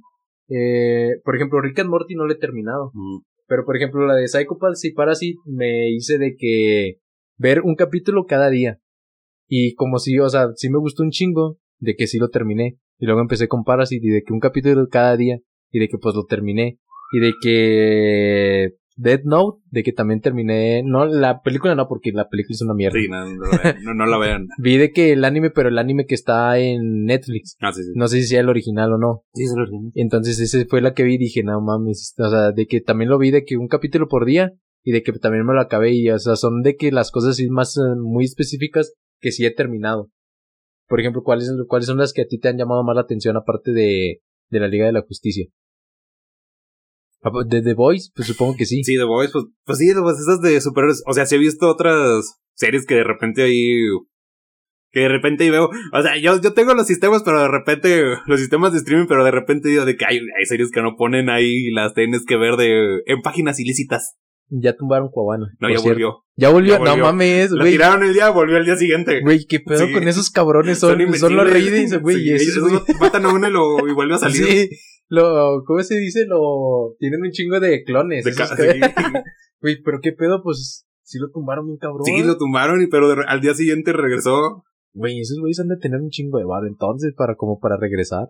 S1: eh, por ejemplo, Rick and Morty no la he terminado.
S2: Mm.
S1: Pero por ejemplo, la de Psychopaths y Parasite me hice de que ver un capítulo cada día. Y como si, o sea, sí me gustó un chingo de que sí lo terminé. Y luego empecé con Parasite y de que un capítulo cada día. Y de que pues lo terminé. Y de que Dead Note, de que también terminé. No, la película no, porque la película es una mierda.
S2: Sí, no, no, la vean, no, no la vean.
S1: Vi de que el anime, pero el anime que está en Netflix.
S2: Ah, sí, sí.
S1: No sé si sea el original o no.
S2: Sí, se lo entiendo.
S1: Entonces ese fue la que vi y dije, no mames, o sea, de que también lo vi de que un capítulo por día y de que también me lo acabé y, o sea, son de que las cosas así más eh, muy específicas que sí he terminado. Por ejemplo, ¿cuáles, cuáles son las que a ti te han llamado más la atención aparte de, de la Liga de la Justicia? Ah, pues, ¿De The Voice? Pues supongo que sí.
S2: Sí, The Voice, pues, pues sí, esas de superhéroes. O sea, sí he visto otras series que de repente ahí. Que de repente ahí veo. O sea, yo, yo tengo los sistemas, pero de repente. Los sistemas de streaming, pero de repente digo de que hay, hay series que no ponen ahí las tienes que ver de. En páginas ilícitas.
S1: Ya tumbaron Cuabana.
S2: No, ya volvió.
S1: Ya volvió.
S2: Ya volvió.
S1: No mames, güey.
S2: tiraron el día, volvió al día siguiente.
S1: Güey, qué pedo
S2: Sí.
S1: con esos cabrones. Son, son, los reyes, güey.
S2: Sí,
S1: esos,
S2: ellos matan a uno y, lo, y vuelve a salir.
S1: Sí, lo, ¿cómo se dice? Lo, tienen un chingo de clones.
S2: De sí.
S1: Güey, pero qué pedo, pues, sí lo tumbaron bien cabrón.
S2: Sí, lo tumbaron, pero de- al día siguiente regresó.
S1: Güey, esos güeyes han de tener un chingo de bar entonces, para, como para regresar.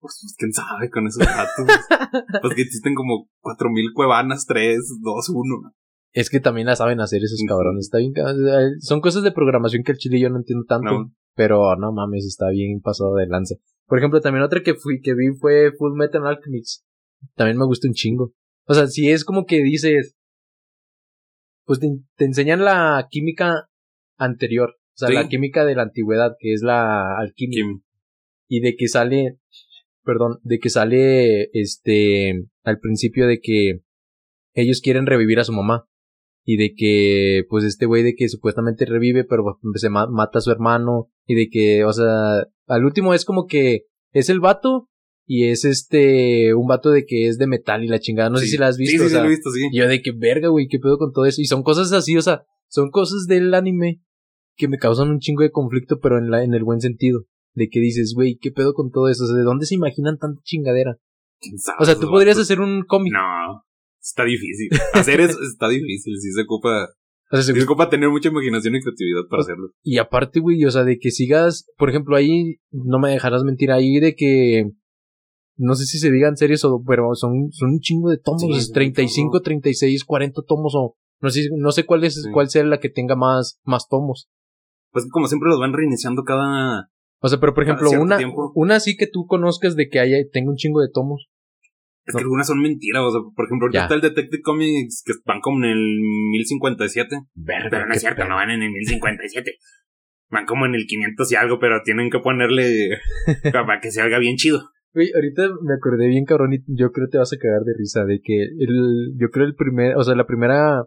S2: Pues, pues, quién sabe con esos datos. pues que existen como 4000 cuevanas, 3, 2, 1.
S1: Es que también la saben hacer esos cabrones. Está bien, eh, son cosas de programación que el chile yo no entiendo tanto.
S2: No.
S1: Pero no mames, está bien pasado de lanza. Por ejemplo, también otra que fui, que vi fue Full Metal Alchemist. También me gusta un chingo. O sea, si es como que dices, pues te, te enseñan la química anterior. O sea,
S2: Sí.
S1: la química de la antigüedad, que es la alquimia.
S2: Kim.
S1: Y de que sale, perdón, de que sale, este, al principio de que ellos quieren revivir a su mamá. Y de que, pues este güey de que supuestamente revive, pero se ma- mata a su hermano. Y de que, o sea, al último es como que es el vato y es este, un vato de que es de metal y la chingada. No sé si la has visto.
S2: Sí, sí,
S1: o
S2: sí,
S1: sea,
S2: lo he visto, sí.
S1: yo de que verga, güey, qué pedo con todo eso. Y son cosas así, o sea, son cosas del anime que me causan un chingo de conflicto, pero en la, en el buen sentido. De que dices, güey, qué pedo con todo eso. O sea, ¿de dónde se imaginan tanta chingadera?
S2: ¿Quién sabe
S1: O sea, tú podrías hacer un cómic.
S2: No, está difícil. Hacer eso está difícil, sí se ocupa.
S1: O sea, se-
S2: se ocupa tener mucha imaginación y creatividad para hacerlo.
S1: y aparte, güey, o sea, de que sigas, por ejemplo, ahí, no me dejarás mentir, ahí de que, no sé si se digan series o, pero son, son un chingo de tomos,
S2: Sí,
S1: es
S2: son un
S1: 35,
S2: chorro.
S1: 36, 40 tomos o, no sé, no sé cuál es,
S2: Sí.
S1: cuál sea la que tenga más, más tomos.
S2: Pues como siempre los van reiniciando cada.
S1: O sea, pero por ejemplo, una,
S2: tiempo.
S1: una así que tú conozcas de que haya, tenga un chingo de tomos.
S2: Es
S1: No.
S2: que algunas son mentiras. O sea, por ejemplo, ahorita
S1: Ya.
S2: está el Detective Comics que van como en el 1057.
S1: Verga,
S2: Pero no es cierto, no van en el 1057. Van como en el 500 y algo, pero tienen que ponerle para que se haga bien chido.
S1: Güey, ahorita me acordé bien cabrón y yo creo que te vas a cagar de risa de que el, yo creo el primer, o sea, la primera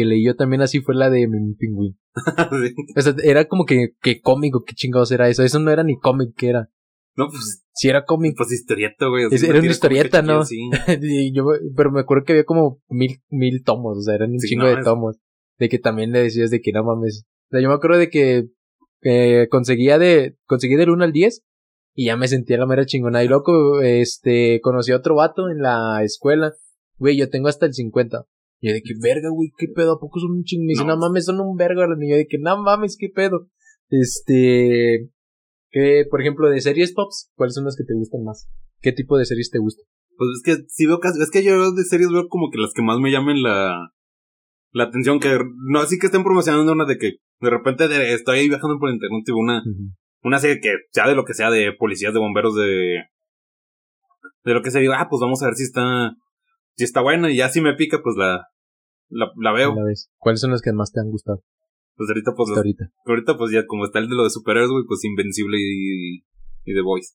S1: que leí yo también así fue la de mi pingüín.
S2: Sí.
S1: O sea, era como que, que cómico, qué chingados era eso. Eso no era ni cómic que era.
S2: No, pues,
S1: Si era cómic.
S2: pues historieta, güey.
S1: Es- era una historieta, ¿no?
S2: Sí.
S1: Y yo, pero me acuerdo que había como mil, mil tomos, o sea, eran un
S2: Sí,
S1: chingo
S2: no,
S1: de
S2: es-
S1: tomos. De que también le decías de que no mames. O sea, yo me acuerdo de que eh, conseguía de, conseguí del 1 al 10 y ya me sentía la mera chingona. Y loco, este, conocí a otro vato en la escuela. Güey, yo tengo hasta el 50. Y yo de que, verga, güey, qué pedo, ¿a poco son un chingo? Me dice,
S2: No.
S1: no mames, son un verga. Y yo de que, no mames, qué pedo. Este, que, por ejemplo, de series pops, ¿cuáles son las que te gustan más? ¿Qué tipo de series te gustan?
S2: Pues es que si veo casi, es que yo de series veo como que las que más me llamen la, la atención, que no así que estén promocionando una de que de repente de- estoy ahí viajando por internet y una, una serie que sea de lo que sea, de policías, de bomberos, de, de lo que sea, digo, ah, pues vamos a ver si está, si está buena y ya si me pica, pues la, la, la veo.
S1: La. ¿Cuáles son las que más te han gustado
S2: Pues ahorita pues,
S1: ahorita?
S2: ahorita pues ya como está el de lo de superhéroes, güey, pues Invencible y, y The Voice.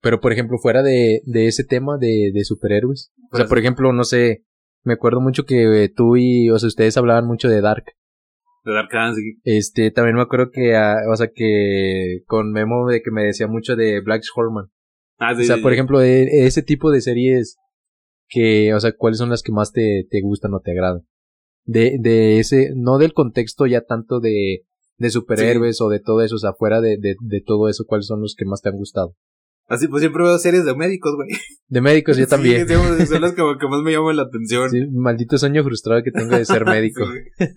S1: Pero, por ejemplo, fuera de, de ese tema de, de superhéroes. O sea, por ejemplo, no sé, me acuerdo mucho que eh, tú y, o sea, ustedes hablaban mucho de Dark.
S2: De Dark sí.
S1: Este, también me acuerdo que, ah, o sea, que con Memo de que me decía mucho de Black Horman.
S2: Ah, sí,
S1: O sea,
S2: sí,
S1: por ejemplo, de ese tipo de series que, o sea, ¿cuáles son las que más te, te gustan o te agradan? De, de ese, no del contexto ya tanto de, de superhéroes o de todo eso, o sea, fuera de, de, de todo eso, ¿cuáles son los que más te han gustado?
S2: Así pues siempre veo series de médicos, güey.
S1: De médicos yo
S2: Sí,
S1: también.
S2: sí, son las que, que más me llaman la atención.
S1: Sí, maldito sueño frustrado que tengo de ser médico.
S2: Sí.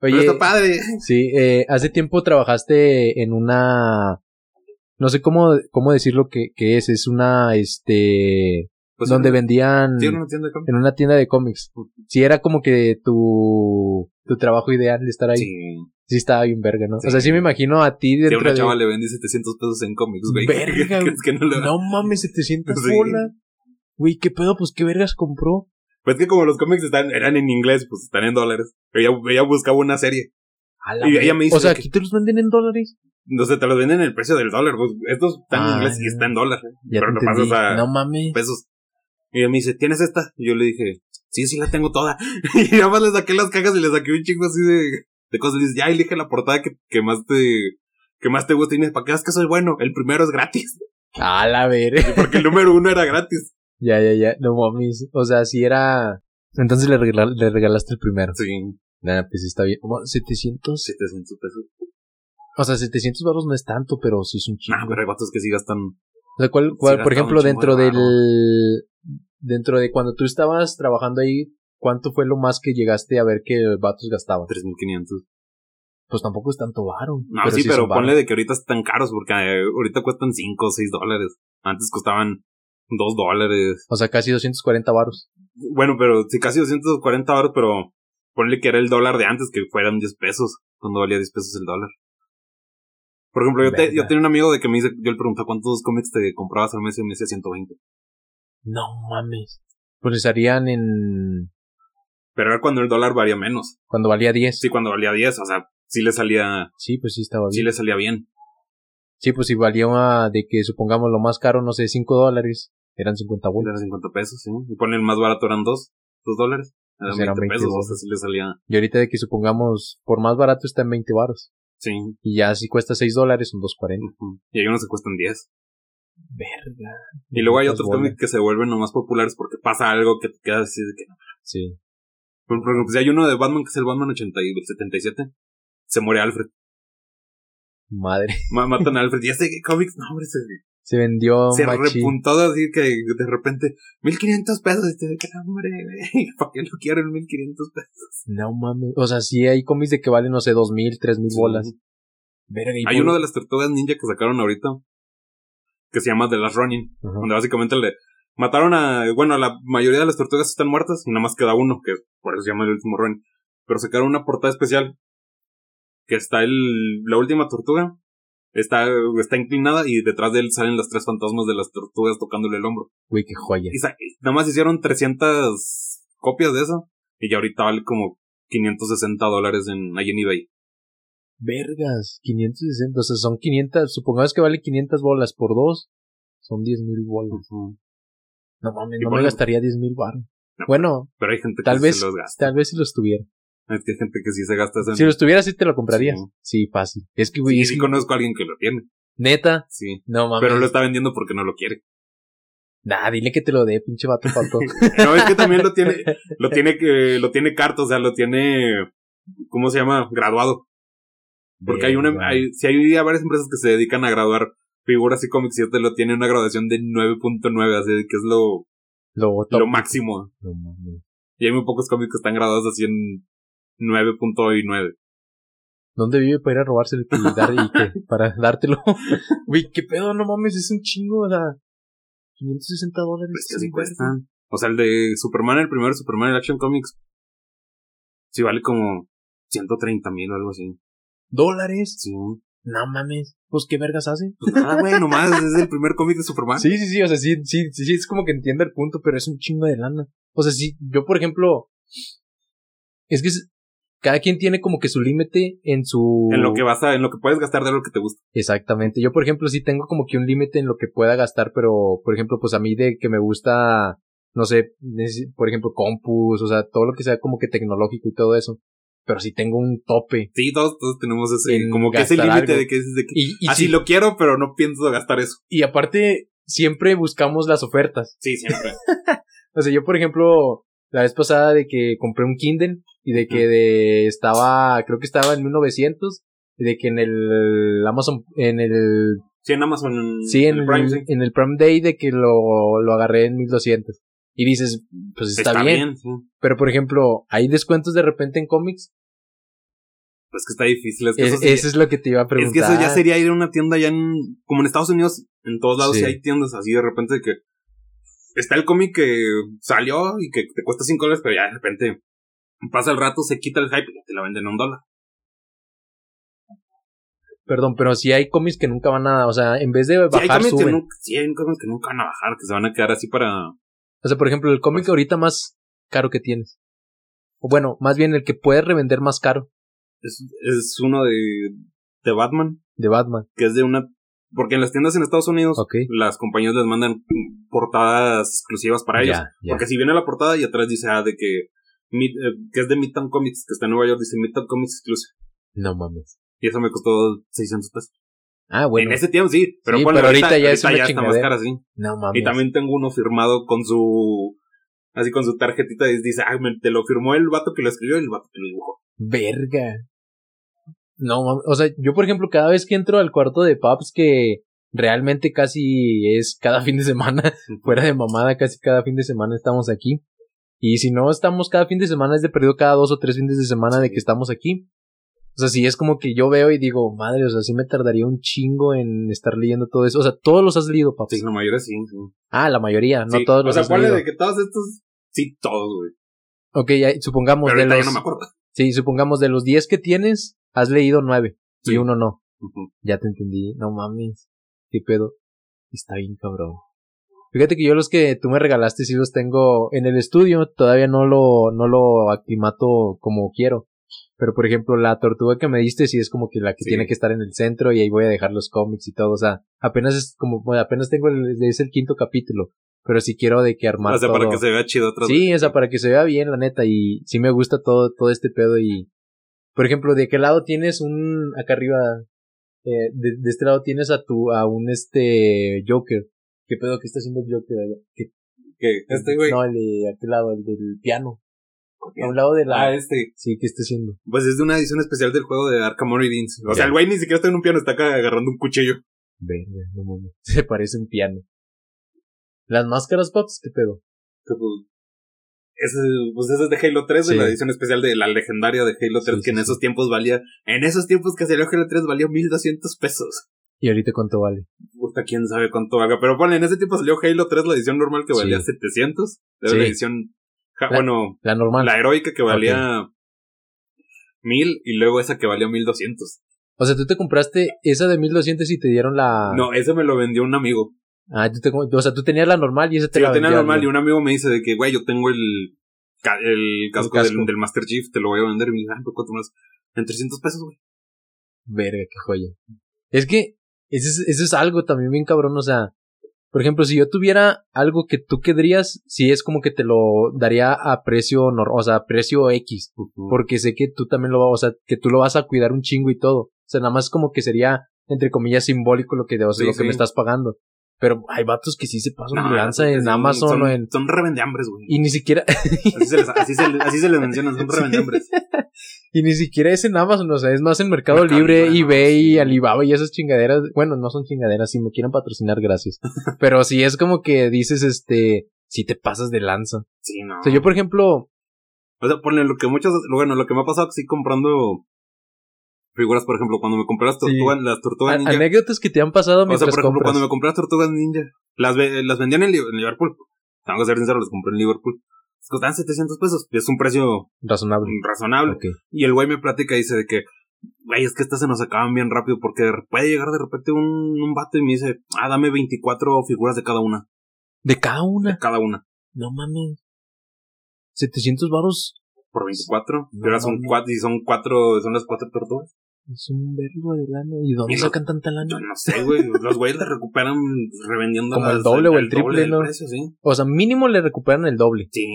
S2: Pero
S1: Oye,
S2: está padre.
S1: sí, eh, hace tiempo trabajaste en una, no sé cómo, cómo decirlo que, que es, es una, este,
S2: Pues,
S1: donde
S2: una-
S1: vendían
S2: Sí, una tienda de cómics.
S1: en una tienda de cómics. Sí, era como que tu, tu trabajo ideal de estar ahí. Sí,
S2: Sí.
S1: estaba bien verga, ¿no?
S2: Sí.
S1: O sea, sí me imagino a ti
S2: Si a
S1: dentro
S2: una
S1: de...
S2: chava le vendí 700 pesos en cómics, güey.
S1: Verga,
S2: ¿Crees que no le
S1: No mames, 700
S2: Sí.
S1: bolas. Güey, ¿qué pedo? Pues, ¿qué vergas compró?
S2: Pues que como los cómics están, eran en inglés, pues están en dólares. Ella, ella buscaba una serie.
S1: A la
S2: Y ella me dice
S1: O sea, aquí te los venden en dólares.
S2: No sé, te los venden en el precio del dólar. Pues, estos están
S1: Ah,
S2: en inglés y está en dólar.
S1: Ya
S2: pero lo pasas a
S1: No mames.
S2: pesos. Y ella me dice, ¿tienes esta? Y yo le dije, sí, sí la tengo toda. y nada más le saqué las cajas y le saqué un chingo así de, de cosas. Y dice, ya elige la portada que, que más te, que más te guste. Y me dice, ¿para qué vas que soy bueno? El primero es gratis.
S1: A la verga.
S2: Porque el número uno era gratis.
S1: ya, ya, ya. No mames. O sea, si era... Entonces le, regala- le regalaste el primero.
S2: Sí,
S1: Nada, pues está bien. Como 700.
S2: 700 pesos.
S1: O sea, 700 baros no es tanto, pero sí es un chingo.
S2: Nah, pero hay vatos que sí gastan.
S1: O sea, ¿cuál, cuál, por ejemplo, dentro
S2: de
S1: del... Dentro de cuando tú estabas trabajando ahí, ¿cuánto fue lo más que llegaste a ver que vatos gastaban?
S2: 3500.
S1: Pues tampoco es tanto varo.
S2: No, sí, pero
S1: varos.
S2: ponle de que ahorita están caros porque eh, ahorita cuestan 5 o 6 dólares. Antes costaban 2 dólares.
S1: O sea, casi 240 varos.
S2: Bueno, pero sí, casi 240 dólares, pero ponle que era el dólar de antes, que fueran 10 pesos, cuando valía 10 pesos el dólar. Por ejemplo, yo, te- yo tenía un amigo de que me dice, yo le pregunté cuántos cómics te comprabas al mes y me decía 120.
S1: No mames. Pues estarían en...
S2: Pero era cuando el dólar valía menos.
S1: Cuando valía 10.
S2: Sí, cuando valía 10, o sea, sí le salía,
S1: Sí, pues sí estaba
S2: sí
S1: bien.
S2: le salía bien.
S1: Sí, pues si valía una de que supongamos lo más caro, no sé, 5 dólares, eran 50 bolas.
S2: Era 50 pesos, sí. Y ponle el más barato eran 2, 2 dólares. Eran
S1: Pues
S2: 20,
S1: eran 20
S2: pesos, o sea, sí le salía,
S1: Y ahorita de que supongamos, por más barato está en 20 varos.
S2: Sí.
S1: Y ya si cuesta 6 dólares son 2.40.
S2: Ujú. Y hay unos que cuestan 10.
S1: Verga.
S2: Y luego hay otros cómics que se vuelven nomás populares porque pasa algo que te quedas así de que no.
S1: Sí.
S2: Por ejemplo, si hay uno de Batman que es el Batman 80 y el 77, se muere Alfred.
S1: Madre.
S2: Ma- matan a Alfred. Y ese cómics, no, hombre, se,
S1: Se vendió
S2: se repuntó así que de repente, 1500 pesos. Y te de que hombre, ¿para qué lo quieren 1500 pesos?
S1: No mames. O sea, sí hay cómics de que valen, no sé, 2000, 3000
S2: Sí.
S1: bolas. Verga,
S2: Hay uno de las tortugas ninja que sacaron ahorita que se llama The Last Running,
S1: Ajá.
S2: donde básicamente le mataron a, bueno, la mayoría de las tortugas están muertas y nada más queda uno, que por eso se llama el último Running. Pero sacaron una portada especial que está el, la última tortuga, está, está inclinada y detrás de él salen las tres fantasmas de las tortugas tocándole el hombro.
S1: Güey, qué joya.
S2: Y nada más hicieron 300 copias de eso y ya ahorita vale como 560 dólares en, ahí en eBay.
S1: Vergas, 560. O sea, son 500. Supongamos que vale 500 bolas por dos. Son 10 mil bolas. No mames, no me gastaría 10 mil.
S2: No,
S1: Bueno,
S2: Pero hay gente que
S1: tal vez,
S2: se los gasta.
S1: tal vez si los tuviera.
S2: Es que hay gente que sí se gasta eso.
S1: Si los tuviera, sí te lo comprarías.
S2: Sí.
S1: Fácil. Es que, güey,
S2: Sí,
S1: es
S2: sí
S1: que-
S2: conozco a alguien que lo tiene.
S1: neta.
S2: Sí.
S1: No mames.
S2: Pero lo está vendiendo porque no lo quiere.
S1: Nah, dile que te lo dé, pinche vato pato.
S2: No, es que también lo tiene, lo tiene que, lo tiene carta, o sea, lo tiene, ¿cómo se llama? Graduado. Porque hay una, hay, si hay varias empresas que se dedican a graduar figuras y cómics y este lo tiene una graduación de 9.9, así que es lo,
S1: Lo,
S2: lo máximo.
S1: No.
S2: Y hay muy pocos cómics que están graduados así en 9.9.
S1: ¿Dónde vive para ir a robárselo y, dar, y qué? Para dártelo? Güey, qué pedo, no mames, es un chingo, o sea. 560 dólares.
S2: Es que así. O sea, el de Superman, el primero Superman en Action Comics, sí vale como 130 mil o algo así.
S1: ¿Dólares?
S2: Sí.
S1: No mames. Pues qué vergas hace.
S2: Pues nada, güey, nomás es el primer cómic de Superman.
S1: Sí, sí, sí, o sea, sí, sí, sí, sí, es como que entiendo el punto, pero es un chingo de lana. O sea, sí, yo, por ejemplo, es que es- cada quien tiene como que su límite en su...
S2: En lo que vas a, en lo que puedes gastar de lo que te gusta.
S1: Exactamente. Yo, por ejemplo, sí tengo como que un límite en lo que pueda gastar, pero, por ejemplo, pues a mí de que me gusta, no sé, por ejemplo, compus, o sea, todo lo que sea como que tecnológico y todo eso. Pero sí tengo un tope.
S2: Sí, todos, todos tenemos ese, como que ese límite de que es de que
S1: Y, y
S2: así
S1: sí-
S2: lo quiero, pero no pienso gastar eso.
S1: y aparte, siempre buscamos las ofertas.
S2: Sí, siempre.
S1: O sea, yo, por ejemplo, la vez pasada de que compré un Kindle y de que de estaba, creo que estaba en 1900 y de que en el Amazon, en el,
S2: Sí, en Amazon.
S1: sí, en
S2: el
S1: el,
S2: Prime, sí.
S1: en el Prime Day de que lo, lo agarré en 1200. Y dices, pues está, bien.
S2: sí.
S1: Pero, por ejemplo, ¿hay descuentos de repente en cómics?
S2: Pues que está difícil. Es que,
S1: Es-
S2: eso, sería-
S1: eso es lo que te iba a
S2: es
S1: preguntar.
S2: que eso ya sería ir a una tienda ya en. Como en Estados Unidos, en todos lados
S1: Sí.
S2: sí, hay tiendas así de repente de que. Está el cómic que salió y que te cuesta 5 dólares, pero ya de repente pasa el rato, se quita el hype y te la venden a un dólar.
S1: Perdón, pero si hay cómics que nunca van a, o sea, en vez de
S2: Sí, hay
S1: bajar,
S2: cómics que nunca, sí, hay cómics que nunca van a bajar, que se van a quedar así para.
S1: O sea, por ejemplo, el cómic
S2: Pues-
S1: ahorita más caro que tienes. O bueno, más bien el que puedes revender más caro
S2: Es, es uno de, de Batman,
S1: de Batman.
S2: que es de una. Porque en las tiendas en Estados Unidos, las compañías les mandan portadas exclusivas para ellos.
S1: Ya, ya.
S2: Porque si viene la portada y atrás dice, ah, de que, eh, que es de Midtown Comics, que está en Nueva York, dice Midtown Comics Exclusive.
S1: No mames.
S2: Y eso me costó 600 pesos.
S1: Ah, bueno.
S2: En ese tiempo sí, pero,
S1: Sí, pero ahorita ya es una
S2: está más cara, sí.
S1: No mames.
S2: Y también tengo uno firmado con su, así con su tarjetita y dice, ah, me- te lo firmó el vato que lo escribió y el vato que lo dibujó.
S1: Verga. No. O sea, yo, por ejemplo, cada vez que entro al cuarto de Paps, que realmente casi es cada fin de semana, fuera de mamada, casi cada fin de semana estamos aquí. Y si no estamos cada fin de semana, es de perdido cada dos o tres fines de semana de que estamos aquí. O sea, si es como que yo veo y digo, madre, o sea, sí me tardaría un chingo en estar leyendo todo eso. O sea, todos los has leído, Paps.
S2: Sí, la mayoría sí, sí.
S1: Ah, la mayoría, no
S2: Sí,
S1: todos
S2: o
S1: los
S2: sea,
S1: has leído.
S2: de que todos estos, sí, todos, güey.
S1: Ok, ya, supongamos
S2: Pero
S1: de los...
S2: no me acuerdo.
S1: Sí, supongamos de los 10 que tienes, has leído 9 y
S2: Sí.
S1: uno no. Ya te entendí. No mames. ¿Qué pedo? Está bien cabrón. Fíjate que yo los que tú me regalaste sí los tengo en el estudio. Todavía no lo, no lo aclimato como quiero. Pero por ejemplo, la tortuga que me diste sí es como que la que
S2: Sí.
S1: tiene que estar en el centro y ahí voy a dejar los cómics y todo. O sea, apenas es como, bueno, apenas tengo el, es el quinto capítulo. Pero si quiero de que armar
S2: O sea, para que se vea chido atrás.
S1: Sí, o sea, para que se vea bien, la neta, y sí me gusta todo, todo este pedo y... Por ejemplo, ¿de qué lado tienes un... acá arriba, eh, de, de este lado tienes a tu, a un este Joker? ¿Qué pedo que está haciendo el Joker allá? ¿Qué-
S2: que este güey.
S1: No, el de aquel lado, el del piano. A un lado de la...
S2: Ah, este.
S1: Sí, ¿qué está haciendo?
S2: Pues es de una edición especial del juego de Arkham Origins. O sea, el güey ni siquiera está en un piano, está acá agarrando un cuchillo.
S1: Verga, no mames. Se parece un piano. ¿Las máscaras, Pops? ¿Qué pedo?
S2: Ese, pues ese es de Halo 3,
S1: Sí.
S2: de la edición especial de la legendaria de Halo 3,
S1: Sí,
S2: que en esos tiempos valía, en esos tiempos que salió Halo 3 valía 1200 pesos.
S1: ¿Y ahorita cuánto vale?
S2: Puta, quién sabe cuánto valga. Pero ponle, en ese tiempo salió Halo 3, la edición normal que valía
S1: Sí.
S2: 700. Era
S1: Sí.
S2: la edición, ja-
S1: La-
S2: bueno,
S1: La normal.
S2: la heroica que valía 1000 y luego esa que valía 1200.
S1: O sea, tú te compraste esa de 1200 y te dieron la...
S2: No, ese me lo vendió un amigo.
S1: Ah, tú te, o sea, tú tenías la normal y esa te
S2: Sí,
S1: la
S2: yo tenía normal y un amigo me dice de que, güey, yo tengo el, el casco,
S1: casco.
S2: Del, del Master Chief, te lo voy a vender. Y me dice, ah, ¿por cuánto más? En 300 pesos, güey.
S1: Verga, qué joya. Es que eso es, eso es algo también bien cabrón, o sea, por ejemplo, si yo tuviera algo que tú querrías, sí es como que te lo daría a precio, o sea, a precio X, porque sé que tú también lo vas, o sea, que tú lo vas a cuidar un chingo y todo. O sea, nada más como que sería, entre comillas, simbólico lo que, o sea,
S2: Sí,
S1: lo que
S2: sí.
S1: me estás pagando. Pero hay vatos que sí se pasan de lanza en Amazon
S2: son,
S1: o en...
S2: Son revendeambres, güey.
S1: Y ni siquiera,
S2: Así se les, así se, así se les mencionan, son revendeambres.
S1: y ni siquiera es en Amazon, o sea, es más en Mercado,
S2: Mercado
S1: Libre, eBay,
S2: sí.
S1: Alibaba y esas chingaderas. Bueno, no son chingaderas, si me quieren patrocinar, gracias. Pero sí es como que dices, este, si te pasas de lanza.
S2: Sí, no.
S1: O sea, yo, por ejemplo,
S2: O sea, ponle lo que muchos, bueno, lo que me ha pasado, sí comprando figuras, por ejemplo, cuando me compré las
S1: Sí.
S2: tortugas, las tortugas ninja.
S1: anécdotas que te han pasado
S2: O sea,
S1: mientras
S2: por ejemplo,
S1: compras.
S2: cuando me compré las tortugas ninja, las, ve- las vendían en, Li- en Liverpool. Tengo que ser sincero, las compré en Liverpool. Costaban 700 pesos. y Es un precio
S1: Razonable.
S2: razonable. Y el güey me platica y dice de que, güey, es que estas se nos acaban bien rápido porque de- puede llegar de repente un, un vato y me dice, ah, dame 24 figuras de cada una.
S1: De cada
S2: De
S1: una.
S2: cada una.
S1: No mames. 700 varos
S2: Por 24.
S1: No
S2: ahora son cuatro, y son cuatro, son las cuatro tortugas.
S1: Es un verbo de lana. ¿Y dónde sacan tanta lana?
S2: Yo no sé, güey. Los güeyes le recuperan revendiendo
S1: Como el doble o el triple,
S2: del
S1: ¿no?
S2: precio, sí.
S1: O sea, mínimo le recuperan el doble.
S2: Sí.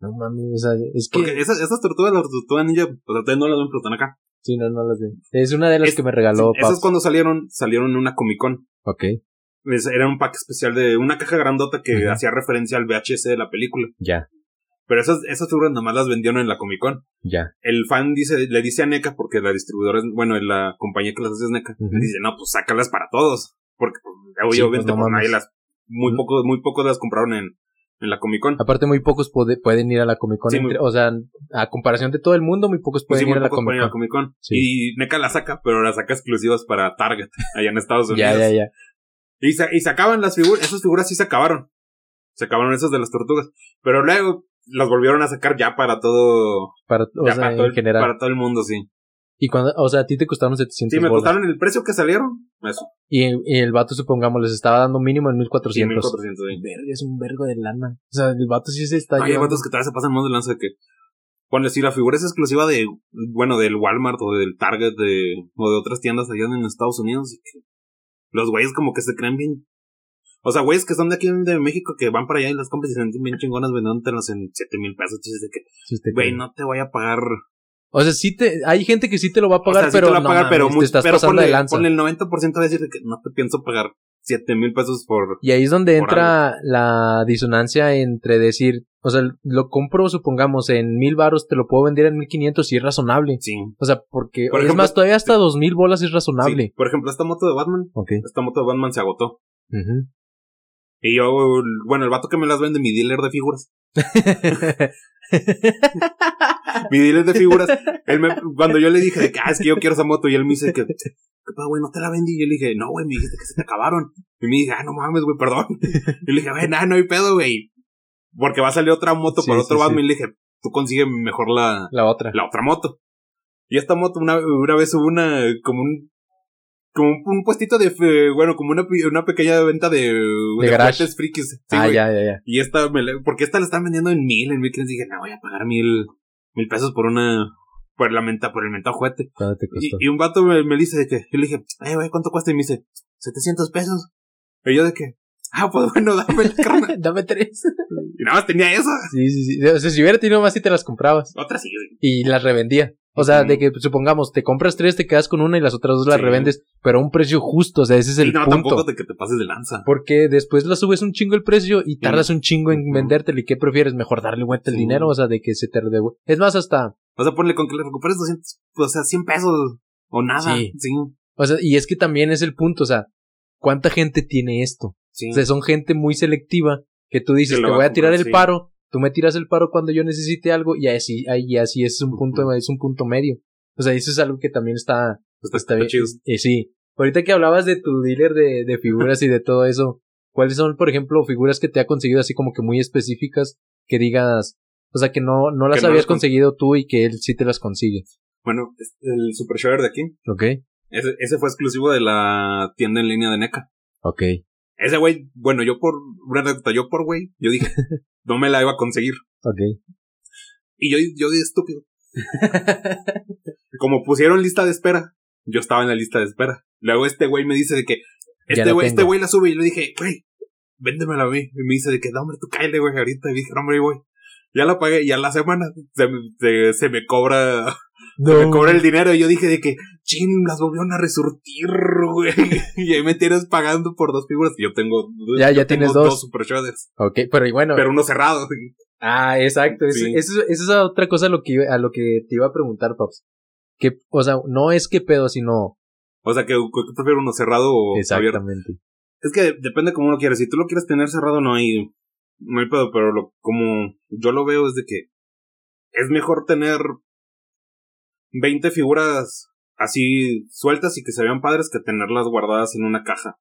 S1: No mames, o sea, es que...
S2: Porque esas, esas tortugas, las tortugas ninja, pues ustedes no las ven, pero están acá.
S1: Sí, no, no las veo. Es una de las
S2: Es-
S1: que me regaló
S2: Sí, esas cuando salieron, salieron en una Comic Con.
S1: Ok.
S2: es- era un pack especial de una caja grandota que hacía referencia al VHS de la película.
S1: Ya,
S2: Pero esas, esas figuras nomás las vendieron en la Comic Con.
S1: ya.
S2: El fan dice, le dice a NECA, porque la distribuidora, es- bueno, la compañía que las hace es NECA, le dice, no, pues sácalas para todos. Porque, pues,
S1: Sí,
S2: obviamente,
S1: pues, no
S2: pues, nadie
S1: mames.
S2: las, muy pocos, muy pocos las compraron en, en la Comic Con.
S1: Aparte, muy pocos pode- pueden ir a la Comic Con.
S2: Sí, muy-
S1: o sea, a comparación de todo el mundo, muy pocos
S2: Pues
S1: pueden
S2: sí, muy
S1: ir a la
S2: a. Comic Con.
S1: Sí.
S2: Y NECA la saca, pero la saca exclusivas para Target, allá en Estados Unidos.
S1: Ya, ya, ya.
S2: Y, se, y se acaban las figuras, esas figuras sí se acabaron. Se acabaron esas de las tortugas. Pero luego las volvieron a sacar ya para todo,
S1: Para, o
S2: ya
S1: sea,
S2: para, todo el,
S1: general.
S2: para todo el mundo, sí.
S1: Y cuando, o sea, a ti te costaron 700
S2: Sí, me
S1: bolas.
S2: costaron el precio que salieron. Eso.
S1: Y, y el vato, supongamos, les estaba dando mínimo en
S2: Sí,
S1: 1400.
S2: 1400, sí.
S1: Verga, es un vergo de lana. O sea, el vato sí se está
S2: Hay
S1: llevando-
S2: vatos que todavía se pasan más de lanza de que. Ponle, si la figura es exclusiva de, bueno, del Walmart o del Target de, o de otras tiendas allá en Estados Unidos, y que los güeyes como que se creen bien. O sea, güeyes que son de aquí de México que van para allá y las compras y se sienten bien chingonas vendiéndotelas en 7 mil pesos. Chistes de que, güey, no te voy a pagar.
S1: O sea, sí te, hay gente que sí te lo va a
S2: O
S1: pagar,
S2: sea, sí
S1: pero
S2: te lo va a
S1: no
S2: pagar, pero,
S1: mames,
S2: mucho-
S1: te estás
S2: pero
S1: pasando
S2: ponle,
S1: de lanza.
S2: ponle el 90% va a decir de que no te pienso pagar 7 mil pesos por.
S1: Y ahí es donde entra la disonancia entre decir, o sea, lo compro, supongamos, en mil varos, te lo puedo vender en mil quinientos y es razonable.
S2: Sí.
S1: O sea, porque
S2: Por
S1: es más, todavía hasta dos mil bolas es razonable.
S2: sí. Por ejemplo, esta moto de Batman.
S1: Ok.
S2: Esta moto de Batman se agotó.
S1: Ujú.
S2: Y yo, bueno, el vato que me las vende, mi dealer de figuras. Mi dealer de figuras. Él me, cuando yo le dije de que, ah, es que yo quiero esa moto, y él me dice que, ¿qué pasa, güey? ¿No te la vendí? Y yo le dije, no, güey, me dijiste que se te acabaron. Y me dije, ah, no mames, güey, perdón. Y le dije, güey, nada, no hay pedo, güey. Porque va a salir otra moto
S1: Sí,
S2: por otro
S1: sí,
S2: Batman.
S1: sí.
S2: Y le dije, tú consigue mejor la,
S1: la otra.
S2: la otra moto. Y esta moto, una, una vez hubo una, como un, como un, un puestito de, fe- bueno, como una, una pequeña venta de, de, juguetes frikis. Sí,
S1: ah, ya, ya, ya.
S2: Y esta, me porque esta la están vendiendo en mil, en mil quinientos. Dije, no, voy a pagar mil, mil pesos por una, por la menta, por el mentado juguete. Y, y un vato me, me dice de que, yo le dije, ay, güey, ¿cuánto cuesta? Y me dice, 700 pesos. Y yo de que, ah, pues bueno, dame el carnal.
S1: Dame tres.
S2: Y nada más tenía esa.
S1: sí, sí, sí. O sea, si hubiera tenido más, sí te las comprabas.
S2: Otra sí.
S1: Y las revendía. O sea, de que supongamos, te compras tres, te quedas con una y las otras dos las
S2: Sí.
S1: revendes, pero a un precio justo, o sea, ese es el
S2: y no,
S1: punto.
S2: tampoco de que te pases de lanza.
S1: Porque después la subes un chingo el precio y tardas un chingo en vendértelo. ¿Y qué prefieres? Mejor darle vuelta el
S2: Sí.
S1: dinero, o sea, de que se te devuelva. Es más, hasta.
S2: O sea, ponle con que le recuperes 200, o sea, 100 pesos o nada.
S1: Sí.
S2: Sí,
S1: O sea, y es que también es el punto, o sea, ¿cuánta gente tiene esto?
S2: sí.
S1: O sea, son gente muy selectiva que tú dices,
S2: Que
S1: te voy
S2: a
S1: tirar el paro, tú me tiras el paro cuando yo necesite algo y así, ahí así es un punto, es un punto medio. O sea, eso es algo que también está,
S2: Está,
S1: está bien.
S2: chido.
S1: Eh, sí. Ahorita que hablabas de tu dealer de, de figuras y de todo eso, ¿cuáles son, por ejemplo, figuras que te ha conseguido así como que muy específicas que digas, o sea, que no, no las
S2: Que
S1: habías
S2: con-
S1: conseguido tú y que él sí te las consigue?
S2: Bueno, el Super Shredder de aquí,
S1: ¿Ok?
S2: ese, ese fue exclusivo de la tienda en línea de NECA.
S1: Ok.
S2: Ese güey, bueno, yo por, una anécdota, yo por güey, yo dije, no me la iba a conseguir.
S1: Ok.
S2: Y yo, yo de estúpido. Como pusieron lista de espera, yo estaba en la lista de espera. Luego este güey me dice de que, este güey, este güey la sube y yo le dije, güey, véndemela a mí. Y me dice de que, no, hombre, tú cállate, güey, ahorita. Y dije, no, hombre, güey. Ya la pagué y a la semana se me, se, se me cobra, se me cobra el dinero. Y yo dije de que, chin, las volvieron a resurtir, güey. Y ahí me tienes pagando por dos figuras. Yo tengo,
S1: Ya,
S2: yo
S1: ya
S2: tengo
S1: tienes dos.
S2: Super Shredders,
S1: Ok, pero y bueno.
S2: pero uno cerrado.
S1: Ah, exacto.
S2: Sí.
S1: eso es otra cosa a lo que, a lo que te iba a preguntar, Paps. Que, o sea, no es que pedo, sino.
S2: O sea, que, que prefiero uno cerrado o abierto.
S1: Exactamente.
S2: Es que depende cómo lo quieres. Si tú lo quieres tener cerrado, no hay, no hay pedo, pero lo, como yo lo veo es de que es mejor tener 20 figuras así sueltas y que se vean padres que tenerlas guardadas en una caja.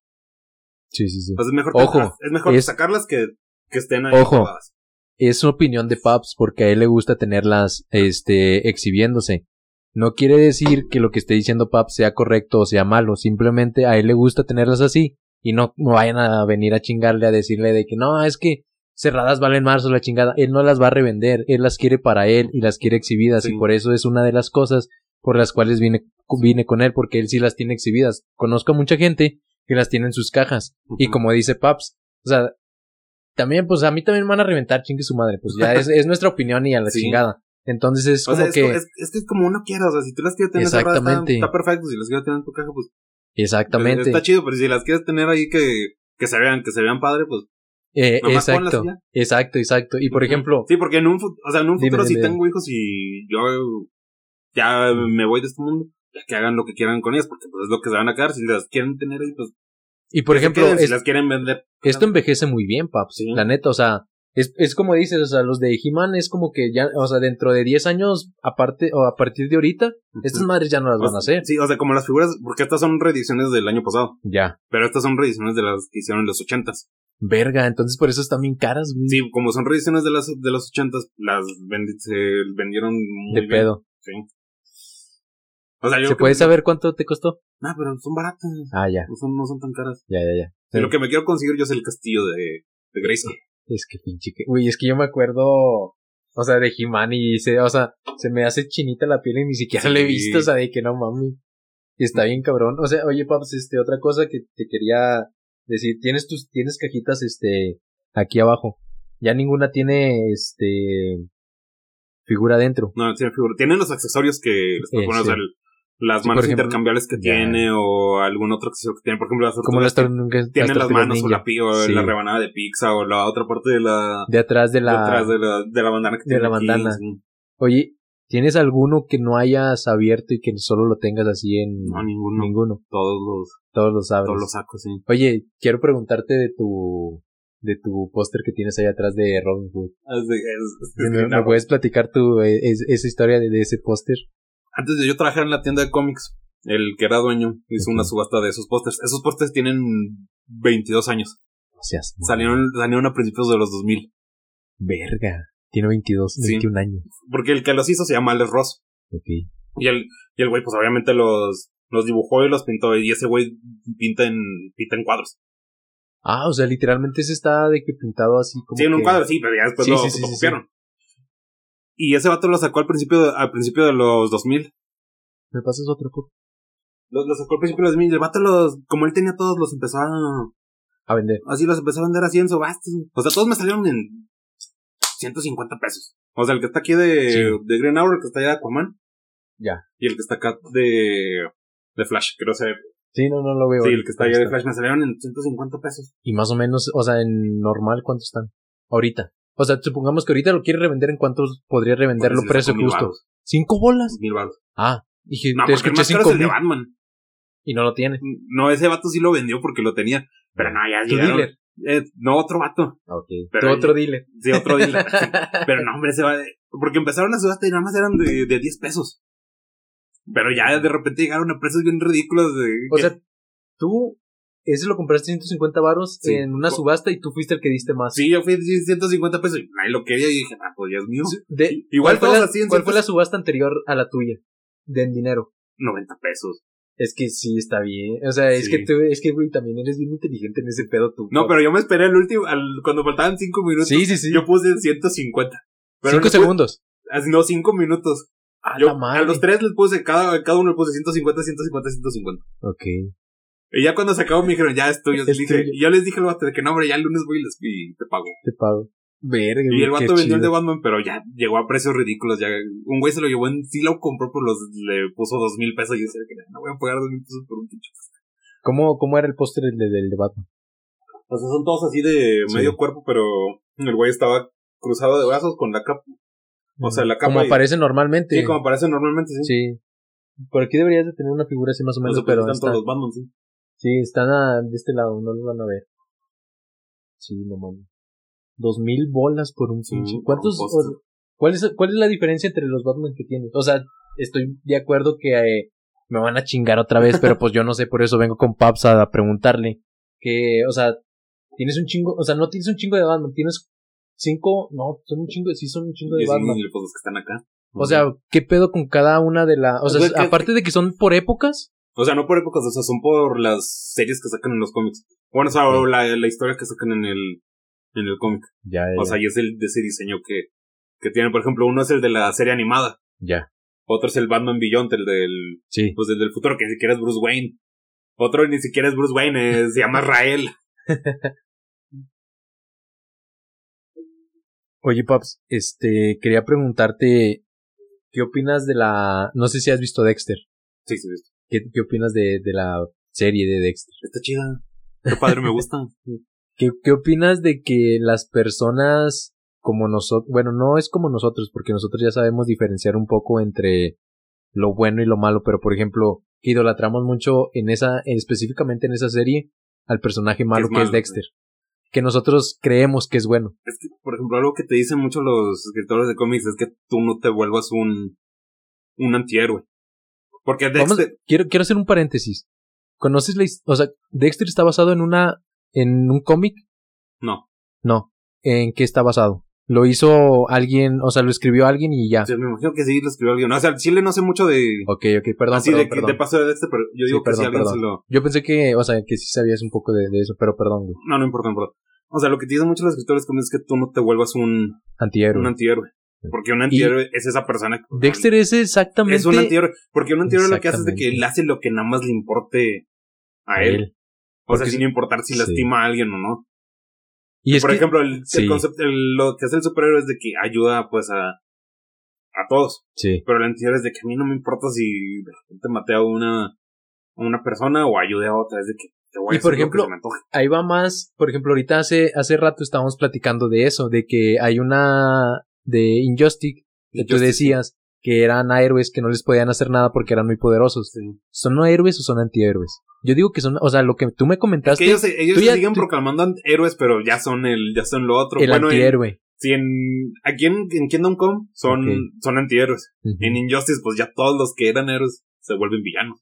S1: Sí, sí, sí.
S2: Pues es mejor,
S1: Ojo,
S2: es mejor
S1: es-
S2: sacarlas que, que estén ahí
S1: Ojo.
S2: guardadas.
S1: Es opinión de Paps porque a él le gusta tenerlas, este, exhibiéndose. No quiere decir que lo que esté diciendo Paps sea correcto o sea malo. Simplemente a él le gusta tenerlas así. Y no, no vayan a venir a chingarle a decirle de que no, es que cerradas valen más o la chingada. Él no las va a revender. Él las quiere para él y las quiere exhibidas.
S2: Sí.
S1: Y por eso es una de las cosas por las cuales vine, vine con él porque él sí las tiene exhibidas. Conozco a mucha gente que las tiene en sus cajas. Y como dice Paps, o sea, también, pues a mí también me van a reventar, chingue su madre. Pues ya es, es nuestra opinión y a la
S2: Sí.
S1: chingada. Entonces es
S2: O
S1: como
S2: sea,
S1: que.
S2: es, es que es como uno quiera. O sea, si tú las quieres tener cerradas, está,
S1: Exactamente.
S2: está perfecto. Si las quieres tener en tu caja, pues
S1: exactamente.
S2: Está chido, pero si las quieres tener ahí que, que se vean, que se vean padre, pues.
S1: Eh, exacto, exacto, exacto. Y por ejemplo,
S2: Sí, porque en un, o sea, en un
S1: Dime,
S2: futuro si
S1: dime,
S2: tengo hijos y yo ya me voy de este mundo, ya que hagan lo que quieran con ellas, porque pues es lo que se van a quedar. Si las quieren tener pues.
S1: y por ejemplo,
S2: queden, si las quieren vender.
S1: esto envejece muy bien, paps.
S2: Sí.
S1: La neta, o sea, es, es como dices, o sea, los de He-Man es como que ya, o sea, dentro de 10 años, aparte, o a partir de ahorita, estas madres ya no las van a hacer.
S2: Sí, o sea, como las figuras, porque estas son reediciones del año pasado,
S1: Ya.
S2: pero estas son reediciones de las que hicieron en los ochentas.
S1: Verga, entonces por eso están bien caras, güey.
S2: Sí, como son reediciones de las de los ochentas, las vendi- se vendieron muy
S1: de
S2: bien.
S1: pedo.
S2: Sí. O sea, yo
S1: ¿Se puede saber cuánto te costó?
S2: No, pero son baratas.
S1: Ah, ya,
S2: No son, no son tan caras.
S1: ya, ya, ya.
S2: Lo que me quiero conseguir yo es el castillo de, de Grayskull.
S1: Es que pinche que, güey, es que yo me acuerdo, o sea, de He-Man y se, o sea, se me hace chinita la piel y ni siquiera le he
S2: Sí.
S1: visto, o sea, de que no mami. Y está bien cabrón. O sea, oye, paps, este, otra cosa que te quería decir, tienes tus, tienes cajitas, este, aquí abajo. Ya ninguna tiene, este, figura dentro.
S2: No, tiene figura. Tienen los accesorios que les puedo
S1: Eh,
S2: sea,
S1: sí.
S2: el- las
S1: Sí,
S2: manos
S1: ejemplo,
S2: intercambiables que tiene o algún otro accesorio que tiene. Por ejemplo, las
S1: Como las
S2: tienen las manos o la, pi- o
S1: Sí.
S2: la rebanada de pizza o la otra parte de la...
S1: De atrás de la,
S2: de la, de la bandana que
S1: de
S2: tiene
S1: la bandana. oye, ¿tienes alguno que no hayas abierto y que solo lo tengas así en
S2: No, ninguno.
S1: ninguno?
S2: Todos los,
S1: Todos los abres.
S2: todos los sacos, sí.
S1: Oye, quiero preguntarte de tu de tu póster que tienes ahí atrás de Robin Hood.
S2: Es
S1: ¿Me,
S2: que
S1: puedes platicar tu es- esa historia de, de ese póster?
S2: Antes de yo trabajar en la tienda de cómics, el que era dueño hizo una subasta de esos pósters. Esos pósters tienen 22 años.
S1: Seas
S2: Salieron, salieron a principios de los 2000.
S1: verga. Tiene 22,
S2: Sí.
S1: 21 años.
S2: Porque el que los hizo se llama Alex Ross.
S1: Ok.
S2: Y el, y el güey, pues obviamente los, los dibujó y los pintó. Y ese güey pinta en, pinta en cuadros.
S1: Ah, o sea, literalmente ese está de que pintado así como
S2: Sí, en un
S1: que-
S2: cuadro, sí, pero ya después
S1: Sí,
S2: lo,
S1: sí,
S2: lo copiaron. Y ese vato lo sacó al principio, de- al principio de los 2000.
S1: ¿Me pasas otro poco?
S2: Los, los sacó al principio de los 2000. Y el vato los, como él tenía todos, los empezó a,
S1: A vender.
S2: así los empezó a vender así en subastas. O sea, todos me salieron en 150 pesos. O sea, el que está aquí de,
S1: Sí.
S2: de Green Hour, el que está allá de Aquaman.
S1: Ya.
S2: Y el que está acá de, de Flash, quiero saber.
S1: Sí, no, no lo veo.
S2: Sí, el que está allá de. Flash me salieron en 150 pesos.
S1: Y más o menos, o sea, en normal, ¿cuántos están? Ahorita. O sea, supongamos que ahorita lo quiere revender, ¿en cuántos podría revenderlo
S2: le
S1: precio justo? ¿Cinco bolas?
S2: Mil baros.
S1: Ah, dije,
S2: No,
S1: te escuché cinco
S2: es el de
S1: mil
S2: Batman.
S1: y no lo tiene.
S2: No, ese vato sí lo vendió porque lo tenía. Pero no, ya
S1: Tu
S2: llegaron.
S1: dealer.
S2: Eh, no, otro vato.
S1: Ok.
S2: Pero
S1: Tu otro dealer.
S2: Sí, otro dealer. Pero no, hombre, se va. Porque empezaron a subasta y nada más eran de, de 10 pesos. Pero ya de repente llegaron a precios bien ridículos. De,
S1: O sea, tú, ese lo compraste 150 varos
S2: Sí.
S1: en una subasta y tú fuiste el que diste más.
S2: sí, yo fui 150 pesos y nadie lo quería y dije, ah, pues ya es mío.
S1: De-
S2: Igual
S1: ¿cuál, fue la,
S2: así en
S1: cuál fue la subasta anterior a la tuya? De en dinero.
S2: 90 pesos.
S1: Es que sí, está bien. O sea, es
S2: Sí.
S1: que tú, es que, güey, también eres bien inteligente en ese pedo tú.
S2: No, pero yo me esperé al último, al, cuando faltaban 5 minutos.
S1: Sí, sí, sí.
S2: Yo puse 150. Pero
S1: Cinco
S2: le puse-
S1: segundos.
S2: No, 5 minutos.
S1: A
S2: Yo,
S1: la madre.
S2: a los tres les puse, cada, cada uno le puse 150, 150, 150.
S1: Ok.
S2: Y ya cuando se acabó me dijeron, ya es tuyo.
S1: Es
S2: dije-
S1: tuyo.
S2: y yo les dije al vato de que no, hombre, ya el lunes voy y, les, y te pago.
S1: Te pago. Verga,
S2: Y el vato vendió el de. Batman, pero ya llegó a precios ridículos. Ya, un güey se lo llevó en, sí lo compró por los, le puso dos mil pesos. Y yo decía que no voy a pagar dos mil pesos por un pinche.
S1: ¿Cómo, ¿Cómo era el póster del, del de Batman?
S2: O sea, son todos así de
S1: Sí.
S2: medio cuerpo, pero el güey estaba cruzado de brazos con la capa. O sea, la capa
S1: Como
S2: y-
S1: aparece normalmente.
S2: Sí, como aparece normalmente, sí.
S1: Sí. Por aquí deberías de tener una figura así más o
S2: No
S1: menos, pero
S2: presentan
S1: está,
S2: todos los Batman, sí.
S1: Sí, están a- de este lado, no los van a ver. Sí, no mames. Dos mil bolas por un pinche. ¿Cuántos? o- ¿cuál, es, ¿Cuál es la diferencia entre los Batman que tienes? O sea, estoy de acuerdo que eh, me van a chingar otra vez, pero pues yo no sé, por eso vengo con Paps a preguntarle. Que, o sea, tienes un chingo, o sea, no tienes un chingo de Batman, tienes cinco, no, son un chingo, sí son un chingo de Batman.
S2: pues los que están acá.
S1: O sea, ¿qué pedo con cada una de las... O sea,
S2: O sea,
S1: aparte de que son por épocas.
S2: O sea, no por épocas, o sea, son por las series que sacan en los cómics. Bueno, o sea, o la, la historia que sacan en el, en el cómic.
S1: Ya,
S2: O sea, y es el de ese diseño que, que tiene, por ejemplo, uno es el de la serie animada.
S1: ya.
S2: Otro es el Batman Beyond, el del,
S1: Sí.
S2: pues el del futuro, que ni siquiera es Bruce Wayne. Otro ni siquiera es Bruce Wayne, eh, se llama Rael.
S1: Oye, Paps, este, quería preguntarte, ¿qué opinas de la... No sé si has visto Dexter.
S2: Sí, sí, sí.
S1: ¿Qué, qué opinas de, de la serie de Dexter?
S2: Está chida. Qué padre, me gusta.
S1: ¿Qué, ¿Qué opinas de que las personas como nosotros, bueno, no es como nosotros, porque nosotros ya sabemos diferenciar un poco entre lo bueno y lo malo, pero por ejemplo, que idolatramos mucho en esa, específicamente en esa serie, al personaje malo que es,
S2: malo,
S1: Dexter. Que nosotros creemos que es bueno.
S2: Es que, por ejemplo, algo que te dicen mucho los escritores de cómics es que tú no te vuelvas un, un antihéroe. Porque
S1: Vamos-
S2: Dexter,
S1: quiero, quiero hacer un paréntesis. ¿Conoces la O sea, Dexter está basado en una, en un cómic?
S2: no.
S1: No. ¿En qué está basado? Lo hizo alguien, o sea, lo escribió alguien y ya.
S2: O sea, me imagino que sí lo escribió alguien. O sea, Chile no sé mucho de.
S1: Ok, ok, perdón,
S2: así
S1: perdón,
S2: de, que
S1: perdón.
S2: te paso de Dexter, pero yo
S1: Sí,
S2: digo que sí
S1: perdón,
S2: alguien
S1: perdón.
S2: se lo.
S1: Yo pensé que, o sea, que sí sabías un poco de, de eso, pero perdón, güey.
S2: No, no importa, no importa. O sea, lo que te dicen mucho los escritores de es que tú no te vuelvas un,
S1: Antihéroe.
S2: un antihéroe. Porque un antihéroe es esa persona que.
S1: Dexter es exactamente
S2: Es un antihéroe. Porque un antihéroe lo que hace es de que él hace lo que nada más le importe a él.
S1: él.
S2: O sea, sin importar si
S1: sí.
S2: lastima a alguien o no.
S1: Y
S2: Por ejemplo, el, el
S1: sí.
S2: concepto, el- lo que hace el superhéroe es de que ayuda pues a, a todos.
S1: sí.
S2: Pero el antihéroe es de que a mí no me importa si de repente maté a una, a una persona o ayude a otra. Es de que te voy
S1: Y
S2: a
S1: por
S2: lo que
S1: ejemplo. Ahí va más, por ejemplo, ahorita hace, hace rato estábamos platicando de eso, de que hay una de Injustice que tú decías que eran héroes que no les podían hacer nada porque eran muy poderosos.
S2: Sí.
S1: ¿Son no héroes o son antihéroes? Yo digo que son, o sea, lo que tú me
S2: Es
S1: comentaste,
S2: que ellos, ellos
S1: tú
S2: se
S1: ya-
S2: siguen
S1: tú-
S2: proclamando héroes, pero ya son el, ya son lo otro.
S1: el
S2: bueno, en-
S1: antihéroe.
S2: si en, aquí en, en Kingdom Come son, son antihéroes. En Injustice, pues ya todos los que eran héroes se vuelven villanos.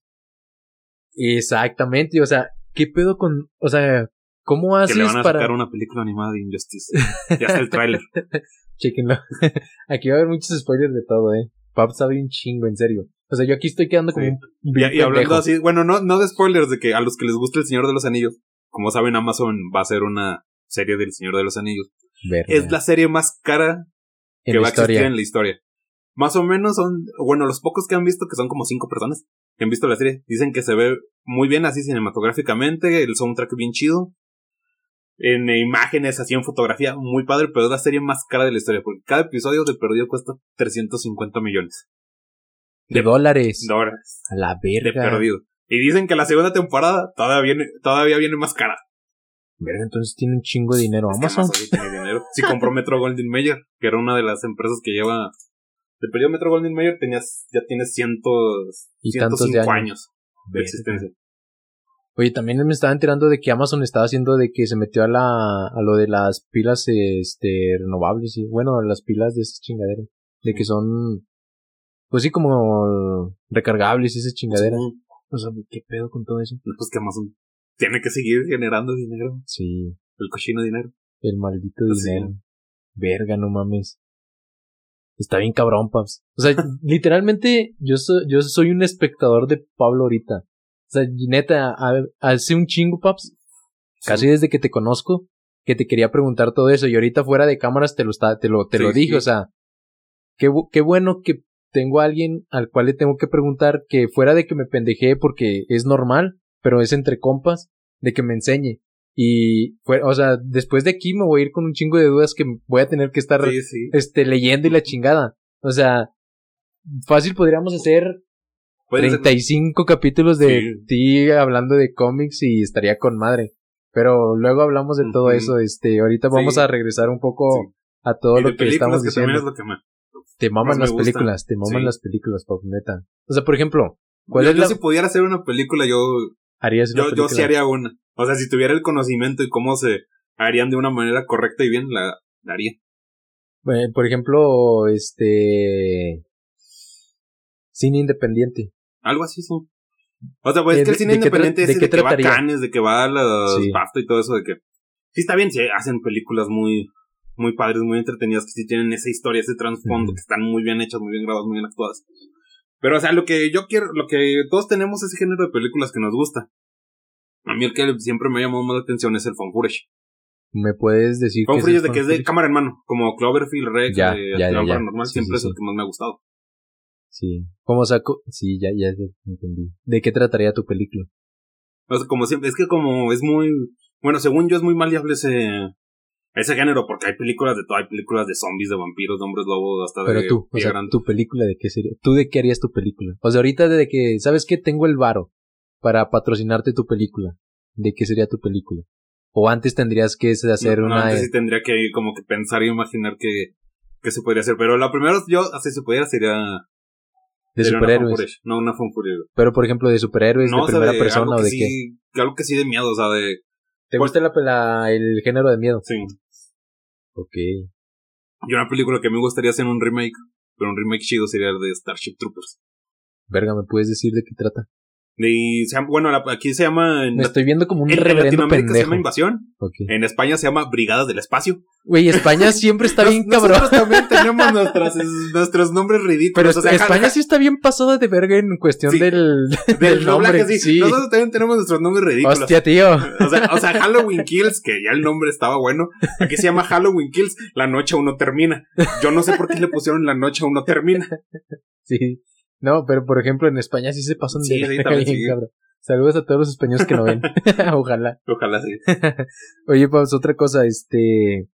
S1: Exactamente, o sea, ¿qué pedo con, o sea, cómo
S2: Que
S1: haces
S2: le van a
S1: para...
S2: sacar una película animada de Injustice. ya está el tráiler.
S1: Chequenlo. aquí va a haber muchos spoilers de todo, eh. Pap sabe un chingo, en serio. O sea, yo aquí estoy quedando como
S2: Sí.
S1: un
S2: Y, y hablando así, bueno, no, no de spoilers, de que a los que les gusta El Señor de los Anillos, como saben, Amazon va a hacer una serie del Señor de los Anillos.
S1: Verga.
S2: Es la serie más cara que va a existir
S1: historia.
S2: en la historia. Más o menos son, bueno, los pocos que han visto, que son como cinco personas, que han visto la serie, dicen que se ve muy bien así cinematográficamente, el soundtrack bien chido, en imágenes, así en fotografía, muy padre, pero es la serie más cara de la historia, porque cada episodio de Perdido cuesta 350 millones
S1: de dólares.
S2: de dólares
S1: A la
S2: de
S1: verga.
S2: Perdido. Y dicen que la segunda temporada todavía viene, todavía viene más cara.
S1: Verga, entonces tiene un chingo de dinero.
S2: Es que
S1: Amazon.
S2: Tiene dinero. Si compró Metro Goldwyn Mayer, que era una de las empresas que lleva. El periodo Metro Goldwyn Mayer tenías, ya tiene cientos,
S1: Y tantos
S2: 105
S1: de
S2: años.
S1: años.
S2: de existencia.
S1: Oye, también me estaba enterando de que Amazon estaba haciendo de que se metió a la a lo de las pilas este renovables y bueno, las pilas de esas chingaderas, de que son pues sí como recargables esas chingaderas.
S2: Sí,
S1: O sea, ¿qué pedo con todo eso?
S2: Pues que Amazon tiene que seguir generando dinero.
S1: Sí,
S2: El cochino dinero.
S1: el maldito
S2: Pues sí.
S1: dinero. Verga, no mames. Está bien cabrón, Paps. O sea, literalmente yo soy, yo soy un espectador de Pablo ahorita. O sea, neta, hace un chingo, Paps, casi desde que te conozco, que te quería preguntar todo eso y ahorita fuera de cámaras te lo está, te lo, te
S2: Sí,
S1: lo dije,
S2: sí.
S1: o sea, qué, qué bueno que tengo a alguien al cual le tengo que preguntar que fuera de que me pendejee porque es normal, pero es entre compas, de que me enseñe. Y fue, o sea, después de aquí me voy a ir con un chingo de dudas que voy a tener que estar
S2: Sí, sí.
S1: este leyendo y la chingada. O sea, fácil podríamos hacer 35 capítulos de
S2: Sí.
S1: ti hablando de cómics y estaría con madre. Pero luego hablamos de todo eso. Este, ahorita vamos
S2: Sí.
S1: a regresar un poco
S2: Sí.
S1: a todo
S2: y
S1: lo que estamos
S2: que
S1: diciendo.
S2: es lo que me.
S1: Te maman las películas, te maman las películas, pop, neta. O sea, por ejemplo, ¿cuál
S2: yo,
S1: es
S2: yo
S1: la
S2: si pudiera hacer una película, yo,
S1: harías una
S2: yo, yo sí haría una. O sea, si tuviera el conocimiento y cómo se harían de una manera correcta y bien, la, la haría.
S1: Eh, por ejemplo, este cine independiente.
S2: Algo así, sí. O sea, pues
S1: Eh,
S2: es que el cine independiente
S1: de
S2: es de que va a? Cannes, de que va a los
S1: Sí.
S2: BAFTA y todo eso, de que... Sí está bien, sí, hacen películas muy muy padres, muy entretenidas, que sí tienen esa historia, ese trasfondo, que están muy bien hechas, muy bien grabadas, muy bien actuadas. Pero, o sea, lo que yo quiero, lo que todos tenemos ese género de películas que nos gusta. A mí el que siempre me ha llamado más la atención es el footage.
S1: ¿Me puedes decir
S2: footage
S1: es
S2: de que es de cámara en mano, como Cloverfield, Rex,
S1: Ya,
S2: de
S1: ya, ya, ya.
S2: Paranormal,
S1: Sí,
S2: siempre
S1: sí,
S2: es el que más me ha gustado.
S1: Sí. ¿Cómo saco? Sí, ya, ya entendí. ¿De qué trataría tu película?
S2: O sea, como siempre, es que como es muy, bueno, según yo es muy maleable ese, ese género, porque hay películas de todo, hay películas de zombies, de vampiros, de hombres lobos, hasta
S1: Pero
S2: de
S1: tú, o sea,
S2: grande.
S1: tu película de qué sería? ¿Tú de qué harías tu película? O sea, ahorita de que, ¿sabes qué? Tengo el varo para patrocinarte tu película. ¿de qué sería tu película? O antes tendrías que hacer
S2: No,
S1: una...
S2: antes sí tendría que como que pensar y imaginar que, que se podría hacer. Pero la primera, yo, así se pudiera, sería.
S1: De
S2: una
S1: superhéroes.
S2: No, una fanfurage.
S1: Pero, por ejemplo, de superhéroes,
S2: No,
S1: de
S2: o sea,
S1: primera
S2: de
S1: persona o de
S2: sí,
S1: qué.
S2: Algo que sí de miedo, o sea, de.
S1: ¿Te gusta la, la- el género de miedo?
S2: Sí.
S1: Ok.
S2: Y una película que me gustaría hacer un remake, pero un remake chido sería el de Starship Troopers.
S1: Verga, ¿me puedes decir de qué trata?
S2: Y se bueno, aquí se llama. En,
S1: Me estoy viendo como un
S2: en- Latinoamérica se
S1: pendejo.
S2: llama Invasión. En España se llama Brigadas del Espacio.
S1: Güey, España siempre está bien
S2: Nos-
S1: cabrón.
S2: Nosotros también tenemos nuestras, nuestros nombres
S1: Pero
S2: ridículos. o sea,
S1: España
S2: ja-
S1: sí está bien pasada de verga en cuestión
S2: Sí.
S1: del,
S2: del
S1: del nombre.
S2: sí.
S1: Sí.
S2: Nosotros también tenemos nuestros nombres ridículos.
S1: Hostia, tío.
S2: O sea, o sea, Halloween Kills, que ya el nombre estaba bueno. Aquí se llama Halloween Kills, la noche aún no termina. Yo no sé por qué le pusieron la noche aún no termina.
S1: Sí. No, pero por ejemplo en España sí se pasan
S2: Sí,
S1: de
S2: también sí.
S1: cabrón. Saludos a todos los españoles que no ven. Ojalá.
S2: Ojalá sí.
S1: Oye, pues otra cosa, este.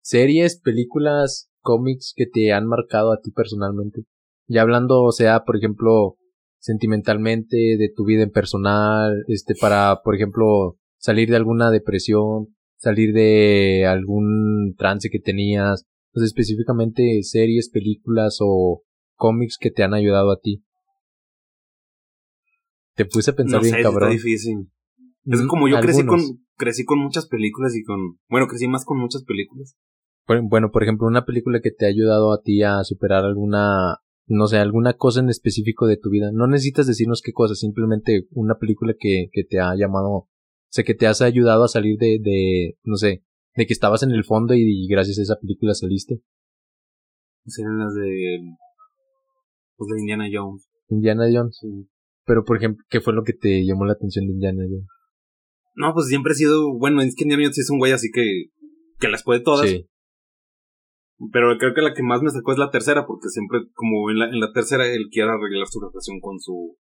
S1: Series, películas, cómics que te han marcado a ti personalmente. Ya hablando, o sea, por ejemplo, sentimentalmente, de tu vida en personal, este, para, por ejemplo, salir de alguna depresión, salir de algún trance que tenías, pues específicamente series, películas o cómics que te han ayudado a ti. Te puse a pensar
S2: No
S1: bien
S2: sé, sí está
S1: cabrón.
S2: difícil. Es que
S1: Mm,
S2: como yo crecí con, crecí con muchas películas y con, bueno, crecí más con muchas películas.
S1: Bueno, por ejemplo, una película que te ha ayudado a ti a superar alguna, no sé, alguna cosa en específico de tu vida. No necesitas decirnos qué cosa, simplemente una película que, que te ha llamado, o sea, que te has ayudado a salir de, de, no sé, de que estabas en el fondo y, gracias a esa película saliste.
S2: Serían las de, pues de Indiana Jones.
S1: Indiana Jones. Pero, por ejemplo, ¿qué fue lo que te llamó la atención de Indiana Jones?
S2: No, pues siempre he sido, bueno, es que Indiana Jones sí es un güey así que, que las puede todas.
S1: Sí.
S2: Pero creo que la que más me sacó es la tercera, porque siempre, como en la, en la tercera, él quiere arreglar su relación con su,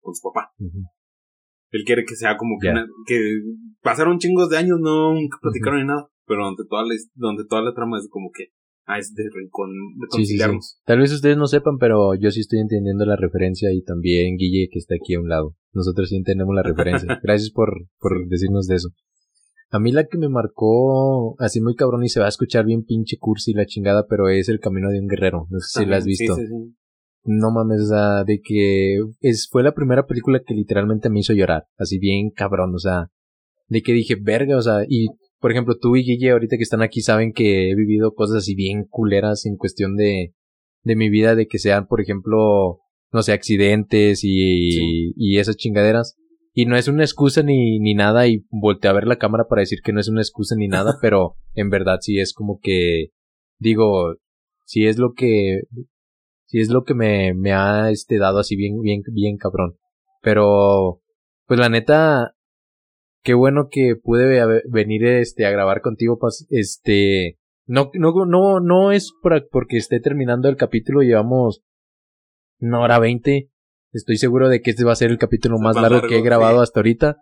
S2: con su papá. Él quiere que sea como que, una- que pasaron chingos de años, no nunca platicaron ni nada, pero donde toda la, donde toda la trama es como que, ah, es de recon,
S1: Sí, sí, sí. Tal vez ustedes no sepan, pero yo sí estoy entendiendo la referencia y también Guille que está aquí a un lado. Nosotros sí entendemos la referencia. Gracias por, por decirnos de eso. A mí la que me marcó así muy cabrón y se va a escuchar bien pinche cursi la chingada, pero es El Camino de un Guerrero. No sé si la has visto. No mames, o sea, de que es, fue la primera película que literalmente me hizo llorar. Así bien cabrón, o sea, de que dije, verga, o sea, y por ejemplo, tú y Guille ahorita que están aquí saben que he vivido cosas así bien culeras en cuestión de, de mi vida, de que sean, por ejemplo, no sé, accidentes y,
S2: Sí.
S1: y esas chingaderas. Y no es una excusa ni, ni nada, y volteé a ver la cámara para decir que no es una excusa ni nada, pero en verdad sí es como que, digo, sí es lo que, sí es lo que me, me ha este dado así bien, bien, bien cabrón. Pero, pues la neta, qué bueno que pude ve- venir este a grabar contigo, este, no, no, no, no es por, porque esté terminando el capítulo, llevamos una hora veinte. Estoy seguro de que este va a ser el capítulo más,
S2: más
S1: largo, que he grabado
S2: sí.
S1: hasta ahorita.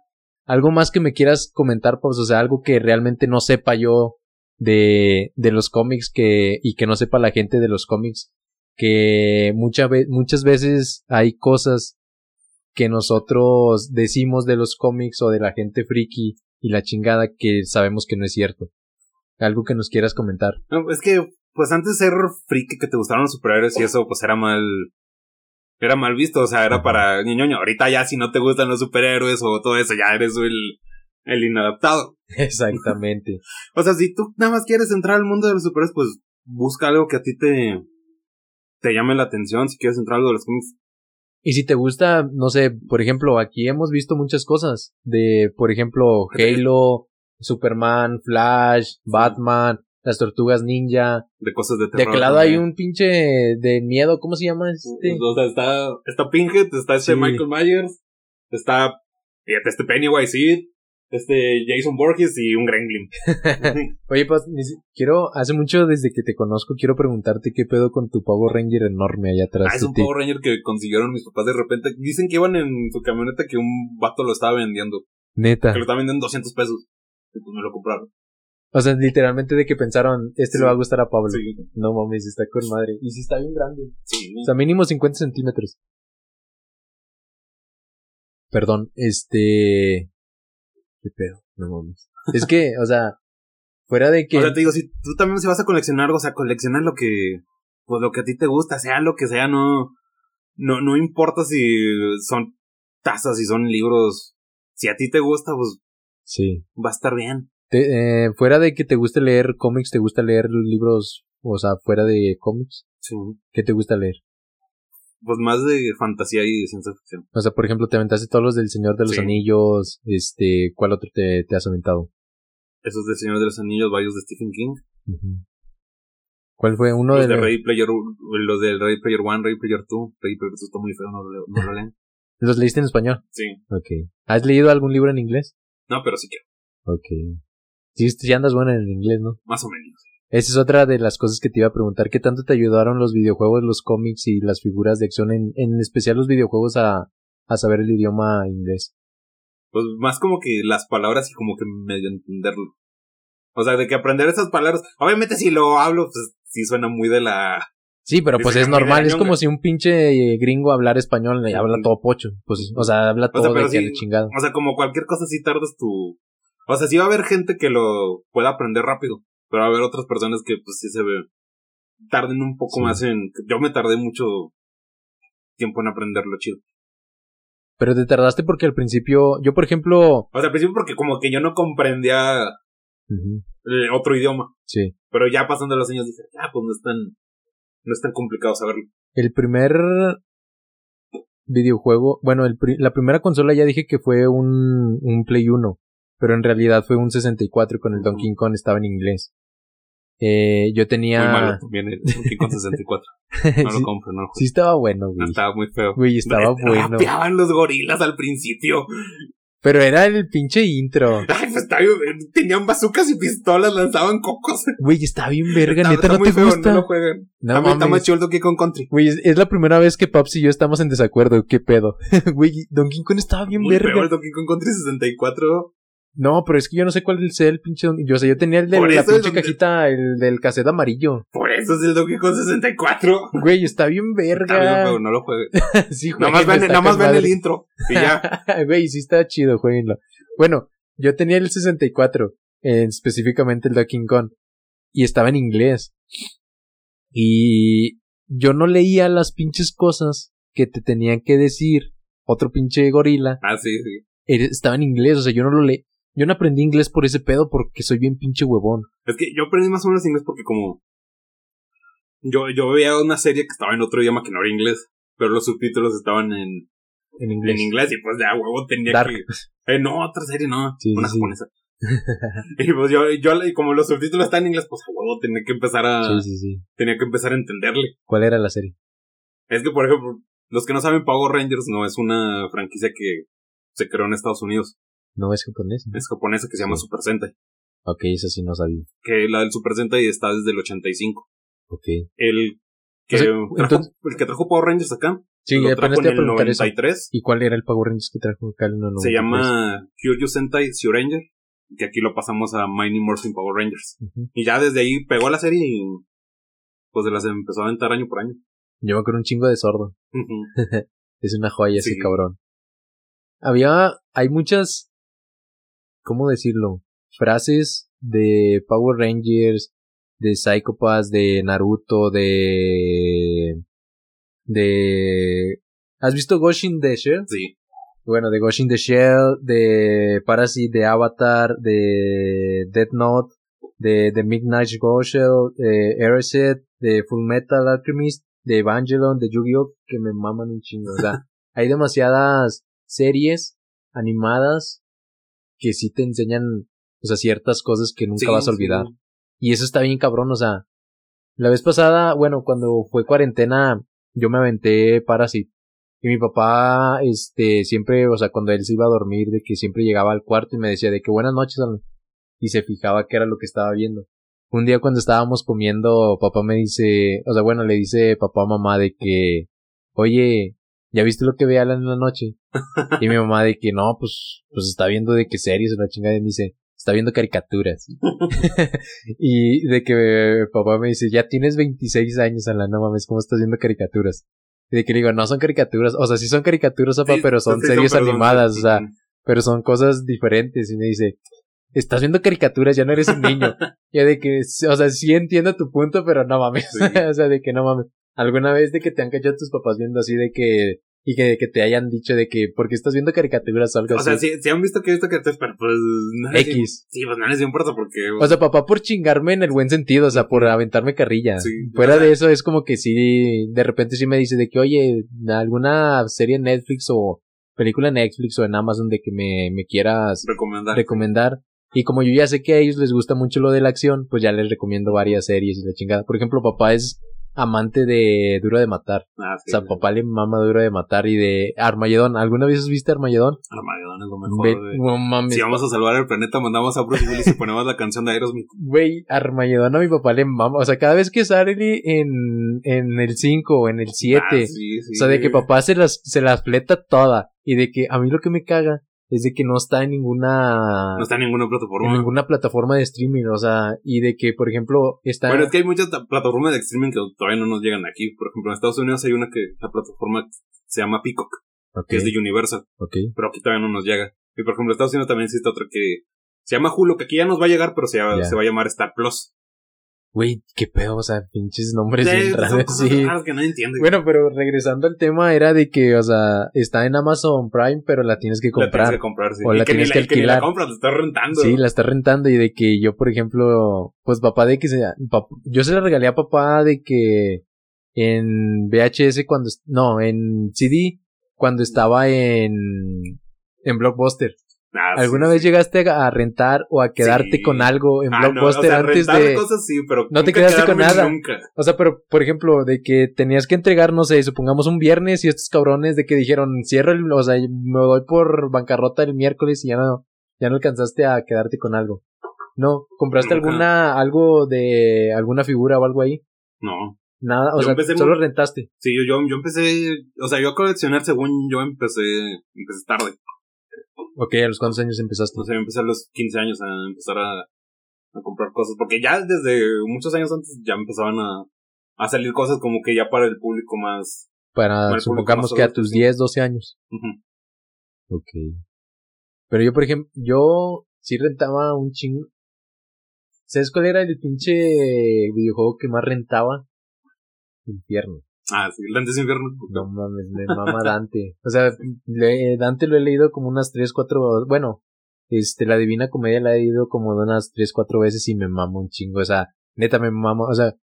S1: Algo más que me quieras comentar, pues, o sea, algo que realmente no sepa yo de, de los cómics que, y que no sepa la gente de los cómics, que mucha ve- muchas veces hay cosas que nosotros decimos de los cómics o de la gente friki y la chingada que sabemos que no es cierto. Algo que nos quieras comentar.
S2: No, es que, pues antes ser friki que te gustaron los superhéroes y eso, pues era mal. Era mal visto, o sea, era para ñoño. Ahorita ya, si no te gustan los superhéroes o todo eso, ya eres el, el inadaptado.
S1: Exactamente.
S2: O sea, si tú nada más quieres entrar al mundo de los superhéroes, pues busca algo que a ti te, te llame la atención. Si quieres entrar a algo de los cómics,
S1: Y si te gusta, no sé, por ejemplo, aquí hemos visto muchas cosas de, por ejemplo, Halo, Superman, Flash, Batman, las tortugas ninja.
S2: de cosas de
S1: De
S2: terror.
S1: aquel lado hay un pinche de miedo, ¿cómo se llama este?
S2: O sea, está, está Pinhead, está este
S1: Sí.
S2: Michael Myers, está, este Pennywise, sí, este Jason Borges y un Gremlin.
S1: Oye, pues, si- quiero, hace mucho desde que te conozco, quiero preguntarte qué pedo con tu Power Ranger enorme allá atrás
S2: Ah, es un
S1: ti.
S2: Power Ranger que consiguieron mis papás de repente. Dicen que iban en su camioneta que un vato lo estaba vendiendo.
S1: Neta.
S2: Que lo estaba vendiendo en 200 pesos. Y pues me lo compraron.
S1: O sea, literalmente de que pensaron, este
S2: Sí.
S1: le va a gustar a Pablo.
S2: Sí.
S1: No mames, está con madre. Y si está bien grande.
S2: Sí.
S1: O sea, mínimo 50 centímetros. Perdón, este... ¿Qué pedo? No mames. Es que, o sea, fuera de que...
S2: O sea, te digo, si tú también si vas a coleccionar, o sea, colecciona lo que, pues lo que a ti te gusta, sea lo que sea, no, no, no importa si son tazas, si son libros, si a ti te gusta, pues
S1: Sí.
S2: va a estar bien.
S1: Te- eh, fuera de que te guste leer cómics, ¿te gusta leer libros, o sea, fuera de cómics?
S2: Sí.
S1: ¿Qué te gusta leer?
S2: Pues más de fantasía y de ciencia ficción.
S1: O sea, por ejemplo, te aventaste todos los del Señor de los
S2: Sí.
S1: Anillos, este, ¿cuál otro te, te has aventado?
S2: Esos de Señor de los Anillos, varios de Stephen King.
S1: ¿Cuál fue uno
S2: los
S1: de
S2: de
S1: los-
S2: Ready Player, los del Ready Player 1, Ready Player 2. Ready Player 2 está muy feo, no lo, leo- no lo leen.
S1: los leíste en español?
S2: Sí.
S1: Ok. ¿Has leído algún libro en inglés?
S2: No, pero sí quiero.
S1: Ok. Sí, andas buena en el inglés, ¿no?
S2: Más o menos.
S1: Esa es otra de las cosas que te iba a preguntar. ¿Qué tanto te ayudaron los videojuegos, los cómics y las figuras de acción, en, en especial los videojuegos, a, a saber el idioma inglés?
S2: Pues más como que las palabras y como que medio entenderlo. O sea, de que aprender esas palabras. Obviamente si lo hablo, pues sí suena muy de la...
S1: Sí, pero pues es normal, es como si un pinche gringo hablar español y habla todo pocho. Pues, o sea, habla
S2: O sea,
S1: todo
S2: pero
S1: de
S2: sí-
S1: chingada.
S2: O sea, como cualquier cosa sí tardas tu... O sea, sí va a haber gente que lo pueda aprender rápido. Pero va a haber otras personas que pues sí se ve... Tarden un poco
S1: Sí.
S2: más en... Yo me tardé mucho tiempo en aprenderlo chido.
S1: Pero te tardaste porque al principio, yo por ejemplo,
S2: O sea, al principio porque como que yo no comprendía otro idioma.
S1: sí,
S2: Pero ya pasando los años dije, ah, pues no es tan... No es tan complicado saberlo.
S1: el primer videojuego, bueno, el pri- la primera consola ya dije que fue un, un Play 1, pero en realidad fue un 64 y con el. Donkey Kong estaba en inglés. Eh, yo tenía...
S2: Muy malo también el Donkey Kong 64. No lo compro, no lo
S1: sí estaba bueno, güey.
S2: Estaba muy feo.
S1: Güey, estaba bueno.
S2: Rapeaban los gorilas al principio.
S1: Pero era el pinche intro.
S2: Ay, pues estaba bien, tenían bazucas y pistolas, lanzaban cocos.
S1: Güey, está bien verga,
S2: Está-
S1: neta,
S2: está
S1: ¿no
S2: muy
S1: te
S2: feo,
S1: gusta?
S2: No lo jueguen.
S1: No
S2: También está más chido Donkey Kong Country.
S1: Güey, es, es la primera vez que Paps y yo estamos en desacuerdo. ¿Qué pedo? Güey, Donkey Kong estaba bien
S2: Muy
S1: verga.
S2: Donkey Kong Country 64.
S1: No, pero es que yo no sé cuál sea el pinche Yo, o sea, yo tenía el de
S2: Por
S1: la
S2: es
S1: pinche
S2: donde-
S1: cajita, el del cassette amarillo.
S2: Por eso es el Donkey Kong 64.
S1: Güey, está bien
S2: Está bien
S1: verga.
S2: no lo jueguen.
S1: sí,
S2: Nada más ven, nada más ven el intro. Y ya.
S1: Güey, sí está chido, jueguenlo. Bueno, yo tenía el 64, eh, específicamente el Donkey Kong, y estaba en inglés. Y yo no leía las pinches cosas que te tenían que decir otro pinche gorila.
S2: Ah, sí, sí.
S1: Eh, Estaba en inglés, o sea, yo no lo leí. Yo no aprendí inglés por ese pedo porque soy bien pinche huevón.
S2: Es que yo aprendí más o menos inglés porque como... Yo, yo veía una serie que estaba en otro idioma que no era inglés. Pero los subtítulos estaban en,
S1: En inglés.
S2: en inglés y pues ya huevo tenía
S1: Dark.
S2: que... Eh, no, otra serie no.
S1: Sí,
S2: una
S1: sí, sí.
S2: japonesa. y pues yo, yo, y como los subtítulos están en inglés, pues a huevo tenía que empezar a...
S1: Sí, sí, sí.
S2: Tenía que empezar a entenderle.
S1: ¿Cuál era la serie?
S2: Es que, por ejemplo, los que no saben, Power Rangers no es una franquicia que se creó en Estados Unidos.
S1: No es japonés. ¿no?
S2: Es japonesa que se llama
S1: Sí.
S2: Super Sentai.
S1: Ok, eso sí no sabía.
S2: Que la del Super Sentai está desde el 85.
S1: Ok.
S2: El que,
S1: O sea,
S2: trajo,
S1: entonces-
S2: el que trajo Power Rangers acá
S1: Sí,
S2: lo trajo en el
S1: preguntar eso.
S2: 93.
S1: ¿Y cuál era el Power Rangers que trajo acá en el 93?
S2: Se llama Kyoryu Sentai Zyuranger. Que aquí lo pasamos a Mighty Morphin Power Rangers. Y ya desde ahí pegó la serie y pues se las empezó a aventar año por año.
S1: Yo me acuerdo un chingo de sordo. Es una joya ese
S2: Sí.
S1: cabrón. Había, hay muchas, ¿cómo decirlo? Frases de Power Rangers, de Psychopaths, de Naruto, de, de, ¿has visto Ghost in the Shell?
S2: sí.
S1: Bueno, de Ghost in the Shell, de Parasite, de Avatar, de Death Note, de The Midnight Ghost Shell, de Eraset, de Full Metal Alchemist, de Evangelion, de Yu-Gi-Oh! que me maman un chingo. O sea, hay demasiadas series animadas que sí te enseñan, o sea, ciertas cosas que nunca
S2: Sí,
S1: vas a
S2: sí.
S1: olvidar. Y eso está bien cabrón, o sea, la vez pasada, bueno, cuando fue cuarentena, yo me aventé Parasite. Y mi papá, este, siempre, o sea, cuando él se iba a dormir, de que siempre llegaba al cuarto y me decía de que buenas noches, Alan", y se fijaba qué era lo que estaba viendo. Un día cuando estábamos comiendo, papá me dice, o sea, bueno, le dice papá a mamá de que, oye, ¿ya viste lo que ve Alan en la noche? Y mi mamá de que no, pues, pues está viendo de qué series o la chingada y me dice, está viendo caricaturas. y de que papá me dice, ya tienes 26 años, Alan, no mames, ¿cómo estás viendo caricaturas? Y de que le digo, no son caricaturas. O sea, sí son caricaturas, papá,
S2: Sí,
S1: pero son
S2: sí,
S1: series animadas. O sea, pero son cosas diferentes. Y me dice, estás viendo caricaturas, ya no eres un niño. y de que, o sea, sí entiendo tu punto, pero no mames. O sea, de que no mames. ¿Alguna vez de que te han cachado tus papás viendo así de que, y que, que te hayan dicho de que, ¿por qué estás viendo caricaturas o algo
S2: O sea,
S1: así?
S2: sí, sí han visto que he visto te pero pues no les-
S1: X.
S2: Sí, pues no les importa porque
S1: O sea, papá por chingarme en el buen sentido, o sea, por aventarme carrilla.
S2: Sí,
S1: Fuera
S2: o sea-
S1: de eso es como que sí, de repente sí me dice de que, oye, alguna serie en Netflix o película en Netflix o en Amazon de que me, me quieras
S2: recomendar.
S1: recomendar. Y como yo ya sé que a ellos les gusta mucho lo de la acción, pues ya les recomiendo varias series y la chingada. Por ejemplo, papá es amante de Duro de Matar.
S2: Ah,
S1: O
S2: sí,
S1: sea, papá le mama Duro de Matar y de Armagedón. ¿Alguna vez viste Armagedón?
S2: Armagedón es lo mejor. Güey.
S1: no mames.
S2: Si vamos a salvar el planeta, mandamos a Bruce Willis y ponemos la canción de Aerosmith.
S1: Güey, Armagedón a mi papá le mama. O sea, cada vez que sale en, en el 5 o en el 7.
S2: Ah, sí, sí.
S1: o sea, de que papá se las, se las fleta toda. Y de que a mí lo que me caga es de que no está en ninguna,
S2: No está en ninguna plataforma.
S1: en ninguna plataforma de streaming. O sea, y de que, por ejemplo, está.
S2: Bueno, es que hay muchas ta- plataformas de streaming que todavía no nos llegan aquí. Por ejemplo, en Estados Unidos hay una que la plataforma se llama Peacock,
S1: Ok,
S2: que es de Universal,
S1: ok.
S2: pero aquí todavía no nos llega. Y por ejemplo, en Estados Unidos también existe otra que se llama Hulu, que aquí ya nos va a llegar, pero se va a llamar Star Plus.
S1: Güey, qué pedo, o sea, pinches nombres
S2: Sí,
S1: bien
S2: son
S1: raros,
S2: cosas
S1: sí.
S2: raras que nadie entiende.
S1: Bueno, pero regresando al tema, era de que, o sea, está en Amazon Prime, pero la tienes que
S2: La tienes
S1: comprar.
S2: que comprar, sí.
S1: O
S2: Y
S1: la
S2: que ni
S1: tienes que
S2: y ni la
S1: alquilar.
S2: compras, la estás rentando.
S1: Sí, la está rentando y de que yo, por ejemplo, pues papá de que se, pap- yo se la regalé a papá de que en VHS cuando, no, en CD cuando estaba en, en Blockbuster.
S2: Ah,
S1: ¿Alguna
S2: sí.
S1: vez llegaste a rentar o a quedarte
S2: Sí.
S1: con algo en
S2: Ah, no, o
S1: Blockbuster
S2: sea,
S1: antes de,
S2: cosas sí, pero
S1: No te quedaste con nada.
S2: Nunca.
S1: o sea, pero, por ejemplo, de que tenías que entregar, no sé, supongamos un viernes y estos cabrones de que dijeron, cierro el, o sea, me doy por bancarrota el miércoles y ya no, ya no alcanzaste a quedarte con algo. No, ¿compraste
S2: Nunca.
S1: alguna, algo de, alguna figura o algo ahí?
S2: No.
S1: Nada, o
S2: Yo
S1: sea, solo
S2: muy-
S1: rentaste.
S2: Sí, yo, yo, yo empecé, o sea, yo a coleccionar según yo empecé, empecé tarde.
S1: Ok, ¿a los cuántos años empezaste?
S2: No sé, empecé a los 15 años a empezar a, a comprar cosas, porque ya desde muchos años antes ya empezaban a, a salir cosas como que ya para el público más...
S1: Para,
S2: Para
S1: supongamos
S2: más
S1: que a tus
S2: sí.
S1: 10, 12 años.
S2: Ujú.
S1: Ok. Pero yo, por ejemplo, yo sí rentaba un chingo. ¿Sabes cuál era el pinche videojuego que más rentaba? Infierno.
S2: Ah, sí, el Dantes Infierno.
S1: No mames, me mama Dante. O sea, le- Dante lo he leído como unas 3, 4, bueno, este, la Divina Comedia la he leído como de unas 3, 4 veces y me mama un chingo. O sea, neta me mama, o sea,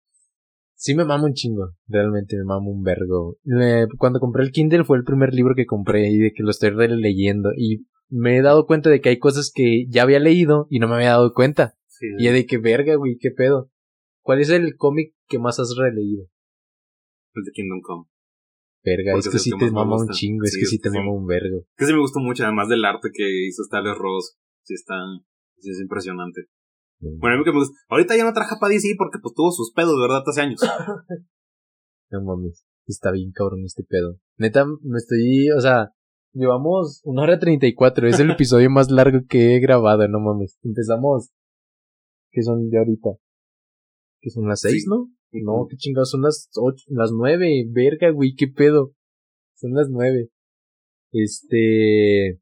S1: sí me mama un chingo. Realmente me mama un vergo. Le- cuando compré el Kindle fue el primer libro que compré y de que lo estoy releyendo y me he dado cuenta de que hay cosas que ya había leído y no me había dado cuenta.
S2: Sí,
S1: Y de que verga, güey, qué pedo. ¿Cuál es el cómic que más has releído?
S2: El de Kingdom Come.
S1: Verga,
S2: Porque
S1: es
S2: es
S1: que sí
S2: que
S1: te mama un chingo, es
S2: Sí,
S1: que sí te mama un vergo.
S2: Que sí me gustó mucho, además del arte que hizo Stanley Ross. Sí está, sí es impresionante. Bueno, a mí que me gusta. Ahorita ya no trabaja para DC porque pues tuvo sus pedos, ¿verdad? Hace años.
S1: No mames, está bien cabrón este pedo. Neta, me estoy, o sea, llevamos una hora treinta y cuatro, es el episodio más largo que he grabado, no mames. Empezamos, ¿qué son de ahorita? ¿Qué son las seis,
S2: Sí.
S1: no? No, qué chingados, son las ocho, las nueve, verga, güey, qué pedo. Son las nueve. Este...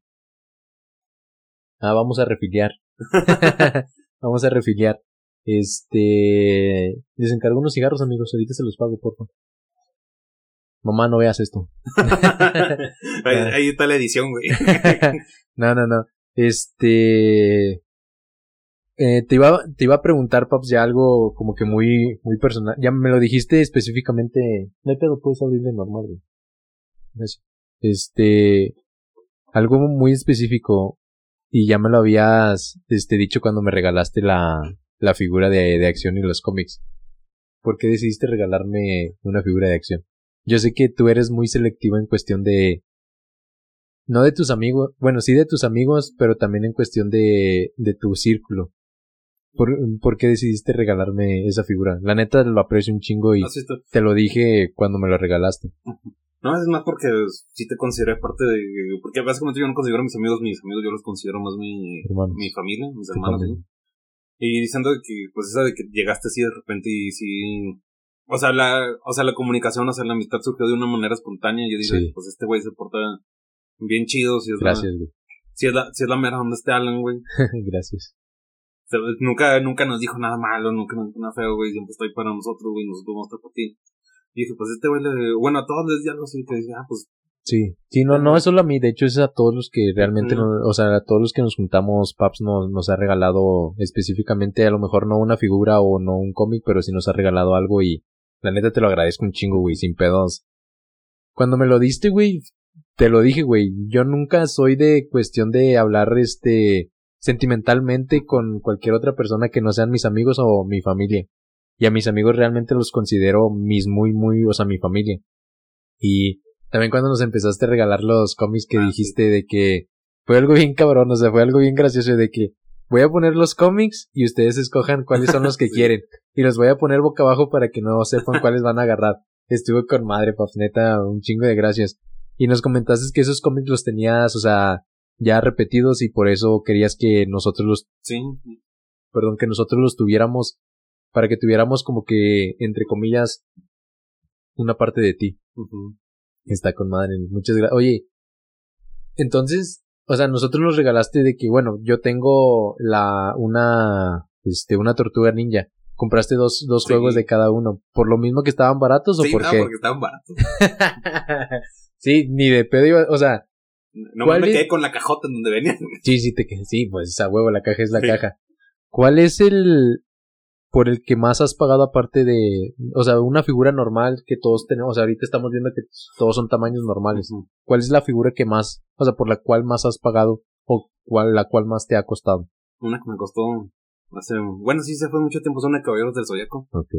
S1: Ah, vamos a refiliar. vamos a refiliar. Este... Les encargo unos cigarros, amigos, ahorita se los pago, por favor. Mamá, no veas esto.
S2: ahí, ahí está la edición, güey.
S1: no, no, no. Este... Eh, te iba, te iba a preguntar, Paps, ya algo como que muy, muy personal. Ya me lo dijiste específicamente. No hay pedo, puedes abrirle normal, güey. Gracias. Este, algo muy específico. Y ya me lo habías, este, dicho cuando me regalaste la, la figura de, de acción y los cómics. ¿Por qué decidiste regalarme una figura de acción? Yo sé que tú eres muy selectivo en cuestión de, no de tus amigos, bueno, sí de tus amigos, pero también en cuestión de, de tu círculo. ¿Por, ¿Por qué decidiste regalarme esa figura? La neta lo aprecio un chingo y
S2: está.
S1: te lo dije cuando me lo regalaste.
S2: No, es más porque sí te consideré parte de... Porque básicamente yo no considero a mis amigos mis amigos, yo los considero más mi,
S1: Hermanos.
S2: mi familia, mis hermanos. Y diciendo que, pues esa de que llegaste así de repente y sí... O sea, la, o sea, la comunicación, o sea, la amistad surgió de una manera espontánea. Yo dije, pues este güey se porta bien chido. Si es
S1: Gracias,
S2: La,
S1: güey.
S2: si es la, si es la mera donde este Alan, güey.
S1: Gracias.
S2: Nunca, nunca nos dijo nada malo, nunca nos dijo nada feo, güey. Siempre ahí para nosotros, güey. Nosotros vamos a estar por ti. Y dije, pues este güey le, bueno, a todos les di algo así que dije, ah, pues,
S1: Sí, sí, no, no es solo a mí, de hecho es a todos los que realmente, o sea, a todos los que nos juntamos, Paps nos, nos ha regalado específicamente, a lo mejor no una figura o no un cómic, pero sí nos ha regalado algo y la neta te lo agradezco un chingo, güey, sin pedos. Cuando me lo diste, güey, te lo dije, güey, yo nunca soy de cuestión de hablar, este, sentimentalmente con cualquier otra persona que no sean mis amigos o mi familia. Y a mis amigos realmente los considero mis muy, muy, o sea, mi familia. Y también cuando nos empezaste a regalar los cómics que
S2: Ah,
S1: dijiste de que fue algo bien cabrón, o sea, fue algo bien gracioso de que voy a poner los cómics y ustedes escojan cuáles son los que
S2: Sí.
S1: quieren. Y los voy a poner boca abajo para que no sepan cuáles van a agarrar. Estuve con madre, paps, neta, un chingo de gracias. Y nos comentaste que esos cómics los tenías, o sea, ya repetidos y por eso querías que nosotros los,
S2: sí.
S1: perdón, que nosotros los tuviéramos, para que tuviéramos como que, entre comillas, una parte de ti. Está con madre. Muchas gracias. Oye, entonces, o sea, nosotros nos regalaste de que, bueno, yo tengo la, una, este, una tortuga ninja. Compraste dos, dos
S2: Sí.
S1: juegos de cada uno. ¿Por lo mismo que estaban baratos o por
S2: no,
S1: qué?
S2: porque estaban baratos.
S1: sí, ni de pedo iba, o sea,
S2: No
S1: ¿Cuál
S2: me
S1: es?
S2: quedé con la cajota en donde venían.
S1: sí, sí, te, sí, pues a huevo, la caja es la
S2: Sí.
S1: caja. ¿Cuál es el, por el que más has pagado aparte de, o sea, una figura normal que todos tenemos, o sea, ahorita estamos viendo que todos son tamaños normales. ¿Cuál es la figura que más, o sea, por la cual más has pagado o cuál, la cual más te ha costado?
S2: Una que me costó hace, bueno, sí, se fue mucho tiempo, son de Caballeros del Zodiaco.
S1: Ok.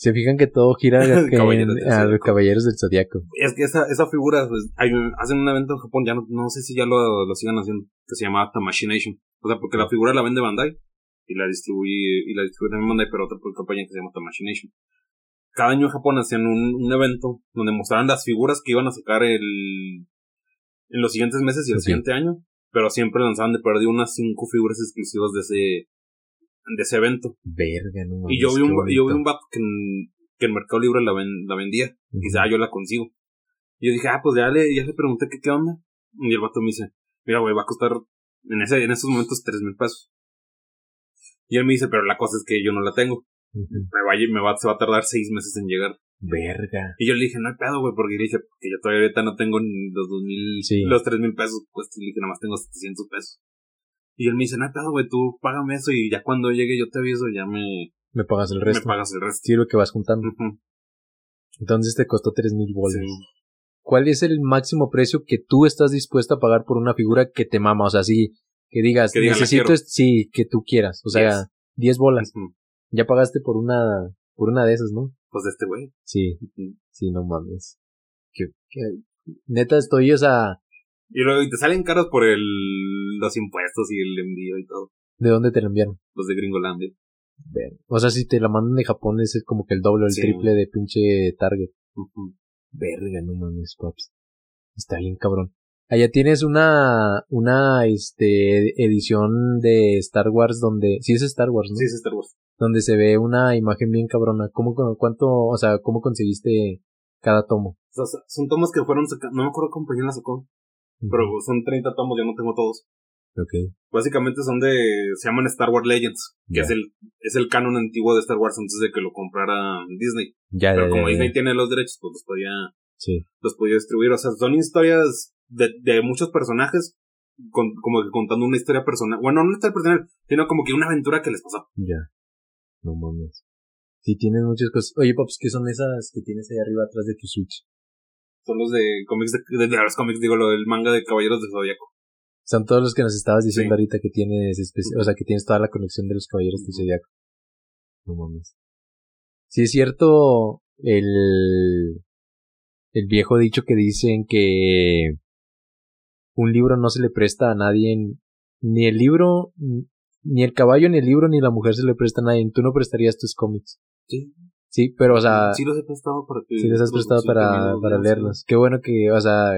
S1: Se fijan que todo gira a, que-
S2: Caballeros del
S1: a los caballeros del zodiaco.
S2: Es que esa, esa figura, pues, hay, hacen un evento en Japón, ya no, no sé si ya lo, lo sigan haciendo, que se llama Tamashination. O sea, porque la figura la vende Bandai y la distribuye, y la distribuye también Bandai, pero otra compañía que se llama Tamashination. Cada año en Japón hacían un, un evento donde mostraban las figuras que iban a sacar el, en los siguientes meses y el siguiente año, pero siempre lanzaban de perdido unas cinco figuras exclusivas de ese, de ese evento.
S1: Verga, no
S2: Y yo vi un,
S1: qué
S2: yo vi un vato que en, que en Mercado Libre la, ven- la vendía. Y dice, ah, yo la consigo. Y yo dije, ah, pues ya le, ya le pregunté que qué onda. Y el vato me dice, mira, güey, va a costar en ese, en esos momentos tres mil pesos. Y él me dice, pero la cosa es que yo no la tengo. Me va, me va, se va a tardar seis meses en llegar.
S1: Verga.
S2: Y yo le dije, no hay pedo, güey, porque le dije, porque yo todavía ahorita no tengo ni los dos mil,
S1: Sí.
S2: los tres mil pesos, pues, y le dije, nada más tengo 700 pesos. Y él me dice, pedo, güey, tú págame eso y ya cuando llegue yo te aviso, ya me,
S1: Me pagas el
S2: me
S1: resto.
S2: pagas el resto.
S1: Sí, lo que vas juntando. Entonces te costó tres mil bolas.
S2: Sí.
S1: ¿Cuál es el máximo precio que tú estás dispuesto a pagar por una figura que te mama? O sea, sí, que digas,
S2: Que digan, "La
S1: necesito,
S2: quiero".
S1: es- sí, que tú quieras. O sea,
S2: Diez.
S1: 10 bolas. Ya pagaste por una, por una de esas, ¿no?
S2: Pues de este güey.
S1: Sí, sí, no mames. Que, que- neta estoy, o sea,
S2: Y luego y te salen caros por el, los impuestos y el envío y todo.
S1: ¿de dónde te la enviaron?
S2: Los de Gringolandia.
S1: O sea, si te la mandan de Japón es como que el doble o el
S2: Sí.
S1: triple de pinche Target. Verga, no mames, paps. Está bien cabrón. Allá tienes una, una, este, edición de Star Wars donde, sí es Star Wars, ¿no?
S2: Sí, es Star Wars.
S1: Donde se ve una imagen bien cabrona. ¿Cómo, cuánto, o sea, cómo conseguiste cada tomo?
S2: O sea, son tomos que fueron sacados. No me acuerdo cómo la sacó. Pero son 30 tomos, yo no tengo todos.
S1: Ok.
S2: Básicamente son de. Se llaman Star Wars Legends. Que es el, es el canon antiguo de Star Wars antes de que lo comprara Disney.
S1: Ya,
S2: Pero como Disney tiene los derechos, pues los podía,
S1: Sí.
S2: los podía distribuir. O sea, son historias de, de muchos personajes. Con, como que contando una historia personal. Bueno, no una historia personal, sino como que una aventura que les pasó.
S1: Ya. No mames. Sí, tienes muchas cosas. Oye, Pops, ¿qué son esas que tienes ahí arriba atrás de tu Switch?
S2: Son los de cómics de, de, de los cómics, digo, lo del manga de Caballeros de Zodiaco.
S1: Son todos los que nos estabas diciendo
S2: Sí.
S1: ahorita que tienes, o sea, que tienes toda la conexión de los caballeros del
S2: Ujú.
S1: Zodiaco. No mames. Sí es cierto el, el viejo dicho que dicen que un libro no se le presta a nadie, ni el libro, ni el caballo, ni el libro, ni la mujer se le presta a nadie. Tú no prestarías tus cómics.
S2: Sí.
S1: Sí, pero o sea,
S2: sí los he prestado para que.
S1: si les has
S2: los-
S1: prestado
S2: sí,
S1: para,
S2: los
S1: para leerlos. Qué bueno que, o sea,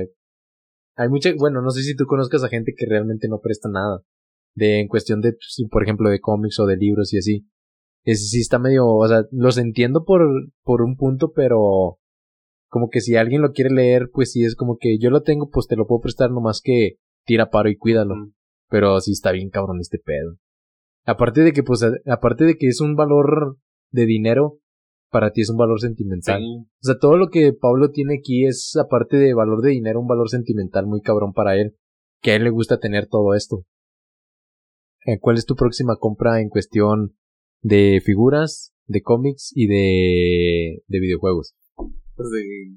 S1: hay mucha, bueno, no sé si tú conozcas a gente que realmente no presta nada. De, en cuestión de, pues, por ejemplo, de cómics o de libros y así. ese sí está medio, o sea, los entiendo por, por un punto, pero como que si alguien lo quiere leer, pues sí es como que yo lo tengo, pues te lo puedo prestar nomás que tira paro y cuídalo.
S2: Mm.
S1: Pero sí está bien cabrón este pedo. Aparte de que, pues, a- aparte de que es un valor de dinero, para ti es un valor sentimental.
S2: Sí.
S1: O sea, todo lo que Pablo tiene aquí es, aparte de valor de dinero, un valor sentimental muy cabrón para él. Que a él le gusta tener todo esto. Eh, ¿Cuál es tu próxima compra en cuestión de figuras, de cómics y de, de videojuegos?
S2: Pues de-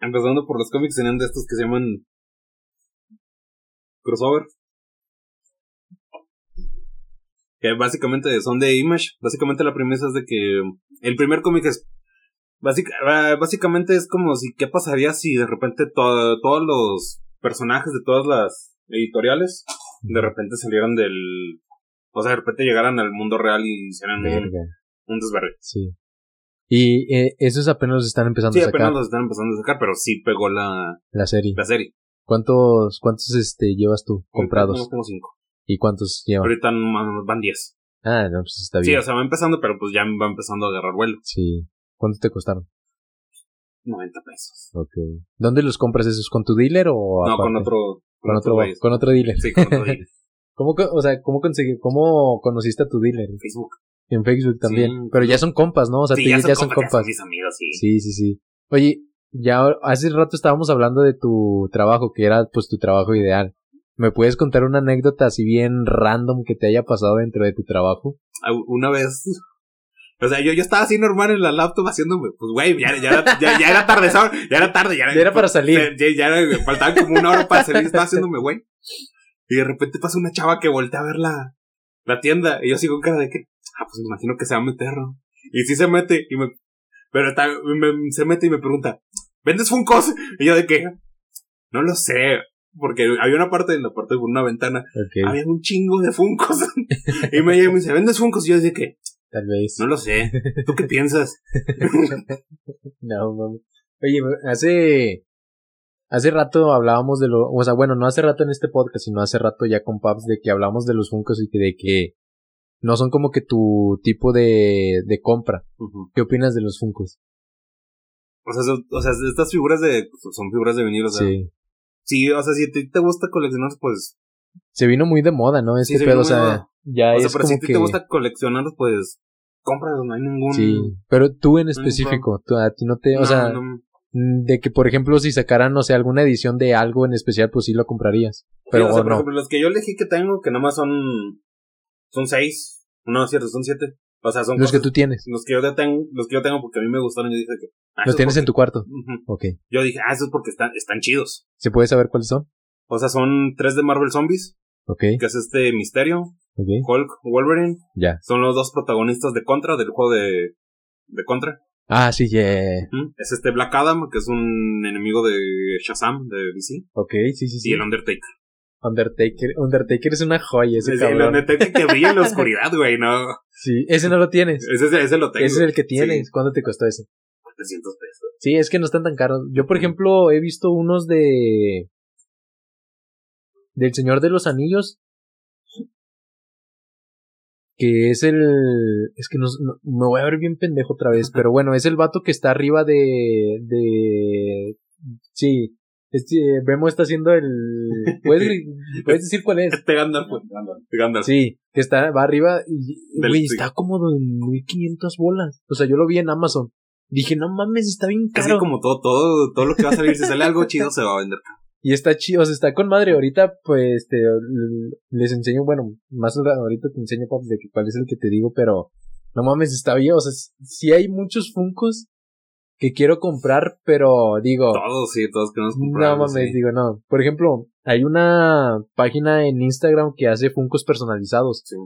S2: Empezando por los cómics, tenían de estos que se llaman. Crossover. Que básicamente son de Image. Básicamente la premisa es de que. El primer cómic es. básic- ah, básicamente es como si. ¿Qué pasaría si de repente to- todos los personajes de todas las editoriales. De repente salieran del. O sea, de repente llegaran al mundo real y hicieran un, un desvergue.
S1: sí. Y eh, esos apenas los están empezando
S2: Sí,
S1: a sacar,
S2: apenas los están empezando a sacar, pero sí pegó la,
S1: la serie.
S2: la serie.
S1: ¿Cuántos, cuántos este, llevas tú comprados?
S2: Tengo como cinco.
S1: ¿Y cuántos llevan?
S2: Ahorita van van 10.
S1: Ah, no, pues está
S2: Sí,
S1: bien.
S2: o sea, va empezando, pero pues ya va empezando a agarrar vuelo.
S1: Sí. ¿Cuánto te costaron?
S2: 90 pesos.
S1: Ok. ¿Dónde los compras esos? ¿Con tu dealer o
S2: No,
S1: aparte?
S2: con otro.
S1: Con otro,
S2: güey.
S1: con otro dealer.
S2: Sí, con otro dealer.
S1: ¿Cómo, o sea, cómo conseguí, cómo conociste a tu dealer?
S2: En Facebook.
S1: En Facebook también.
S2: Sí,
S1: Pero ya son compas, ¿no? O sea,
S2: sí,
S1: tú
S2: ya,
S1: ya,
S2: son
S1: son
S2: compas, ya
S1: compas.
S2: son mis amigos, sí.
S1: Sí, sí, sí. Oye, ya hace rato estábamos hablando de tu trabajo, que era pues tu trabajo ideal. ¿Me puedes contar una anécdota así bien random que te haya pasado dentro de tu trabajo?
S2: Una vez. O sea, yo, yo estaba así normal en la laptop haciéndome, pues güey, ya, ya, era- ya, ya era tarde. Ya era tarde, ya era,
S1: Ya era para salir.
S2: Ya, ya era- faltaba como una hora para salir, estaba haciéndome güey. Y de repente pasa una chava que voltea a ver la, la tienda, y yo sigo con cara de que, ah, pues me imagino que se va a meter, ¿no? Y sí se mete, y me, pero está, me- se mete y me pregunta, ¿vendes Funkos? Y yo de que, no lo sé, porque había una parte, en la parte de una ventana, había un chingo de Funkos. y me llega y me dice, ¿vendes Funkos? Y yo de que,
S1: tal vez.
S2: no lo sé, ¿tú qué piensas?
S1: No, mami. Oye, hace. Hace rato hablábamos de lo. O sea, bueno, no hace rato en este podcast, sino hace rato ya con Paps de que hablamos de los Funkos y que de que no son como que tu tipo de, de compra. ¿Qué opinas de los Funkos?
S2: O sea, son- o sea, estas figuras de, son figuras de venir, o sea,
S1: Sí.
S2: Sí, o sea, si a ti te gusta coleccionar, pues,
S1: Se vino muy de moda, ¿no?
S2: Sí,
S1: Este
S2: vino
S1: pedo, o sea,
S2: moda.
S1: ya
S2: o sea,
S1: es
S2: pero
S1: como
S2: si a ti
S1: que.
S2: te gusta coleccionar, pues, cómpralos, no hay ningún...
S1: Sí, pero tú en específico, tú, a ti no te, o
S2: No,
S1: sea,
S2: no,
S1: de que por ejemplo si sacaran, no sé, alguna edición de algo en especial, pues sí lo comprarías. Pero
S2: Sí, o sea, por
S1: no.
S2: ejemplo, los que yo elegí que tengo, que nomás son, son seis, no, es cierto, son siete. O sea, son
S1: Los que tú tienes,
S2: los que yo tengo, los que yo tengo porque a mí me gustaron, yo dije que... ah,
S1: los tienes en tu cuarto.
S2: Ujú.
S1: Ok.
S2: Yo dije, ah, eso es porque están, están chidos.
S1: ¿Se puede saber cuáles son?
S2: O sea, son tres de Marvel Zombies,
S1: Ok,
S2: que es este Misterio,
S1: ok,
S2: Hulk, Wolverine.
S1: ya.
S2: Son los dos protagonistas de Contra, del juego de, de Contra.
S1: Ah, sí, yeah.
S2: Es este Black Adam, que es un enemigo de Shazam, de DC.
S1: Ok, sí, sí, sí.
S2: Y el Undertaker.
S1: Undertaker, Undertaker es una joya ese
S2: Es el
S1: cabrón.
S2: Undertaker que brilla en la oscuridad, güey, no.
S1: Sí, ese no lo tienes.
S2: Ese, lo tengo.
S1: Ese es el que tienes.
S2: Sí,
S1: ¿Cuánto te costó ese?
S2: 300 pesos.
S1: Sí, es que no están tan caros. Yo, por ejemplo, he visto unos de. Del Señor de los Anillos. Que es el. Es que no, no- me voy a ver bien pendejo otra vez. Pero bueno, es el vato que está arriba de. de. Sí. Este, Vemo está haciendo el. ¿Puedes, puedes decir cuál es?
S2: Este Gandalf, güey. Gandalf.
S1: Sí, que está, va arriba y, güey,
S2: sí.
S1: está como en 1500 bolas. O sea, yo lo vi en Amazon. Dije, no mames, está bien
S2: Así
S1: caro.
S2: como todo, todo, todo lo que va a salir, si sale algo chido, se va a vender.
S1: Y está chido, o sea, está con madre. Ahorita, pues, te, l- les enseño, bueno, más ahorita te enseño, papi, de que cuál es el que te digo, pero no mames, está bien. O sea, sí hay muchos Funcos que quiero comprar, pero digo,
S2: Todos, sí, todos queremos
S1: no
S2: comprar.
S1: mames, digo, no. Por ejemplo, hay una página en Instagram que hace Funcos personalizados.
S2: Sí.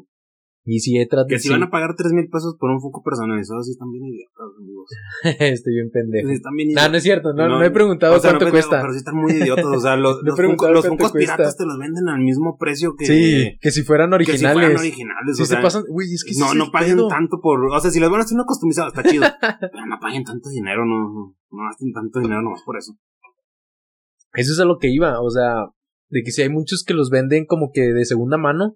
S1: Y si he tratado.
S2: Que si van a pagar 3 mil pesos por un Funko personalizado, sí están bien idiotas, amigos.
S1: Estoy bien pendejo.
S2: Sí, están bien
S1: No,
S2: idiotas.
S1: no es cierto, no, no,
S2: No,
S1: he preguntado
S2: O sea, no
S1: cuánto cuesta.
S2: Pero sí están muy idiotas. O sea, los,
S1: No
S2: los, Funko- los piratas te los venden al mismo precio que.
S1: Sí, que si fueran
S2: que si
S1: originales.
S2: fueran originales.
S1: Sí
S2: o
S1: se pasan, güey, es que
S2: no, no paguen
S1: pedo.
S2: tanto por. O sea, si les van a hacer una customizada, está chido. pero no paguen tanto dinero, no. No, no gasten tanto dinero nomás por eso.
S1: Eso es a lo que iba, o sea, de que si hay muchos que los venden como que de segunda mano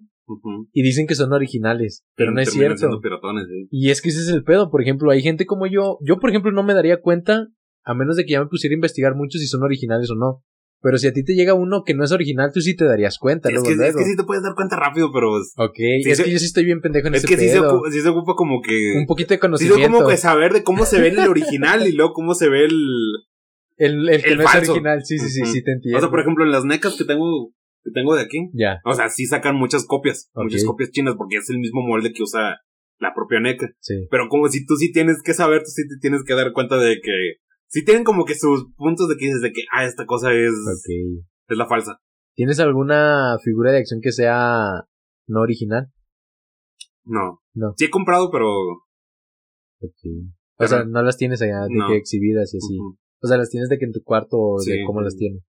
S1: Y dicen que son originales, pero
S2: Y
S1: no es cierto.
S2: siendo piratones, sí.
S1: Y es que ese es el pedo. Por ejemplo, hay gente como yo. Yo, por ejemplo, no me daría cuenta, a menos de que ya me pusiera a investigar mucho si son originales o no. Pero si a ti te llega uno que no es original, tú sí te darías cuenta.
S2: Sí, es,
S1: luego,
S2: que, es que sí te puedes dar cuenta rápido, pero es,
S1: Ok,
S2: Sí,
S1: es
S2: se-
S1: que yo sí estoy bien pendejo en
S2: es
S1: ese
S2: que sí se,
S1: pedo.
S2: ocu- sí se ocupa como que...
S1: Un poquito de
S2: Sí, se
S1: conocimiento.
S2: como que saber de cómo se ve el original y luego cómo se ve el...
S1: el, el que
S2: el
S1: no es
S2: falso.
S1: original. Sí, sí, sí, sí, te entiendo.
S2: O sea, por ejemplo, en las necas que tengo, que tengo de aquí,
S1: Ya,
S2: o sea, sí sacan muchas copias, muchas copias chinas porque es el mismo molde que usa la propia neca.
S1: sí.
S2: Pero como si tú sí tienes que saber, tú sí te tienes que dar cuenta de que... Sí tienen como que sus puntos de que dices de que, ah, esta cosa es, es la falsa.
S1: ¿Tienes alguna figura de acción que sea no original?
S2: No.
S1: No.
S2: Sí he comprado, pero...
S1: Ok. O
S2: Pero-
S1: sea, no las tienes allá de
S2: No.
S1: que exhibidas y así. O sea, las tienes de que en tu cuarto o de
S2: Sí,
S1: cómo
S2: sí.
S1: las tienes.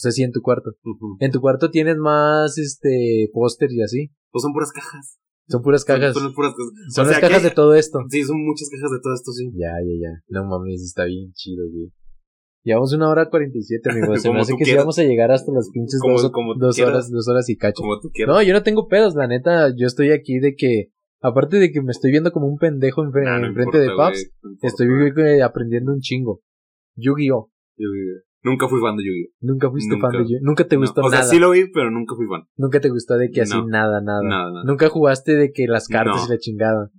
S1: O sea, sí, en tu cuarto. En tu cuarto tienes más, este, póster y así.
S2: Pues son puras cajas.
S1: Son puras cajas.
S2: Son, son puras cajas.
S1: Son
S2: o
S1: las cajas
S2: que-
S1: de todo esto.
S2: Sí, son muchas cajas de todo esto, sí.
S1: Ya, ya, ya. No mames, está bien chido, güey. Llevamos una hora cuarenta y siete, amigo. Se me hace que sí
S2: quieras.
S1: vamos a llegar hasta las pinches
S2: Como-
S1: dos,
S2: como
S1: horas, dos horas y cacho.
S2: Como tú quieras.
S1: No, yo no tengo pedos, la neta. Yo estoy aquí de que, aparte de que me estoy viendo como un pendejo enfre-
S2: Nah, no
S1: enfrente de Paps,
S2: no
S1: estoy
S2: güey,
S1: aprendiendo un chingo. Yu-Gi-Oh!
S2: Yu-Gi-Oh. Nunca fui fan de Yu-Gi-Oh.
S1: Nunca fuiste
S2: Nunca.
S1: fan de Yu Nunca te
S2: No,
S1: gustó
S2: O sea,
S1: nada.
S2: sí lo vi, pero nunca fui fan.
S1: Nunca te gustó de que así
S2: No.
S1: nada, nada.
S2: Nada, nada.
S1: Nunca jugaste de que las cartas
S2: No.
S1: y la chingada.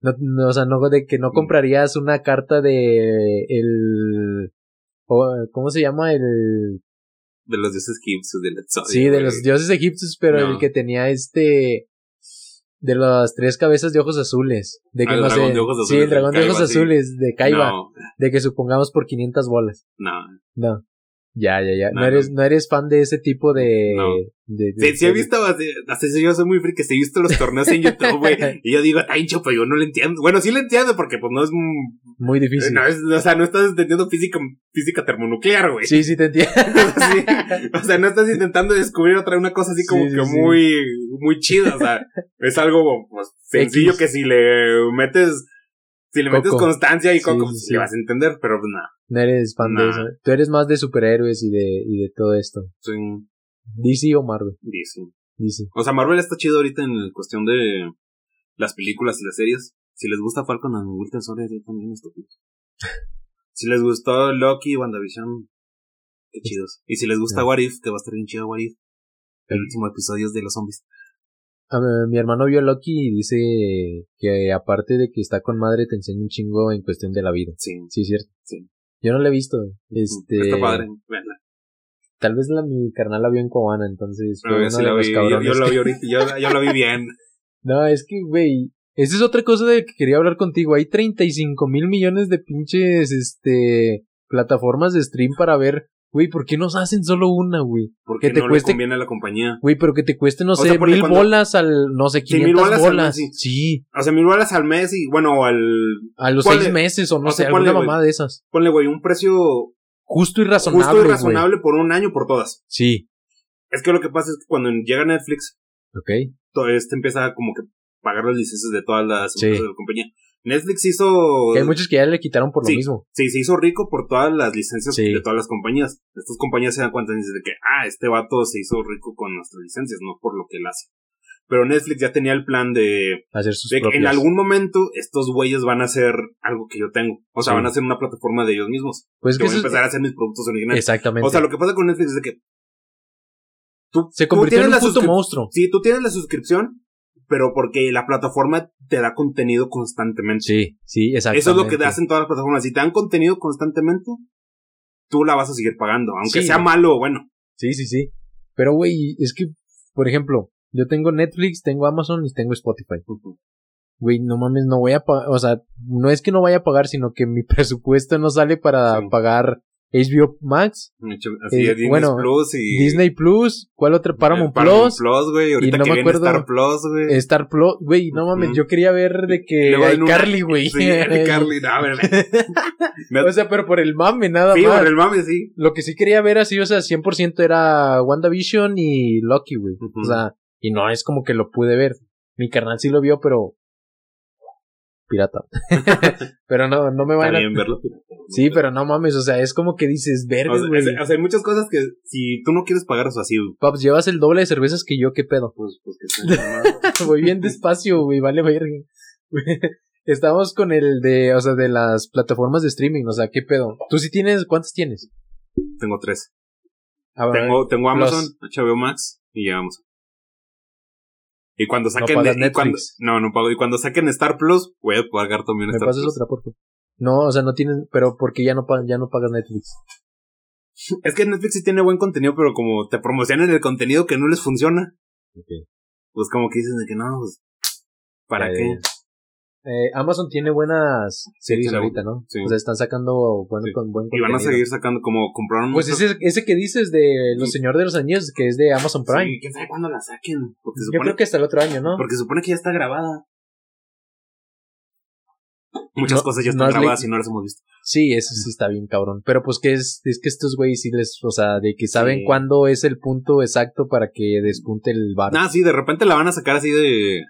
S1: No, o sea, no de que no comprarías una carta de el o, ¿cómo se llama? El
S2: De los dioses egipcios, del Exodia,
S1: sí, de los dioses egipcios, pero el que tenía este de las tres cabezas de ojos azules, de que
S2: Ah, el
S1: no
S2: dragón
S1: sé,
S2: de ojos
S1: sí,
S2: azules
S1: el
S2: de
S1: dragón de ojos
S2: sí.
S1: azules de Kaiba,
S2: No,
S1: de que supongamos por 500 bolas.
S2: no.
S1: No. Ya, ya, ya. No,
S2: No,
S1: eres no eres fan de ese tipo de
S2: No.
S1: de, de-
S2: Sí, sí he
S1: de-
S2: visto, hasta yo soy muy friki, sí he visto los torneos en YouTube, güey. y yo digo, está hincho, pero yo no lo entiendo. Bueno, sí lo entiendo porque pues no es...
S1: muy difícil.
S2: No es o sea, no estás entendiendo física, física termonuclear, güey.
S1: Sí, sí te entiendo.
S2: Sí, O sea, no estás intentando descubrir otra una cosa así como
S1: Sí,
S2: que muy, muy chida. O sea, es algo pues, sencillo
S1: X.
S2: que si le metes, si le metes constancia y
S1: Sí,
S2: coco,
S1: sí, sí.
S2: le vas a entender, pero pues nada.
S1: No eres fan de eso. Tú eres más de superhéroes y de, y de todo esto.
S2: Soy
S1: DC o Marvel.
S2: DC.
S1: DC.
S2: O sea, Marvel está chido ahorita en cuestión de las películas y las series. Si les gusta Falcon and Winter Soldier, yo también estúpidos. si les gustó Loki y WandaVision, qué chidos. Y si les gusta
S1: Ya.
S2: What If, que va a estar bien chido What If. El último episodio es de los zombies.
S1: Ver, mi hermano vio Loki y dice que aparte de que está con madre te enseña un chingo en cuestión de la vida.
S2: Sí.
S1: Sí, es cierto.
S2: Sí.
S1: Yo no la he visto. Este,
S2: Está padre. véanla.
S1: Tal vez la, mi carnal la vio en Cobana, entonces fue uno de
S2: la
S1: los
S2: vi. Yo,
S1: cabrones
S2: yo la vi ahorita. Yo, yo la vi bien.
S1: No, es que, güey, esa es otra cosa de que quería hablar contigo. Hay 35 mil millones de pinches, este, plataformas de stream para ver, güey, ¿por qué nos hacen solo una, güey?
S2: Porque
S1: Que te
S2: no
S1: cueste-
S2: le conviene a la compañía.
S1: Güey, pero que te cueste, no
S2: O
S1: sé,
S2: sea,
S1: mil
S2: cuando-
S1: bolas al, no sé,
S2: Sí, mil
S1: 500
S2: bolas
S1: bolas.
S2: al mes, sí.
S1: sí,
S2: O sea, mil bolas al mes y, bueno, al.
S1: a los
S2: Ponle-
S1: seis meses o no
S2: o
S1: sé,
S2: sea, ponle,
S1: alguna mamá de esas.
S2: Ponle, güey, un precio
S1: Justo y razonable,
S2: justo y razonable por un año por todas.
S1: Sí,
S2: Es que lo que pasa es que cuando llega Netflix,
S1: ok.
S2: todo este empieza como que pagar las licencias de todas las
S1: Sí.
S2: empresas de la compañía. Netflix hizo.
S1: Que hay muchos que ya le quitaron por
S2: Sí.
S1: lo mismo.
S2: Sí, se hizo rico por todas las licencias
S1: Sí.
S2: de todas las compañías. Estas compañías se dan cuenta y dicen de que, ah, este vato se hizo rico con nuestras licencias, no por lo que él hace. Pero Netflix ya tenía el plan de,
S1: Hacer sus
S2: de que en algún momento estos güeyes van a hacer algo que yo tengo. O sea,
S1: Sí.
S2: van a hacer una plataforma de ellos mismos.
S1: Pues
S2: que
S1: que
S2: voy a
S1: eso es-
S2: empezar a hacer mis productos originales.
S1: Exactamente.
S2: O sea, lo que pasa con Netflix es de que tú,
S1: Se
S2: tú
S1: convirtió en un puto monstruo.
S2: Sí, tú tienes la suscripción, pero porque la plataforma te da contenido constantemente.
S1: Sí, sí, exactamente.
S2: Eso es lo que te hacen todas las plataformas. Si te dan contenido constantemente, tú la vas a seguir pagando, aunque
S1: Sí.
S2: sea malo o bueno.
S1: Sí, sí, sí. Pero, güey, es que, por ejemplo, yo tengo Netflix, tengo Amazon y tengo Spotify. Güey, no mames, no voy a pagar, o sea, no es que no vaya a pagar, sino que mi presupuesto no sale para
S2: Sí.
S1: pagar HBO Max,
S2: Así
S1: Eh,
S2: Disney
S1: bueno,
S2: Plus y
S1: Disney Plus, ¿cuál otra? Paramount,
S2: Paramount
S1: Plus,
S2: Plus, güey. Ahorita
S1: no
S2: que
S1: me acuerdo-
S2: Star Plus, güey.
S1: Star Plus, güey, no mames, yo quería ver de que hay
S2: una-
S1: Carly, güey.
S2: Sí, Carly, no. Me-
S1: o sea, pero por el mame, nada
S2: sí,
S1: más.
S2: por el mame, sí.
S1: Lo que sí quería ver así, o sea, 100% era WandaVision y Loki, güey. O sea, y no es como que lo pude ver. Mi carnal sí lo vio, pero pirata. pero no, no me van a...
S2: Verlo pirata.
S1: Sí, pero no mames, o sea, es como que dices, verga,
S2: O sea,
S1: güey.
S2: o sea, hay muchas cosas que si tú no quieres pagar, o sea, así,
S1: Paps, llevas el doble de cervezas que yo, ¿qué pedo?
S2: pues, pues que
S1: Voy bien despacio, güey, vale verga. Estamos con el de, o sea, de las plataformas de streaming, o sea, ¿qué pedo? ¿Tú sí tienes, cuántas tienes?
S2: Tengo tres.
S1: A ver,
S2: Tengo, tengo. Amazon, HBO Max y Amazon. Y cuando saquen.
S1: pagas
S2: y
S1: Netflix.
S2: cuando- no, no pago. Y cuando saquen Star Plus, voy a pagar también
S1: ¿Me
S2: Star
S1: pasas
S2: Plus.
S1: otra, por favor? No, o sea, no tienes, pero porque ya no, ya no pagas Netflix.
S2: Es que Netflix sí tiene buen contenido, pero como te promocionan el contenido que no les funciona, pues como que dicen de que no, pues. ¿Para
S1: Ya,
S2: qué?
S1: Eh, Amazon tiene buenas series ahorita, ¿no?
S2: sí.
S1: O sea, están sacando buen,
S2: Sí.
S1: con buen
S2: Y
S1: contenido.
S2: van a seguir sacando como compraron.
S1: Pues
S2: muchos-
S1: ese, ese que dices de Los Señores de los Anillos, que es de Amazon Prime.
S2: Sí, quién sabe cuándo la saquen. Porque
S1: Yo
S2: supone,
S1: creo que hasta el otro año, ¿no?
S2: porque supone que ya está grabada. Muchas
S1: No-
S2: cosas ya
S1: no
S2: están
S1: has
S2: grabadas y no las hemos visto.
S1: Sí, eso sí está bien cabrón. Pero pues que es, es que estos güeyes sí les, o sea, de que saben
S2: Sí.
S1: cuándo es el punto exacto para que despunte el bar.
S2: Ah, sí, de repente la van a sacar así de.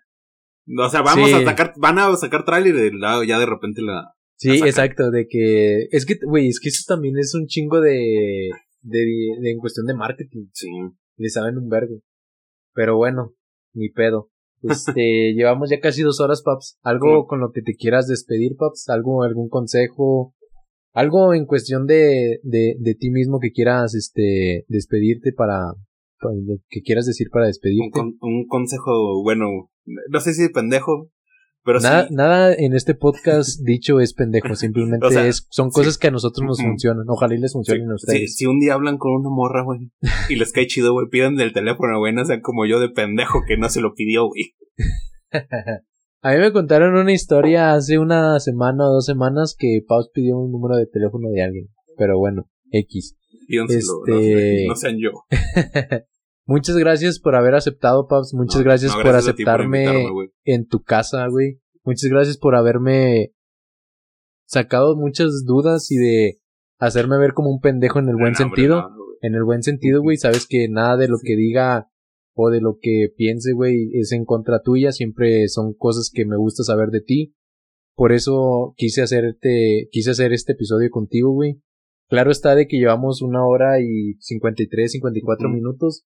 S2: O sea, vamos
S1: Sí.
S2: a sacar, van a sacar tráiler y la- ya de repente la.
S1: sí,
S2: la
S1: exacto, de que, es que, güey, es que eso también es un chingo de, de, de en cuestión de marketing.
S2: Sí.
S1: Le saben un vergo. Pero bueno, ni pedo. Este, llevamos ya casi dos horas, Paps. ¿Algo con lo que te quieras despedir, Paps? ¿Algo, algún consejo? ¿Algo en cuestión de, de, de ti mismo que quieras, este, despedirte para, para- que quieras decir para
S2: Un,
S1: despedirte?
S2: con- un consejo, bueno, no sé si pendejo, pero
S1: Nada,
S2: sí.
S1: nada en este podcast dicho es pendejo, simplemente
S2: O sea,
S1: es, son
S2: sí.
S1: cosas que a nosotros nos funcionan. Ojalá y les funcionen a ustedes.
S2: si un día hablan con una morra, güey, y les cae chido, güey, pidan del teléfono, güey, no sean como yo de pendejo que no se lo pidió, güey.
S1: A mí me contaron una historia hace una semana o dos semanas que Paus pidió un número de teléfono de alguien. Pero bueno, X. Este-
S2: no, no sean yo.
S1: Muchas gracias por haber aceptado, Paus. Muchas
S2: No,
S1: gracias
S2: no,
S1: por aceptarme en tu casa, güey. Muchas gracias por haberme sacado muchas dudas y de hacerme ver como un pendejo en el buen
S2: No,
S1: sentido. En el buen sentido, güey. Sabes que nada de lo que diga o de lo que piense, güey, es en contra tuya. Siempre son cosas que me gusta saber de ti. Por eso quise hacerte, quise hacer este episodio contigo, güey. Claro está de que llevamos una hora y 53, 54
S2: Ujú.
S1: minutos.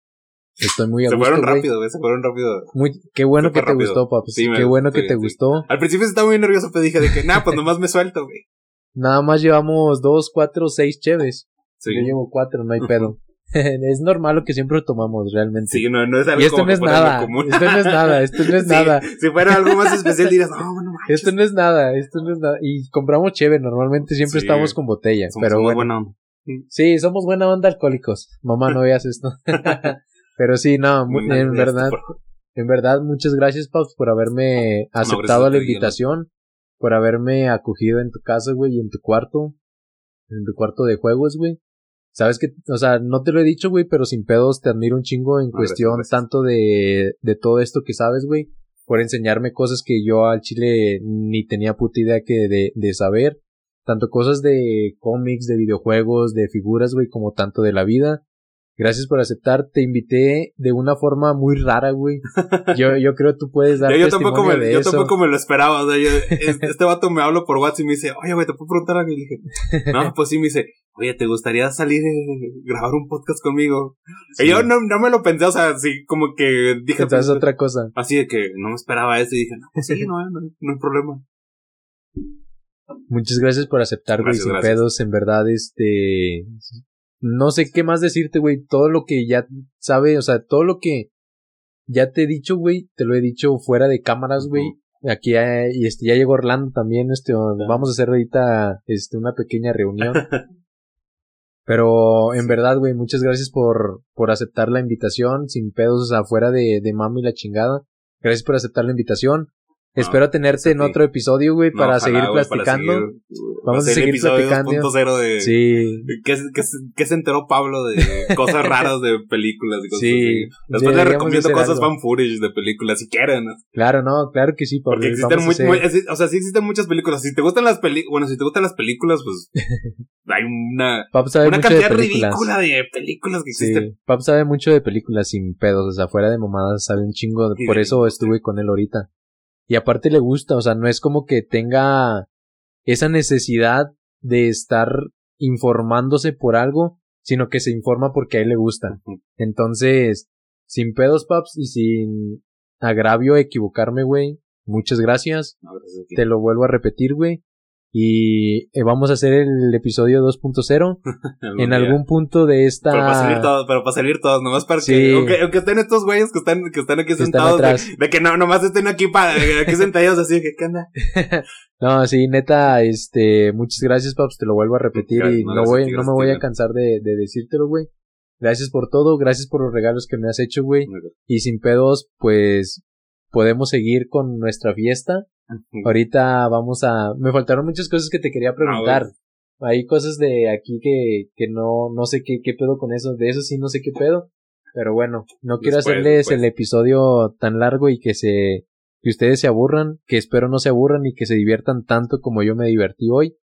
S1: Estoy muy a
S2: Se
S1: gusto,
S2: fueron rápido, güey, se fueron rápido.
S1: Muy, qué bueno que te
S2: rápido.
S1: gustó, papi.
S2: Sí,
S1: qué bueno que te
S2: sí.
S1: gustó.
S2: Al principio estaba muy nervioso, pero dije de que, nah, pues nomás me suelto, güey.
S1: Nada más llevamos dos, cuatro, seis cheves.
S2: Sí.
S1: Yo llevo cuatro, no hay pedo. es normal lo que siempre tomamos, realmente.
S2: Sí, no, no es algo
S1: y esto
S2: como
S1: no es nada.
S2: común.
S1: Esto no es nada. Esto no es
S2: Sí,
S1: nada.
S2: Si fuera algo más especial dirías, no, bueno, manches,
S1: Esto no es nada. Esto no es nada. Y compramos cheve. Normalmente siempre
S2: Sí.
S1: estamos con botella.
S2: somos-
S1: pero bueno.
S2: buena onda.
S1: Sí, somos buena onda alcohólicos. Mamá, no veas esto. Pero sí, no, mu-
S2: No,
S1: en verdad.
S2: por-
S1: En verdad, muchas gracias, Paus, por haberme aceptado la invitación, por haberme acogido en tu casa, güey, y en tu cuarto, en tu cuarto de juegos, güey. Sabes que, o sea, no te lo he dicho, güey, pero sin pedos te admiro un chingo en
S2: No,
S1: cuestión
S2: gracias.
S1: tanto de, de todo esto que sabes, güey, por enseñarme cosas que yo al chile ni tenía puta idea que de, de saber, tanto cosas de cómics, de videojuegos, de figuras, güey, como tanto de la vida. Gracias por aceptar. Te invité de una forma muy rara, güey. Yo, yo creo que tú puedes dar
S2: Yo, yo tampoco
S1: testimonio
S2: me,
S1: de
S2: yo
S1: eso.
S2: tampoco me lo esperaba. O sea, yo- es- este vato me habló por WhatsApp y me dice, oye, güey, ¿te puedo preguntar algo? Y dije, no, pues sí, me dice, oye, ¿te gustaría salir eh, grabar un podcast conmigo?
S1: Sí.
S2: Y yo no, no me lo pensé, o sea, así como que dije,
S1: Entonces
S2: pues,
S1: otra cosa.
S2: así de que no me esperaba eso y dije, no, pues sí, no, no, no hay problema.
S1: Muchas gracias por aceptar, güey, sin
S2: gracias.
S1: pedos. En verdad, este. No sé qué más decirte, güey. Todo lo que ya sabe, o sea, todo lo que ya te he dicho, güey, te lo he dicho fuera de cámaras, güey. Aquí ya, y este, ya llegó Orlando también, este, vamos a hacer ahorita, este, una pequeña reunión. Pero, en verdad, güey, muchas gracias por, por aceptar la invitación, sin pedos, o sea, fuera de, de mami la chingada. Gracias por aceptar la invitación.
S2: No,
S1: Espero tenerte en otro episodio, güey,
S2: No,
S1: para
S2: ojalá,
S1: seguir
S2: güey, para
S1: platicando.
S2: seguir,
S1: Vamos a seguir platicando.
S2: 2.0 de...
S1: Sí,
S2: ¿Qué, qué, qué se enteró Pablo de cosas raras de películas y cosas
S1: Sí,
S2: así? Después le recomiendo cosas fan footage de películas si quieren.
S1: claro, no, claro que sí, Pablo.
S2: Porque existen muy, muy- o sea, sí existen muchas películas. Si te gustan las películas, bueno, si te gustan las películas, pues hay una, una
S1: de
S2: cantidad ridícula de películas que existen.
S1: Sí, Pap sabe mucho de películas sin pedos, o sea, fuera de mamadas sabe un chingo, por eso estuve con él ahorita. Y aparte le gusta, o sea, no es como que tenga esa necesidad de estar informándose por algo, sino que se informa porque a él le gusta. Entonces, sin pedos, paps, y sin agravio equivocarme, güey. Muchas gracias. Te lo vuelvo a repetir, güey. Y eh, vamos a hacer el episodio 2.0 en algún punto de esta.
S2: Pero para salir todos, pero para salir todos, nomás para que. Aunque, aunque, estén estos güeyes que están, que están aquí sentados, de, que no, nomás estén aquí para, aquí sentados así, que ¿qué onda?
S1: no, sí, neta, este, muchas gracias, Paps, te lo vuelvo a repetir y no, voy, no me voy a cansar de, de decírtelo, güey. Gracias por todo, gracias por los regalos que me has hecho, güey. Y sin pedos, pues podemos seguir con nuestra fiesta. Ahorita vamos a... Me faltaron muchas cosas que te quería ah, preguntar. Hay cosas de aquí que, que no, no sé qué, qué pedo con eso. De eso sí no sé qué pedo. Pero bueno, no quiero hacerles el episodio tan largo y que se, que ustedes se aburran, que espero no se aburran y que se diviertan tanto como yo me divertí hoy.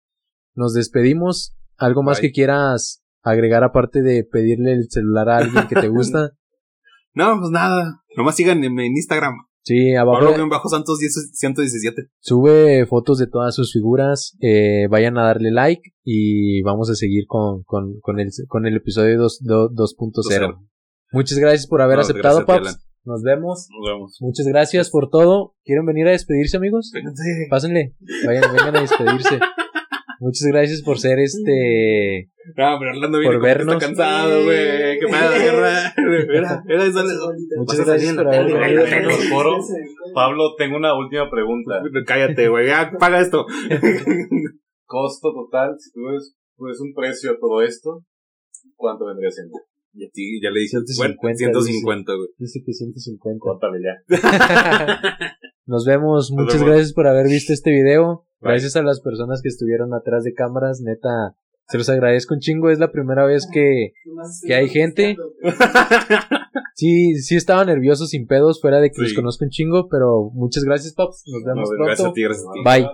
S1: Nos despedimos. ¿Algo más que quieras agregar aparte de pedirle el celular a alguien que te gusta?
S2: no, pues nada. Nomás síganme en Instagram.
S1: Sí, abajo.
S2: bajo Santos 117.
S1: Sube fotos de todas sus figuras. Eh, vayan a darle like y vamos a seguir con, con, con, el, con el episodio 2.0. Muchas gracias por haber aceptado, Paps. Nos vemos.
S2: Nos vemos.
S1: Muchas gracias por todo. ¿Quieren venir a despedirse, amigos? Pásenle. Vayan, vengan a despedirse. Muchas gracias por ser este.
S2: No, pero Orlando viene por vernos. Está cansado, güey. Qué pedo, guerra. Mira, mira,
S1: Muchas gracias por haber venido.
S3: foro. Pablo, tengo una última pregunta.
S2: Cállate, güey. Ya, paga esto.
S3: Costo total, si tú ves, pues un precio a todo esto, ¿cuánto vendría siendo?
S2: Y a ti ya le dije 150, 150 güey.
S1: Dice que 150.
S3: Cuéntame ya.
S1: Nos vemos. Muchas gracias por haber visto este video. Gracias a las personas que estuvieron atrás de cámaras, neta, se los agradezco un chingo, es la primera vez que, que hay gente. Sí, sí estaba nervioso sin pedos, fuera de que los conozco un chingo, pero muchas gracias, Paps. Nos vemos pronto.
S2: Gracias a ti, gracias a ti.
S1: Bye.